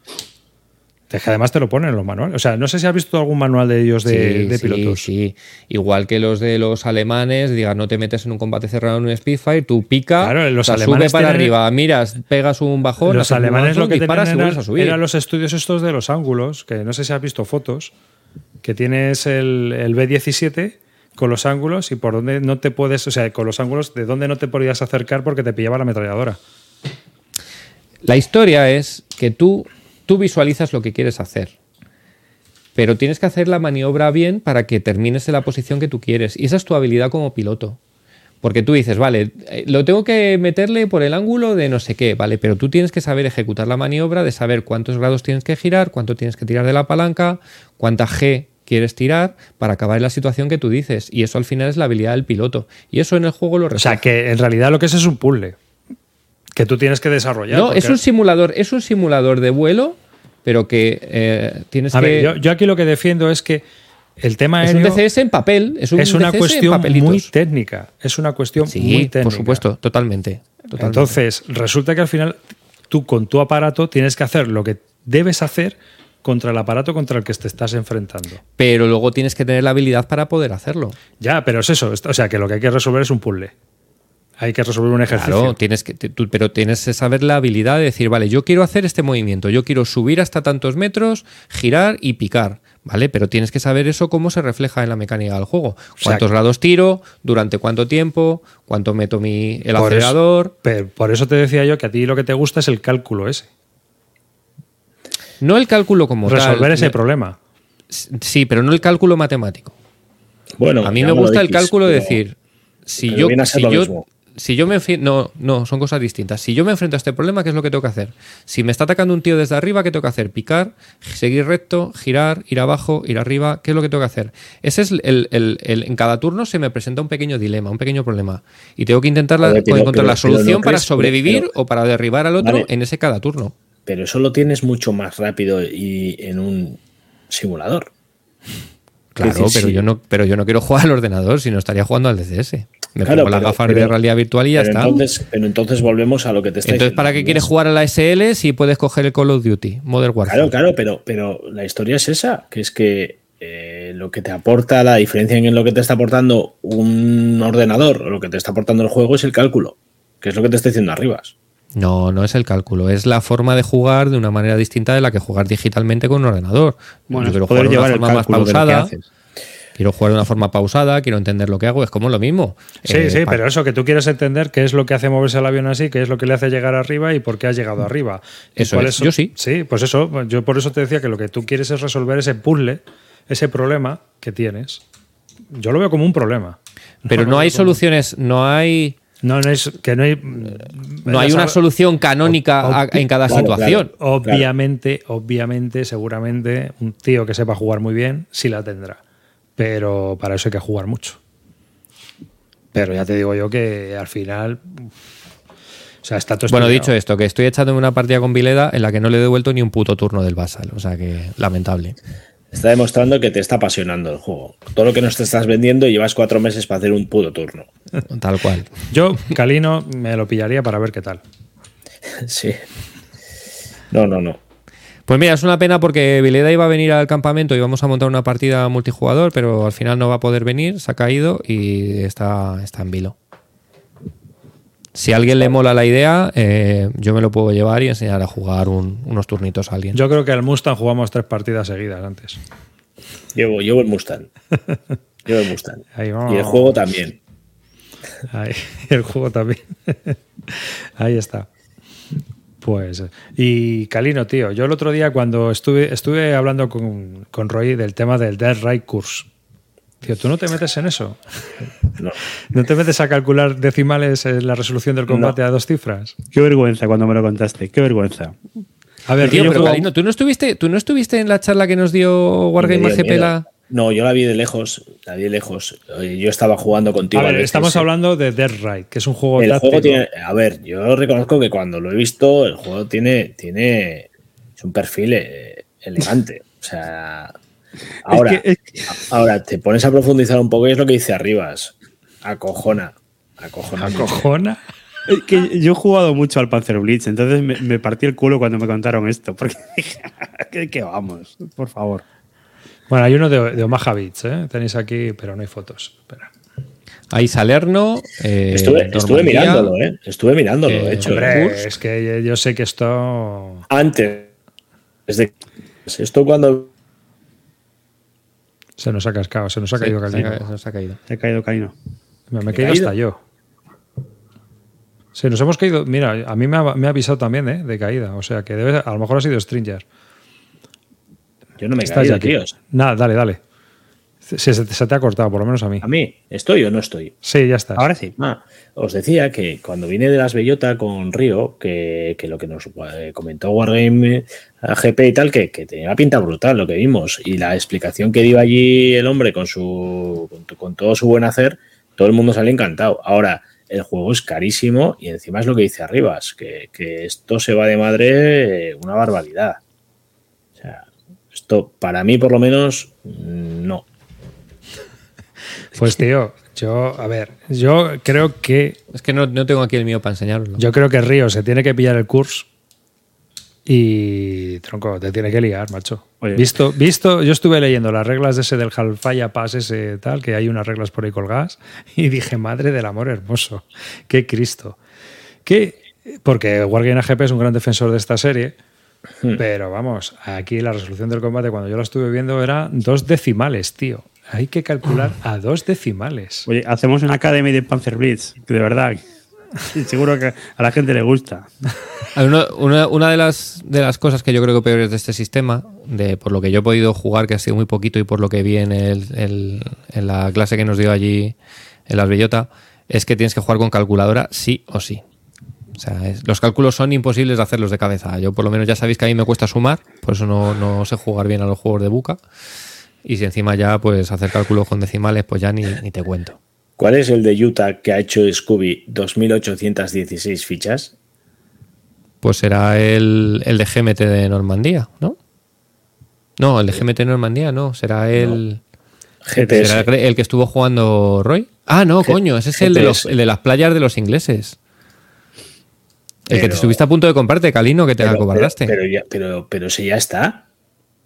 Es que además te lo ponen en los manuales. O sea, no sé si has visto algún manual de ellos de, Sí, de sí, pilotos. sí. Igual que los de los alemanes, diga, no te metes en un combate cerrado en un Spitfire, tú pica, Claro, los sube para tienen- arriba, miras, pegas un bajón, Los alemanes lo que disparas tenían eran, a subir. eran los estudios estos de los ángulos, que no sé si has visto fotos, que tienes el, el B-17 con los ángulos y por donde no te puedes, o sea, con los ángulos de dónde no te podías acercar porque te pillaba la ametralladora. La historia es que tú, tú visualizas lo que quieres hacer. Pero tienes que hacer la maniobra bien para que termines en la posición que tú quieres. Y esa es tu habilidad como piloto. Porque tú dices, vale, eh, lo tengo que meterle por el ángulo de no sé qué, vale, pero tú tienes que saber ejecutar la maniobra, de saber cuántos grados tienes que girar, cuánto tienes que tirar de la palanca, cuánta G quieres tirar para acabar en la situación que tú dices. Y eso al final es la habilidad del piloto. Y eso en el juego lo O sea, refleja. que en realidad lo que es es un puzzle que tú tienes que desarrollar. No, porque- es un simulador, es un simulador de vuelo, pero que eh, tienes A que. ver, yo, yo aquí lo que defiendo es que el tema es un DCS en papel, es un es una DCS cuestión muy técnica. Es una cuestión Sí, muy técnica. por supuesto, totalmente. totalmente. Entonces, resulta que al final tú con tu aparato tienes que hacer lo que debes hacer contra el aparato contra el que te estás enfrentando. Pero luego tienes que tener la habilidad para poder hacerlo. Ya, pero es eso. O sea, que lo que hay que resolver es un puzzle. Hay que resolver un ejercicio. Claro, tienes que, tú- pero tienes que saber la habilidad de decir, vale, yo quiero hacer este movimiento, yo quiero subir hasta tantos metros, girar y picar, ¿vale? Pero tienes que saber eso cómo se refleja en la mecánica del juego. sea, ¿Cuántos grados tiro? ¿Durante cuánto tiempo? ¿Cuánto meto mi, el Por eso- acelerador? Pero por eso te decía yo que a ti lo que te gusta es el cálculo ese. No el cálculo como resolver tal. ese problema. Sí, pero no el cálculo matemático. Bueno, A mí me gusta el cálculo de decir, si yo, si yo. Si yo me no, no, son cosas distintas. Si yo me enfrento a este problema, ¿qué es lo que tengo que hacer? Si me está atacando un tío desde arriba, ¿qué tengo que hacer? Picar, seguir recto, girar, ir abajo, ir arriba, ¿qué es lo que tengo que hacer? Ese es el, el- el- en cada turno se me presenta un pequeño dilema, un pequeño problema. Y tengo que intentar la- Joder, pero- encontrar pero- la pero ¿no solución para crees? sobrevivir o para derribar al otro Vale. en ese cada turno. Pero eso lo tienes mucho más rápido y en un simulador. Claro, decir, pero sí. yo no, pero yo no quiero jugar al ordenador, sino estaría jugando al DCS. Me Claro, pongo las pero- gafas de realidad virtual y ya pero está. Entonces, pero entonces volvemos a lo que te está Entonces. ¿para qué quieres jugar a la SL si puedes coger el Call of Duty, Modern Warfare? Claro, claro, pero, pero la historia es esa, que es que eh, lo que te aporta, la diferencia en lo que te está aportando un ordenador o lo que te está aportando el juego es el cálculo, que es lo que te está diciendo Arribas. No, no es el cálculo, es la forma de jugar de una manera distinta de la que jugar digitalmente con un ordenador. Bueno, Yo quiero poder jugar de llevar una el forma más cálculo de lo que pausada. Quiero jugar de una forma pausada, quiero entender lo que hago, es como lo mismo. Sí, Eh, sí, pero eso, que tú quieres entender qué es lo que hace moverse el avión así, qué es lo que le hace llegar arriba y por qué has llegado arriba. Y Eso es, yo sí. Sí, pues eso, yo por eso te decía que lo que tú quieres es resolver ese puzzle, ese problema que tienes. Yo lo veo como un problema. Pero no hay soluciones, no hay, No, no es que no hay. no hay una solución canónica en cada Claro, situación. claro. Obviamente, obviamente, seguramente un tío que sepa jugar muy bien sí la tendrá. Pero para eso hay que jugar mucho. Pero ya te digo yo que al final. O sea, está todo Bueno, dicho esto, que estoy echando una partida con Vileda en la que no le he devuelto ni un puto turno del Basal. O sea que lamentable. Está demostrando que te está apasionando el juego. Todo lo que nos te estás vendiendo llevas cuatro meses para hacer un puto turno. Tal cual. Yo, Calino, me lo pillaría para ver qué tal. Sí. No, no, no. Pues mira, es una pena porque Vileda iba a venir al campamento y vamos a montar una partida multijugador, pero al final no va a poder venir, se ha caído y está, está en vilo. Si a alguien le mola la idea, eh, yo me lo puedo llevar y enseñar a jugar un- unos turnitos a alguien. Yo creo que al Mustang jugamos tres partidas seguidas antes. Llevo, llevo el Mustang. Llevo el Mustang. Ahí vamos. Y el juego también. Ahí, el juego también. Ahí está. Pues. Y Calino, tío, yo el otro día cuando estuve, estuve hablando con, con Roy del tema del Dead Right Course. Tío, ¿tú no te metes en eso? No. ¿No te metes a calcular decimales en la resolución del combate a dos cifras? Qué vergüenza cuando me lo contaste, qué vergüenza. A ver, Tío, pero Calino, ¿tú no, estuviste, ¿tú no estuviste en la charla que nos dio Wargame GP? La... No, yo la vi de lejos. La vi de lejos. Eh, Yo estaba jugando contigo. a ver, al estamos hablando de Dead Right, que es un juego El táctico. juego tiene. A ver, yo reconozco que cuando lo he visto, el juego tiene. tiene es un perfil eh, elegante. O sea. Ahora, Es que- es que- ahora te pones a profundizar un poco y es lo que dice Arribas. Acojona. Acojona. mucho. Cojona. Es que yo he jugado mucho al Panzer Blitz, entonces me, me partí el culo cuando me contaron esto. Porque dije, ¿qué, qué vamos? Por favor. Bueno, hay uno de, de Omaha Beach, ¿eh? Tenéis aquí, pero no hay fotos. Espera. Hay Salerno. eh, Estuve, mirándolo, ¿eh? Estuve mirándolo, Eh, de hecho. Hombre, ¿eh? Es que yo sé que esto. Antes. Desde, esto cuando. Se nos ha cascado, se nos ha Sí, caído se ha Calino. ca- se nos ha caído. Te he caído, Caíno. Me, me he ¿He caído caído? hasta yo. Sí, nos hemos caído. Mira, a mí me ha, me ha avisado también ¿eh? de caída. O sea que debe, a lo mejor ha sido Stringer. Yo no me he caído, aquí. tíos. Nada, dale, dale. Se, se- se te ha cortado, por lo menos a mí. A mí, ¿estoy o no estoy? Sí, ya está. Ahora sí. Ah, os decía que cuando vine de las Bellota con Río, que, que lo que nos eh, comentó Wargame eh, GP y tal, que, que tenía una pinta brutal lo que vimos. Y la explicación que dio allí el hombre con su con, con todo su buen hacer, todo el mundo sale encantado. Ahora, el juego es carísimo y encima es lo que dice Arribas, que, que esto se va de madre eh, una barbaridad. Esto para mí por lo menos no. Pues tío, yo, a ver, yo creo que Es que no, no tengo aquí el mío para enseñarlo. yo creo que Río se tiene que pillar el curso y tronco, te tiene que liar, macho. Oye. Visto, visto, yo estuve leyendo las reglas de ese del Halfaya Pass, ese tal, que hay unas reglas por ahí colgadas, y dije, madre del amor hermoso, qué Cristo. Que, porque Wargame AGP es un gran defensor de esta serie, pero vamos, aquí la resolución del combate, cuando yo la estuve viendo, era dos decimales, tío. Hay que calcular a dos decimales. Oye, hacemos una Academy de Panzer Blitz, que de verdad, seguro que a la gente le gusta. Una, una- una de, las, de las cosas que yo creo que peores de este sistema, de por lo que yo he podido jugar, que ha sido muy poquito, y por lo que vi en, el- el- en la clase que nos dio allí en las Bellota, es que tienes que jugar con calculadora sí o sí. O sea, es- los cálculos son imposibles de hacerlos de cabeza. Yo por lo menos ya sabéis que a mí me cuesta sumar, por eso no, no sé jugar bien a los juegos de buca. Y si encima ya pues hacer cálculos con decimales, pues ya ni, ni te cuento. ¿Cuál es el de Utah que ha hecho Scooby 2.816 fichas? Pues será el, el de GMT de Normandía, ¿no? No, el de GMT de Normandía no, será el, GPS. será el, el que estuvo jugando Roy. Ah, no, G- coño, ese es el de, los, el de las playas de los ingleses. El que te estuviste a punto de comprarte, Calino, que te Pero- acobardaste. Pero, pero, ya- pero, pero ese ya está.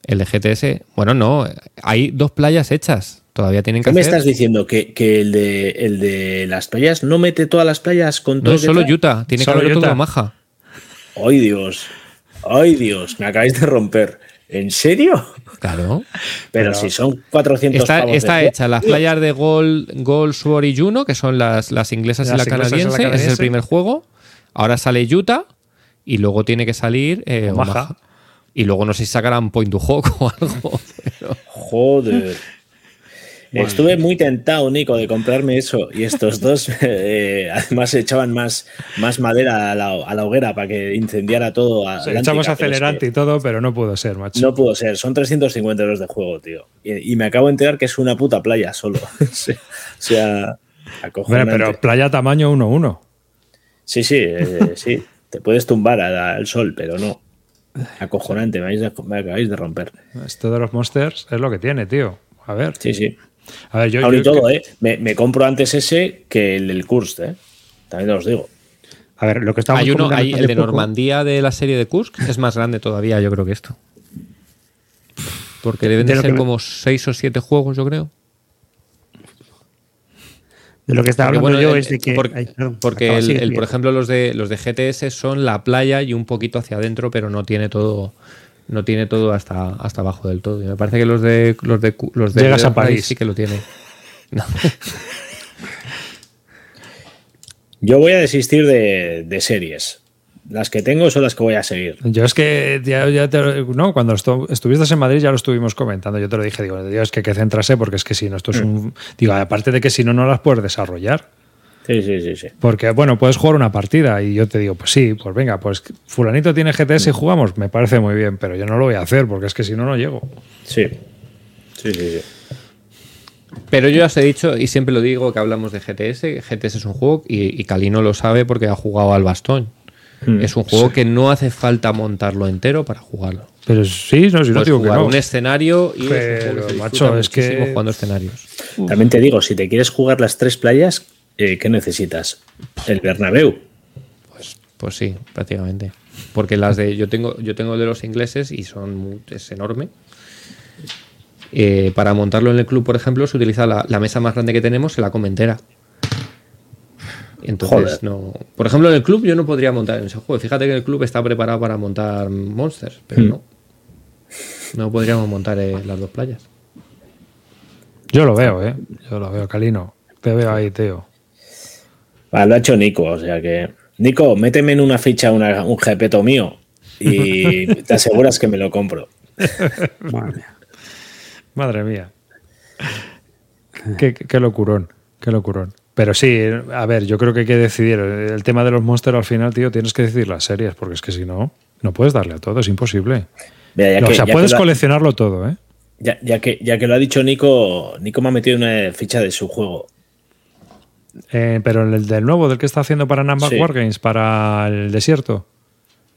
El de GTS, bueno, no, hay dos playas hechas. Todavía tienen que ¿Qué me hacer. estás diciendo? ¿Que, que el, de, el de las playas no mete todas las playas con No todo es solo Utah, tiene Solo que haber Utah. otro Maja. ¡Ay, Dios! ¡Ay, Dios! Me acabáis de romper. ¿En serio? Claro. Pero, Pero- si son 400 Está, pavos hecha las playas de Gold, Gold Sword y Juno, que son las, las inglesas y Las la inglesas y la canadiense. Ese es el primer juego. Ahora sale Utah y luego tiene que salir eh, Omaha. Omaha. Y luego no sé si sacarán Point to Hawk o algo. pero- Joder. Estuve muy tentado, Nico, de comprarme eso. Y estos dos, eh, además, echaban más, más madera a la, a la hoguera para que incendiara todo. Sea, adelante, echamos pero es que acelerante y todo, pero no pudo ser, macho. No pudo ser, son 350 euros de juego, tío. Y, y me acabo de enterar que es una puta playa solo. o sea, Bueno, Acojonante. pero playa tamaño 1-1. Sí, sí, eh, sí. Te puedes tumbar al sol, pero no. Acojonante, me, habéis de- me acabáis de romper. Esto de los monsters es lo que tiene, tío. A ver. Sí, sí. A ver, yo, Aún yo y todo, que- ¿eh? Me, me compro antes ese que el del Kursk, ¿eh? También os digo. A ver, lo que estamos Hay uno, hay el de poco- Normandía de la serie de Kursk es más grande todavía, yo creo que esto. Porque deben De ser que como seis o siete juegos, yo creo. De lo que estaba Porque, hablando bueno, yo es de que. porque, ay, perdón, porque acaba, el- por ejemplo, los de los de GTS son la playa y un poquito hacia adentro, pero no tiene todo no tiene todo hasta, hasta abajo del todo. Y me parece que los de los de los de Llegas a París. sí que lo tiene. No. Yo voy a desistir de, de series. Las que tengo son las que voy a seguir. Yo es que ya, ya te- no, cuando estu- estuviste en Madrid ya lo estuvimos comentando. Yo te lo dije, digo, Dios, que, que centrase porque es que si no, esto es un. Digo, aparte de que si no, no las puedes desarrollar. Sí, sí, sí, sí. Porque, bueno, puedes jugar una partida y yo te digo, pues sí, pues venga, pues Fulanito tiene GTS y jugamos, me parece muy bien, pero yo no lo voy a hacer porque es que si no, no llego. Sí. Sí, sí, sí. Pero yo ya os he dicho y siempre lo digo que hablamos de GTS. GTS es un juego y, y Calino lo sabe porque ha jugado al bastón. Mm, es un juego que no hace falta montarlo entero para jugarlo. Pero sí, no, si no Puedes digo que jugar no. un escenario y es un Pero, juego que se macho, es que- jugando escenarios. También te digo, si te quieres jugar las tres playas, eh, ¿qué necesitas? El Bernabéu. Pues sí, prácticamente. Porque las de. Yo tengo, yo tengo el de los ingleses y son es enorme. Eh, para montarlo en el club, por ejemplo, se utiliza la, la mesa más grande que tenemos, se la come entera. Entonces, Joder. no. Por ejemplo, en el club yo no podría montar en ese juego. Fíjate que el club está preparado para montar monsters, pero Hmm. no. No podríamos montar eh, las dos playas. Yo lo veo, ¿eh? Yo lo veo, Calino. Te veo ahí, Teo. Ah, lo ha hecho Nico, o sea que. Nico, méteme en una ficha una- un GPto mío y te aseguras que me lo compro. Madre mía. Madre mía. Qué, qué- qué locurón, qué locurón. Pero sí, a ver, yo creo que hay que decidir. El tema de los monsters al final, tío, tienes que decidir las series, porque es que si no, no puedes darle a todo, es imposible. Mira, o sea, puedes ha- coleccionarlo todo, ¿eh? Ya, ya que, ya que lo ha dicho Nico, Nico me ha metido una ficha de su juego. Eh, Pero el del nuevo, del que está haciendo para Number Sí. Wargames, para el desierto.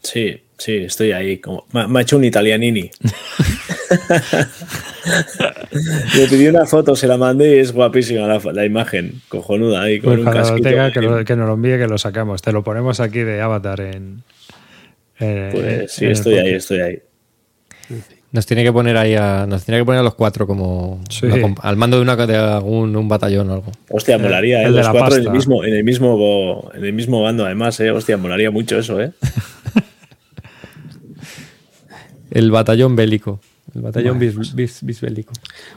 Sí, sí, estoy ahí. Como, me ha hecho un italianini. Le pedí una foto, se la mandé y es guapísima la, la imagen. Cojonuda ahí, con Pues un casquito. tenga, que, lo- que nos lo envíe, que lo sacamos. Te lo ponemos aquí de avatar en. en- Pues sí, en estoy ahí, estoy ahí. Nos tiene que poner ahí a, nos tiene que poner a los cuatro como Sí. una comp- al mando de, una, de algún un batallón o algo. Hostia, molaría, ¿eh? el de Los cuatro en el, mismo, en, el mismo, en el mismo bando, además, ¿eh? Hostia, molaría mucho eso, ¿eh? El batallón bélico. El batallón bis, bis- bisbélico.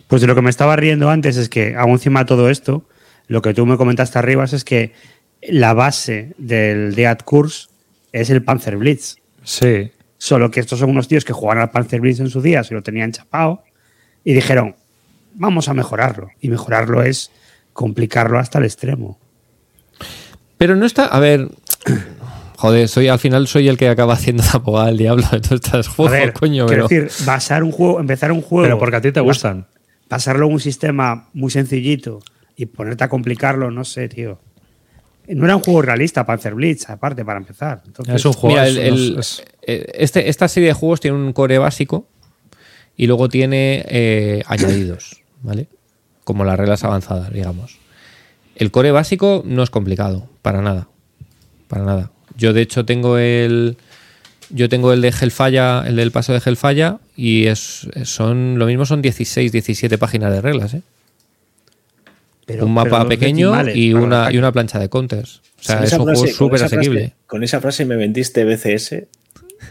Pues de lo que me estaba riendo antes es que, aún encima de todo esto, lo que tú me comentaste arriba es que la base del Dead Course es el Panzer Blitz. Sí. Solo que estos son unos tíos que jugaban al Panzer Blitz en su día, se lo tenían chapado, y dijeron, vamos a mejorarlo. Y mejorarlo es complicarlo hasta el extremo. Pero no está. A ver. Joder, soy al final soy el que acaba haciendo la abogada del diablo de todos estos A juegos, ver, coño, quiero pero. decir, basar un juego, empezar un juego. Pero porque a ti te gustan. Pasarlo en un sistema muy sencillito y ponerte a complicarlo, no sé, tío. No era un juego realista, Panzer Blitz, aparte, para empezar. Entonces, Es un juego. Mira, es- el- el- es- este, esta serie de juegos tiene un core básico y luego tiene eh, añadidos, ¿vale? Como las reglas avanzadas, digamos. El core básico no es complicado, para nada. Para nada. Yo, de hecho, tengo el. Yo tengo el de Hellfire, el del paso de Hellfire, y es, son lo mismo son 16, 17 páginas de reglas, ¿eh? pero- un mapa pequeño y una, y una plancha de counters. O sea, es un juego súper asequible. Con esa frase me vendiste BCS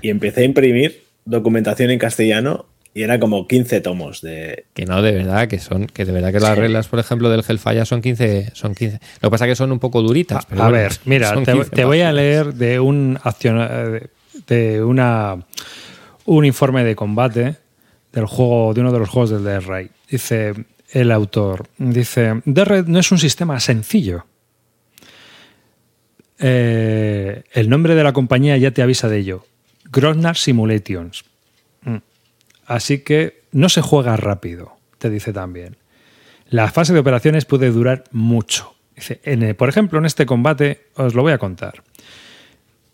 y empecé a imprimir documentación en castellano y era como 15 tomos de... Que no, de verdad, que son, que de verdad que las Sí. reglas, por ejemplo, del Hellfire son 15, son 15. Lo que pasa es que son un poco duritas. pero a bueno, ver, mira, te, 15 te voy a leer de un de, de una un informe de combate del juego, de uno de los juegos del Dead Ray. Dice el autor, dice, Dead Ray no es un sistema sencillo. Eh, el nombre de la compañía ya te avisa de ello. Grosnar Simulations. Así que no se juega rápido, te dice también. La fase de operaciones puede durar mucho Dice, en el- por ejemplo, en este combate os lo voy a contar.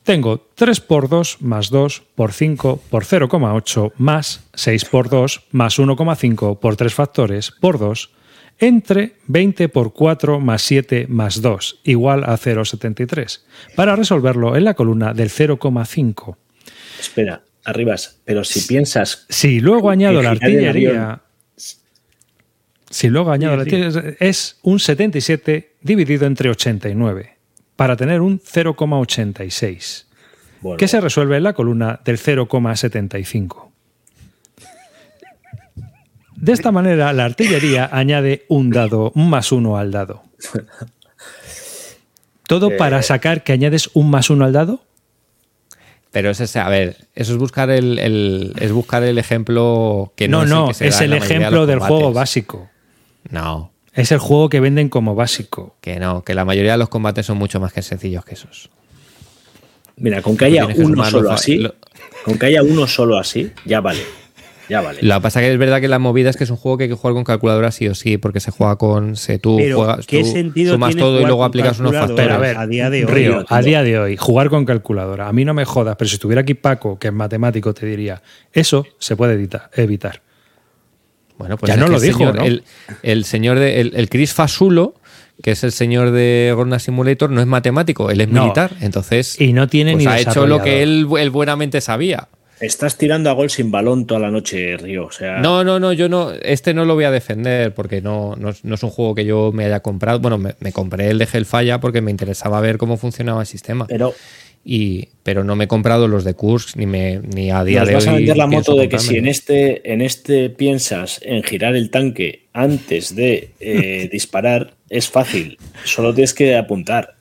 Tengo 3 por 2 más 2 por 5 por 0,8 más 6 por 2 más 1,5 por 3 factores por 2 entre 20 por 4 más 7 más 2 igual a 0,73 para resolverlo en la columna del 0,5. Espera, arribas, pero si piensas Si luego añado la artillería, si luego añado la artillería, es un 77 dividido entre 89 para tener un 0,86 bueno, que se resuelve en la columna del 0,75. De esta manera, la artillería añade un dado, un más uno al dado. ¿Todo para sacar que añades un más uno al dado? Pero es ese, a ver, eso es buscar el, el- es buscar el ejemplo que no, No, es el no, que se es da el de ejemplo del juego básico. No, Es el juego que venden como básico. que no, que la mayoría de los combates son mucho más que sencillos que esos. mira, con que haya uno solo así, lo- con que haya uno solo así, ya vale. Ya vale. Lo que pasa que es verdad que la movida es que es un juego que hay que jugar con calculadora sí o sí, porque se juega con. Se, tú Pero, juegas, ¿qué tú sentido sumas todo y luego aplicas unos factores. A ver, a día de hoy, Río, a día de hoy, jugar con calculadora. A mí no me jodas, pero si estuviera aquí Paco, que es matemático, te diría, eso se puede evitar. Bueno, pues Ya no lo el dijo, señor, ¿no? El, el señor de. El, el Chris Fasulo, que es el señor de Gorna Simulator, no es matemático, él es No. militar. Entonces. Y no tiene pues ni ha hecho lo que él, él buenamente sabía. Estás tirando a gol sin balón toda la noche, Río. O sea, No, no, no, yo no, este no lo voy a defender porque no, no, es- no es un juego que yo me haya comprado. Bueno, me, me compré el de Hellfire porque me interesaba ver cómo funcionaba el sistema. pero Y, pero no me he comprado los de Kursk ni, me, ni a día nos de vas hoy. a vender la moto de que si en este, en este piensas en girar el tanque antes de eh, disparar, es fácil. Solo tienes que apuntar.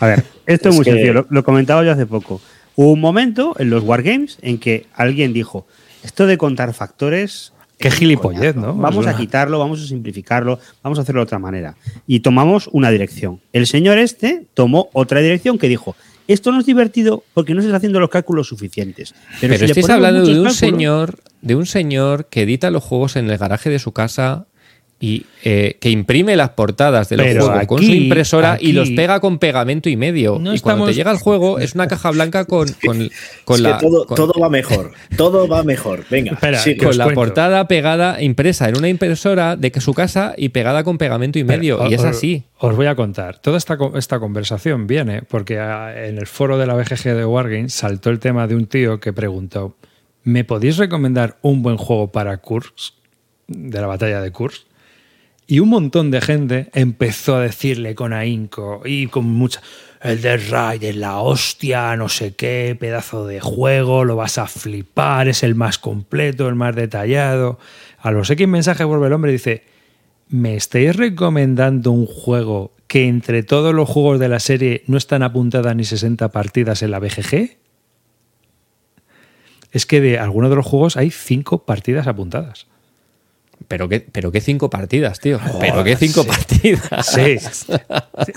A ver, esto es, Es muy que- sencillo, lo, lo comentaba yo hace poco. Hubo un momento en los Wargames en que alguien dijo, esto de contar factores... Qué gilipollez. ¿no? Vamos a quitarlo, vamos a simplificarlo, vamos a hacerlo de otra manera. Y tomamos una dirección. El señor este tomó otra dirección que dijo, esto no es divertido porque no se está haciendo los cálculos suficientes. Pero, Pero si estáis hablando de un cálculos- señor, de un señor que edita los juegos en el garaje de su casa y eh, que imprime las portadas de los Pero juegos con su aquí- impresora y aquí- los pega con pegamento y medio. No y cuando te estamos- llega el juego es una caja blanca con, con, con Es la, que todo, con- todo va mejor. Todo va mejor. Venga, Espera, con la cuento. portada pegada, impresa en una impresora de que su casa y pegada con pegamento y medio. Pero y es así. Os voy a contar. Toda esta, esta conversación viene porque ah, en el foro de la BGG de Wargames saltó el tema de un tío que preguntó: ¿Me podéis recomendar un buen juego para Kursk? De la batalla de Kursk. Y un montón de gente empezó a decirle con ahínco y con mucha. El de Raid es la hostia, no sé qué, pedazo de juego, lo vas a flipar, es el más completo, el más detallado. A los X mensajes vuelve el hombre y dice: ¿Me estáis recomendando un juego que entre todos los juegos de la serie no están apuntadas ni 60 partidas en la BGG? Es que de algunos de los juegos hay 5 partidas apuntadas. Pero qué, pero qué cinco partidas, tío. pero qué cinco partidas. Sí.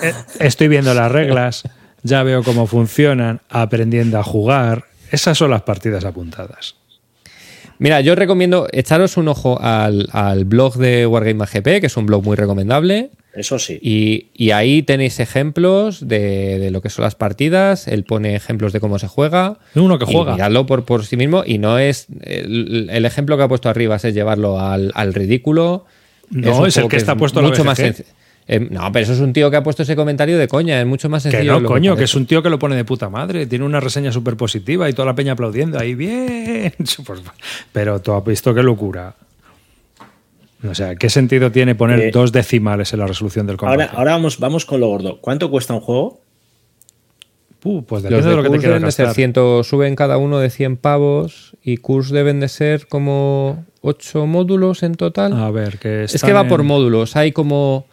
Eh, Estoy viendo las reglas, ya veo cómo funcionan, aprendiendo a jugar. Esas son las partidas apuntadas. Mira, yo recomiendo echaros un ojo al, al blog de Wargame GP, que es un blog muy recomendable. Eso sí. Y, y ahí tenéis ejemplos de, de lo que son las partidas. Él pone ejemplos de cómo se juega. Uno que Y juega. miradlo por, por sí mismo. Y no es. El, el ejemplo que ha puesto arriba es llevarlo al, al ridículo. No, es el que está puesto en la mucho más. Eh, no, pero eso es un tío que ha puesto ese comentario de coña. Es mucho más Que sencillo. no, de lo coño, que parece. es un tío que lo pone de puta madre. Tiene una reseña súper positiva y toda la peña aplaudiendo. Ahí, bien. Pues, Pero tú has visto qué locura. O sea, ¿qué sentido tiene poner Eh, dos decimales en la resolución del combate? Ahora, ahora vamos, vamos con lo gordo. ¿Cuánto cuesta un juego? Uh, pues Los depende de, de lo que te quieras deben de ser gastar. 100, suben cada uno de 100 pavos y Kurs deben de ser como 8 módulos en total. A ver, que es que va por módulos. Hay como.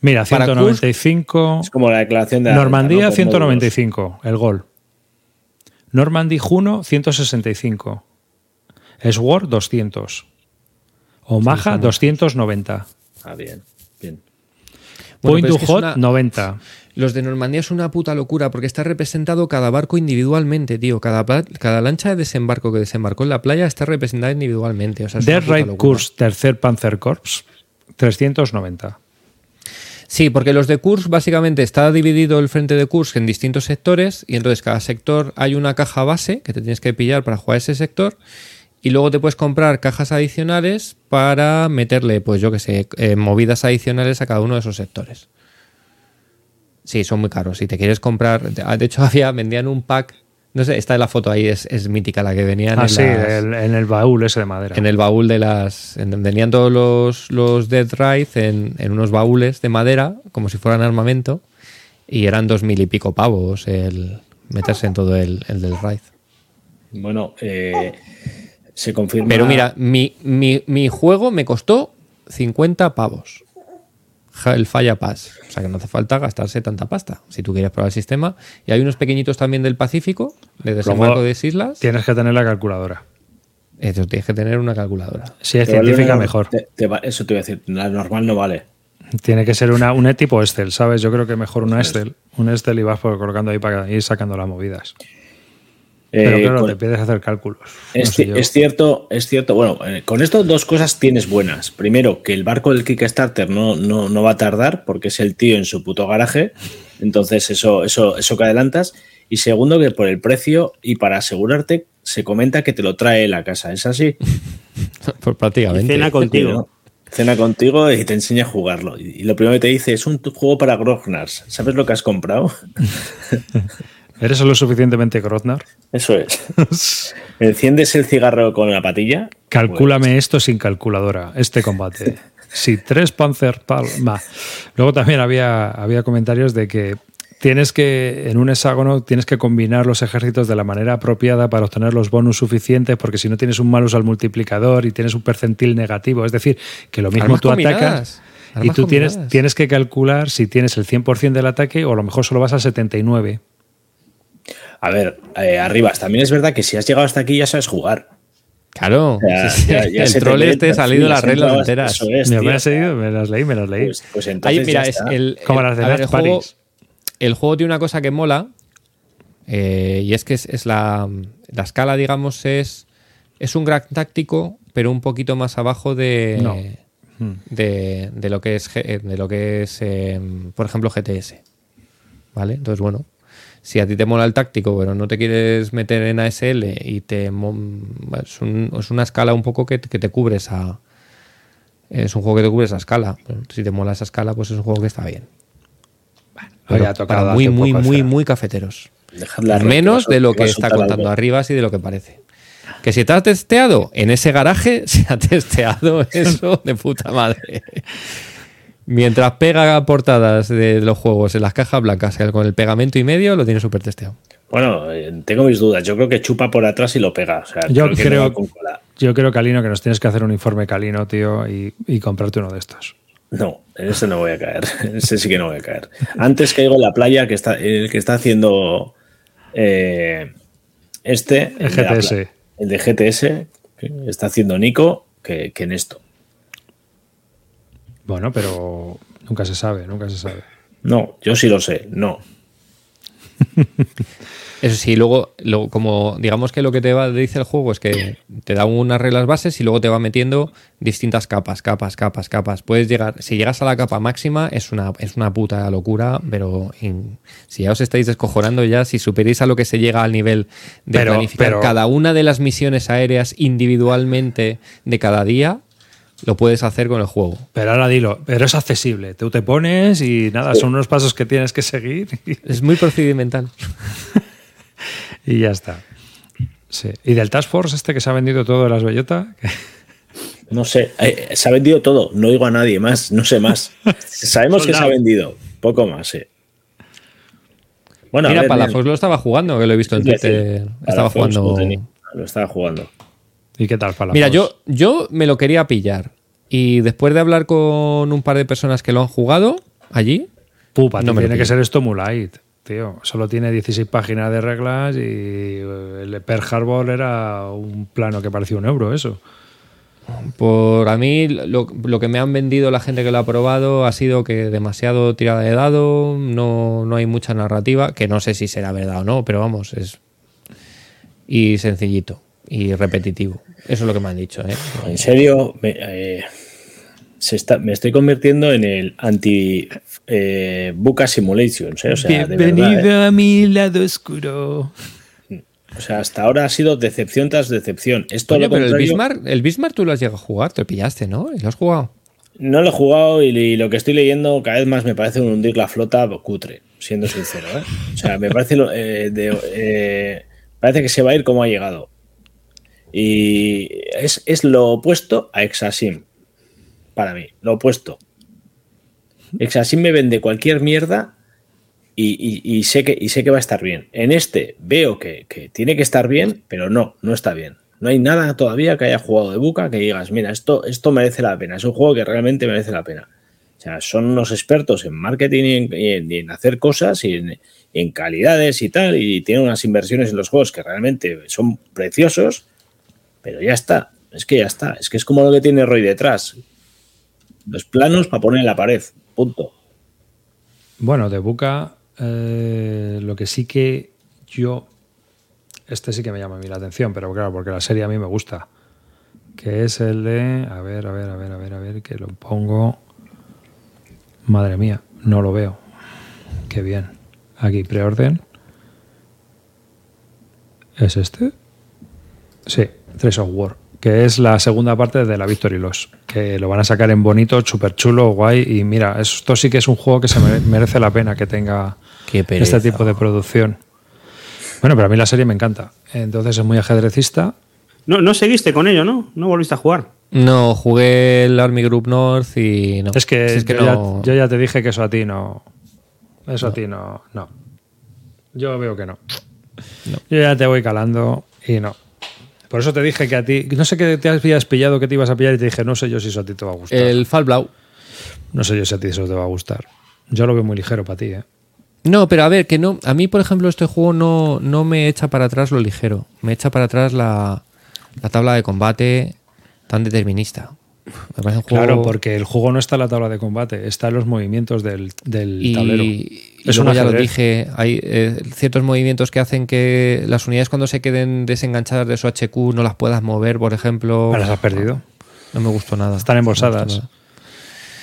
Mira, para 195. Es como la declaración de la Normandía, renta, ¿no? Por 195, el gol. Normandy Juno, 165. Sword, 200. Omaha, 290. módulos. Ah, bien, bien. Bueno, Point es que Hot, una- 90. Los de Normandía es una puta locura porque está representado cada barco individualmente, tío. Cada, cada lancha de desembarco que desembarcó en la playa está representada individualmente. O sea, es Dead Right. Kurs, tercer Panzer Corps, 390. Sí, porque los de Kursk básicamente está dividido el frente de Kursk en distintos sectores y entonces cada sector hay una caja base que te tienes que pillar para jugar ese sector y luego te puedes comprar cajas adicionales para meterle, pues yo que sé, eh, movidas adicionales a cada uno de esos sectores. Sí, son muy caros. Si te quieres comprar, de hecho había vendían un pack no sé, está en la foto ahí, es, es mítica la que venían. Ah, en sí, las- el- en el baúl ese de madera. en el baúl de las. en- venían todos los, los Dead Ride en, en unos baúles de madera, como si fueran armamento, y eran dos mil y pico pavos el meterse en todo el, el del. Bueno, eh, se confirma. Pero mira, mi, mi, mi juego me costó 50 pavos. El Falla Pass. O sea que no hace falta gastarse tanta pasta si tú quieres probar el sistema. Y hay unos pequeñitos también del Pacífico, de desembarco de islas. Tienes que tener la calculadora. Eso tienes que tener una calculadora. Si es te vale científica, una- mejor. te- te va- eso te iba a decir, la normal no vale. Tiene que ser una, un tipo Excel, ¿sabes? Yo creo que mejor una Excel. Un Excel y vas por- colocando ahí para ir sacando las movidas. Pero Eh, claro, con- te pides hacer cálculos. No Es, cierto, es cierto. Bueno, eh, con esto dos cosas tienes buenas. Primero, que el barco del Kickstarter no, no, no va a tardar porque es el tío en su puto garaje. Entonces, eso, eso, eso que adelantas. Y segundo, que por el precio y para asegurarte, se comenta que te lo trae la casa. ¿Es así? Pues prácticamente. Cena contigo. Cena contigo y te enseña a jugarlo. Y, lo primero que te dice es un juego para Grognars. ¿Sabes lo que has comprado? ¿Eres lo suficientemente Groznar? Eso es. Enciendes el cigarro con la patilla. Calcúlame esto sin calculadora, este combate. Si tres Panzer tal, va. Luego también había, había comentarios de que tienes que, en un hexágono, tienes que combinar los ejércitos de la manera apropiada para obtener los bonus suficientes, porque si no tienes un malus al multiplicador y tienes un percentil negativo, es decir, que lo mismo Armas tú combinadas. atacas y tú tienes, tienes que calcular si tienes el 100% del ataque o a lo mejor solo vas al 79. A ver, eh, arribas. También es verdad que si has llegado hasta aquí ya sabes jugar. Claro. Ya- sí, sí. ya- ya el troll este ha salido las reglas enteras. eso es, me, tío. las he seguido, me las leí, me las leí. Pues, pues entonces Ahí, mira, ya es está. el, Como el- las de ver, el juego, el juego tiene una cosa que mola eh, y es que es, es la, la escala, digamos, es, es un gran táctico, pero un poquito más abajo de, No. De, de lo que es, de lo que es eh, por ejemplo, GTS. ¿Vale? Entonces, bueno, si a ti te mola el táctico, pero no te quieres meter en ASL y te es, un- es una escala un poco que, que te cubre esa. Es un juego que te cubre esa escala. Si te mola esa escala, pues es un juego que está bien. Tocado para muy, muy, poco muy, muy cafeteros. Menos ropa, de lo que está contando algo. Arribas y de lo que parece. Que si te has testeado en ese garaje, se ha testeado eso de puta madre. Mientras pega portadas de los juegos en las cajas blancas con el pegamento y medio, lo tiene súper testeado. Bueno, eh, tengo mis dudas. Yo creo que chupa por atrás y lo pega. O sea, Yo que creo- no cola. Yo creo, Calino, que nos tienes que hacer un informe Calino, tío, y, y comprarte uno de estos. No, en ese no voy a caer. En ese sí que no voy a caer. Antes caigo en la playa que está, el que está haciendo eh, este, El de la GTS. pla- el de GTS, que está haciendo Nico, que, que en esto. Bueno, pero nunca se sabe, nunca se sabe. No, yo sí lo sé. No. Eso sí, luego, luego, como digamos que lo que te va, dice el juego es que te da unas reglas bases y luego te va metiendo distintas capas, capas, capas, capas. Puedes llegar, si llegas a la capa máxima es una, es una puta locura, pero in- si ya os estáis descojonando ya, si superéis a lo que se llega al nivel de Pero- planificar pero- cada una de las misiones aéreas individualmente de cada día, lo puedes hacer con el juego. Pero ahora dilo, pero es accesible. Tú te pones y nada, son unos pasos que tienes que seguir y, Es muy procedimental. y ya está. Sí. Y del Task Force este que se ha vendido todo de las bellotas, No sé. Eh, se ha vendido todo. No digo a nadie más. No sé más. Sabemos que se ha vendido. Poco más, sí. Bueno, Mira, ver, Palafox lo estaba jugando, que lo he visto en Twitter. Estaba Palafox jugando. lo tenía, Lo estaba jugando. ¿Y qué tal para Mira, yo, yo me lo quería pillar. Y después de hablar con un par de personas que lo han jugado allí, Pupa, no me tiene que ser esto muy light, tío. Solo tiene 16 páginas de reglas y eh, el Pearl Harbor era un plano que parecía un euro, eso. por a mí lo, lo que me han vendido la gente que lo ha probado ha sido que demasiado tirada de dado, no, no hay mucha narrativa, que no sé si será verdad o no, pero vamos, es. Y sencillito y repetitivo. Eso es lo que me han dicho, ¿eh? En serio, me- eh, se está, me estoy convirtiendo en el anti eh, Buca Simulations. ¿eh? O sea, de Bienvenido verdad, ¿eh? a mi lado oscuro. O sea, hasta ahora ha sido decepción tras decepción. Es todo Coño, lo pero el. Bismarck, el Bismarck tú lo has llegado a jugar, te lo pillaste, ¿no? ¿Y lo has jugado? No lo he jugado y, y lo que estoy leyendo cada vez más me parece un hundir la flota cutre, siendo sincero. ¿eh? O sea, me parece, lo- eh, de- eh, parece que se va a ir como ha llegado. Y es, es lo opuesto a Exasim, para mí, lo opuesto. Exasim me vende cualquier mierda y, y- sé, que, y sé que va a estar bien. En este veo que, que tiene que estar bien, pero no, no está bien. No hay nada todavía que haya jugado de Buca que digas, mira, esto, esto merece la pena. Es un juego que realmente merece la pena. O sea, son unos expertos en marketing y en hacer cosas y en, en calidades y tal, y tienen unas inversiones en los juegos que realmente son preciosos, pero ya está. Es que ya está. Es que es como lo que tiene Roy detrás. Los planos para poner en la pared. Punto. Bueno, de Buca, eh, lo que sí que yo. Este sí que me llama a mí la atención, pero claro, porque la serie a mí me gusta. Que es el de. A ver, a ver, a ver, a ver, a ver, que lo pongo. Madre mía, no lo veo. Qué bien. Aquí, preorden. ¿Es este? Sí, Tres of War. Que es la segunda parte de la Victory Loss. Que lo van a sacar en bonito, súper chulo, guay. Y mira, esto sí que es un juego que se mere- merece la pena que tenga este tipo de producción. Bueno, pero a mí la serie me encanta. Entonces es muy ajedrecista. No, no seguiste con ello, ¿no? No volviste a jugar. No, jugué el Army Group North y no. Es que, Si es que yo, no. ya, yo ya te dije que eso a ti no. Eso a ti no. No. Yo veo que no. Yo ya te voy calando y no. Por eso te dije que a ti. No sé qué te habías pillado, que te ibas a pillar y te dije, no sé yo si eso a ti te va a gustar. El Fall Blau. No sé yo si a ti eso te va a gustar. Yo lo veo muy ligero para ti, ¿eh? No, pero a ver, que no. A mí, por ejemplo, este juego no, no me echa para atrás lo ligero. Me echa para atrás la, la tabla de combate tan determinista. Juego. Claro, porque el juego no está en la tabla de combate, está en los movimientos del, del y, tablero. y Es luego un ya lo dije, hay eh, ciertos movimientos que hacen que las unidades cuando se queden desenganchadas de su HQ no las puedas mover, por ejemplo. Ah, las has perdido. No me gustó nada. Están embolsadas.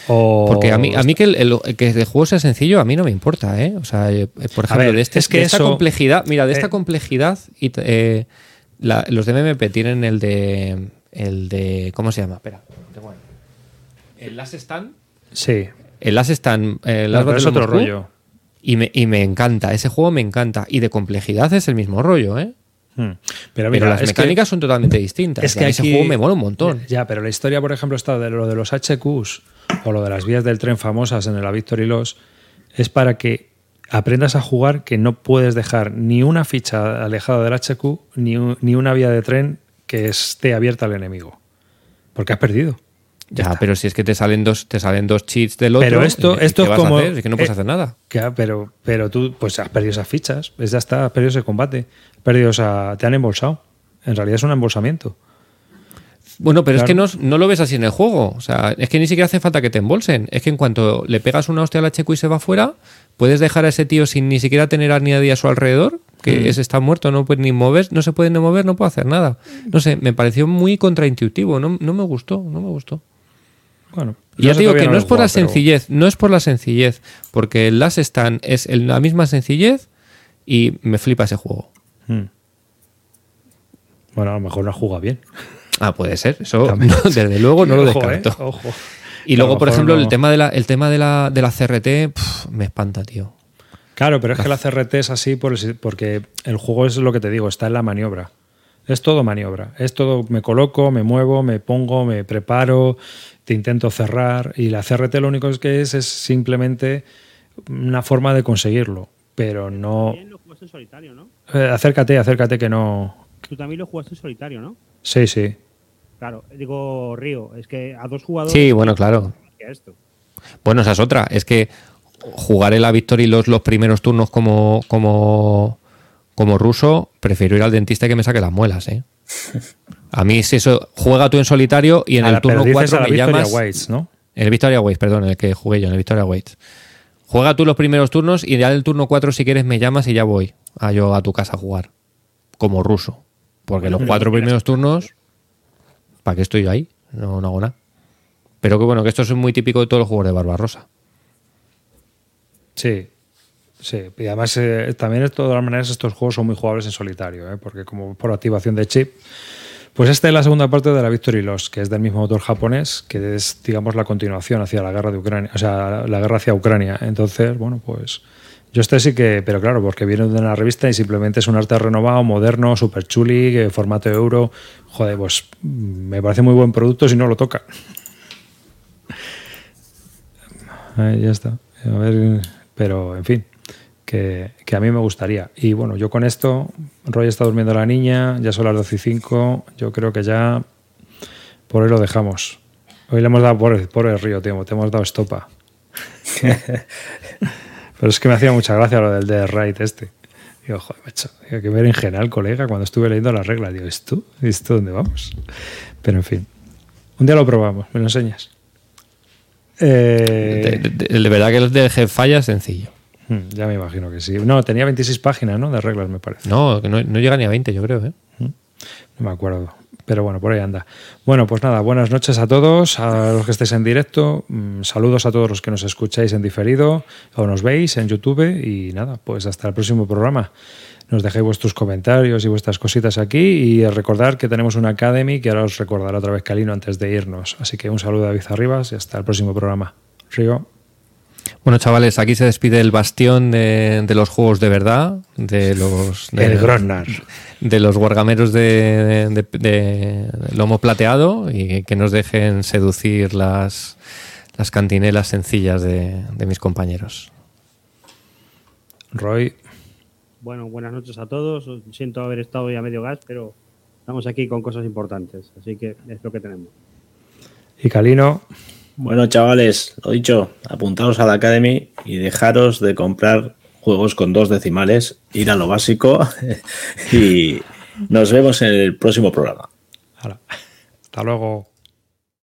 O- Porque a mí, a mí que, el, el- que el juego sea sencillo, a mí no me importa, ¿eh? O sea, eh, por ejemplo, ver, de, este, es que de esta eso- complejidad, mira, de esta eh, complejidad, y, eh, la- los de MMP tienen el de. El de. ¿Cómo se llama? Espera. tengo ahí. El Last Stand. Sí. El Last Stand. El Last pero es otro Moscú, rollo. Y me, y me encanta, ese juego me encanta. Y de complejidad es el mismo rollo, ¿eh? Hmm. Pero, mira, Pero las que- mecánicas son totalmente distintas. Es que ese juego me mola un montón. Ya, pero la historia, por ejemplo, está de lo de los HQs o lo de las vías del tren famosas en la Victory Loss, es para que aprendas a jugar que no puedes dejar ni una ficha alejada del HQ ni, ni una vía de tren que esté abierta al enemigo. Porque has perdido. Ya pero si es que te salen dos, te salen dos cheats del otro. Pero esto- ¿y esto qué es a como- hacer? Es que no puedes eh, hacer nada. Ya, pero, pero tú pues has perdido esas fichas, ya está, has perdido ese combate, has perdido esa- te han embolsado. En realidad es un embolsamiento. Bueno, pero es que no, no lo ves así en el juego. O sea, es que ni siquiera hace falta que te embolsen. Es que en cuanto le pegas una hostia al HQ y se va fuera, puedes dejar a ese tío sin ni siquiera tener a nadie a su alrededor, que Mm. ese está muerto, no puede ni mover, no se puede ni mover, no puede hacer nada. No sé, me pareció muy contraintuitivo, no, no me gustó, no me gustó. Bueno, Y ya eso te digo que no es por la pero- sencillez, no es por la sencillez, porque el Last Stand es el- la misma sencillez y me flipa ese juego. Hmm. Bueno, a lo mejor no jugado bien. Ah, puede ser, eso no, desde luego no lo Ojo, ¿eh? descarto. Ojo. Y luego, por ejemplo, no- el tema de la, el tema de la, de la CRT me espanta, tío. Claro, pero es que la CRT es así por el- porque el juego es lo que te digo, está en la maniobra. Es todo maniobra. Es todo, me coloco, me muevo, me pongo, me preparo, te intento cerrar. Y la CRT lo único que es es simplemente una forma de conseguirlo. Pero no. También lo jugaste en solitario, ¿no? Eh, acércate, acércate que no. Tú también lo jugaste en solitario, ¿no? Sí, sí. Claro, digo Río, es que a dos jugadores. Sí, bueno, claro. que a esto. Bueno, esa es otra. Es que jugar en la Victory los, los primeros turnos como, como, como ruso, prefiero ir al dentista y que me saque las muelas, ¿eh? A mí si eso, juega tú en solitario y en A el turno dices 4 a la me Victoria llamas... Whites, ¿no? En el Victoria Waits, perdón, en el que jugué yo, en el Victoria Waits. Juega tú los primeros turnos y ya en el turno 4 si quieres me llamas y ya voy a yo a tu casa a jugar. Como ruso. Porque los cuatro primeros turnos, ¿para qué estoy yo ahí? No, no hago nada. Pero que bueno, que esto es muy típico de todos los juegos de Barbarosa. Sí, sí. Y además, eh, también de todas maneras, estos juegos son muy jugables en solitario, ¿eh? porque como por activación de chip. Pues esta es la segunda parte de la Victory Lost, que es del mismo autor japonés, que es, digamos, la continuación hacia la guerra de Ucrania, o sea, la guerra hacia Ucrania. Entonces, bueno, pues yo este sí que, pero claro, porque viene de una revista y simplemente es un arte renovado, moderno, super chuli, formato euro. Joder, pues me parece muy buen producto si no lo toca. Ahí ya está. A ver, pero en fin, que, a mí me gustaría. Y bueno, yo con esto, Roy está durmiendo la niña, ya son las 12 y 5, yo creo que ya por hoy lo dejamos. Hoy le hemos dado por el, por el río, tío, te hemos dado estopa. Pero es que me hacía mucha gracia lo del de Right este. Digo, joder, macho, digo, que ver en general, colega, cuando estuve leyendo las reglas. Digo, ¿esto? ¿Esto dónde vamos? Pero en fin. Un día lo probamos, me lo enseñas. Eh, de, verdad que el de falla es sencillo. Hmm, ya me imagino que sí. No, tenía 26 páginas, ¿no? De reglas, me parece. No, que no, no llega ni a 20, yo creo, ¿eh? Hmm, no me acuerdo. Pero bueno, por ahí anda. Bueno, pues nada, buenas noches a todos, a los que estéis en directo. Mm, saludos a todos los que nos escucháis en diferido o nos veis en YouTube. Y nada, pues hasta el próximo programa. Nos dejéis vuestros comentarios y vuestras cositas aquí. Y recordar que tenemos una Academy que ahora os recordará otra vez Calino antes de irnos. Así que un saludo a David Arribas y hasta el próximo programa. Río. Bueno, chavales, aquí se despide el bastión de, los juegos de verdad, de los... De, el Grosnar. De los guargameros de, lomo plateado y que nos dejen seducir las, las cantinelas sencillas de, mis compañeros. Roy. Bueno, buenas noches a todos. Siento haber estado ya medio gas, pero estamos aquí con cosas importantes, así que es lo que tenemos. Y Calino. Bueno, chavales, lo dicho, apuntaos a la Academy y dejaros de comprar juegos con dos decimales, ir a lo básico y nos vemos en el próximo programa. Hasta luego.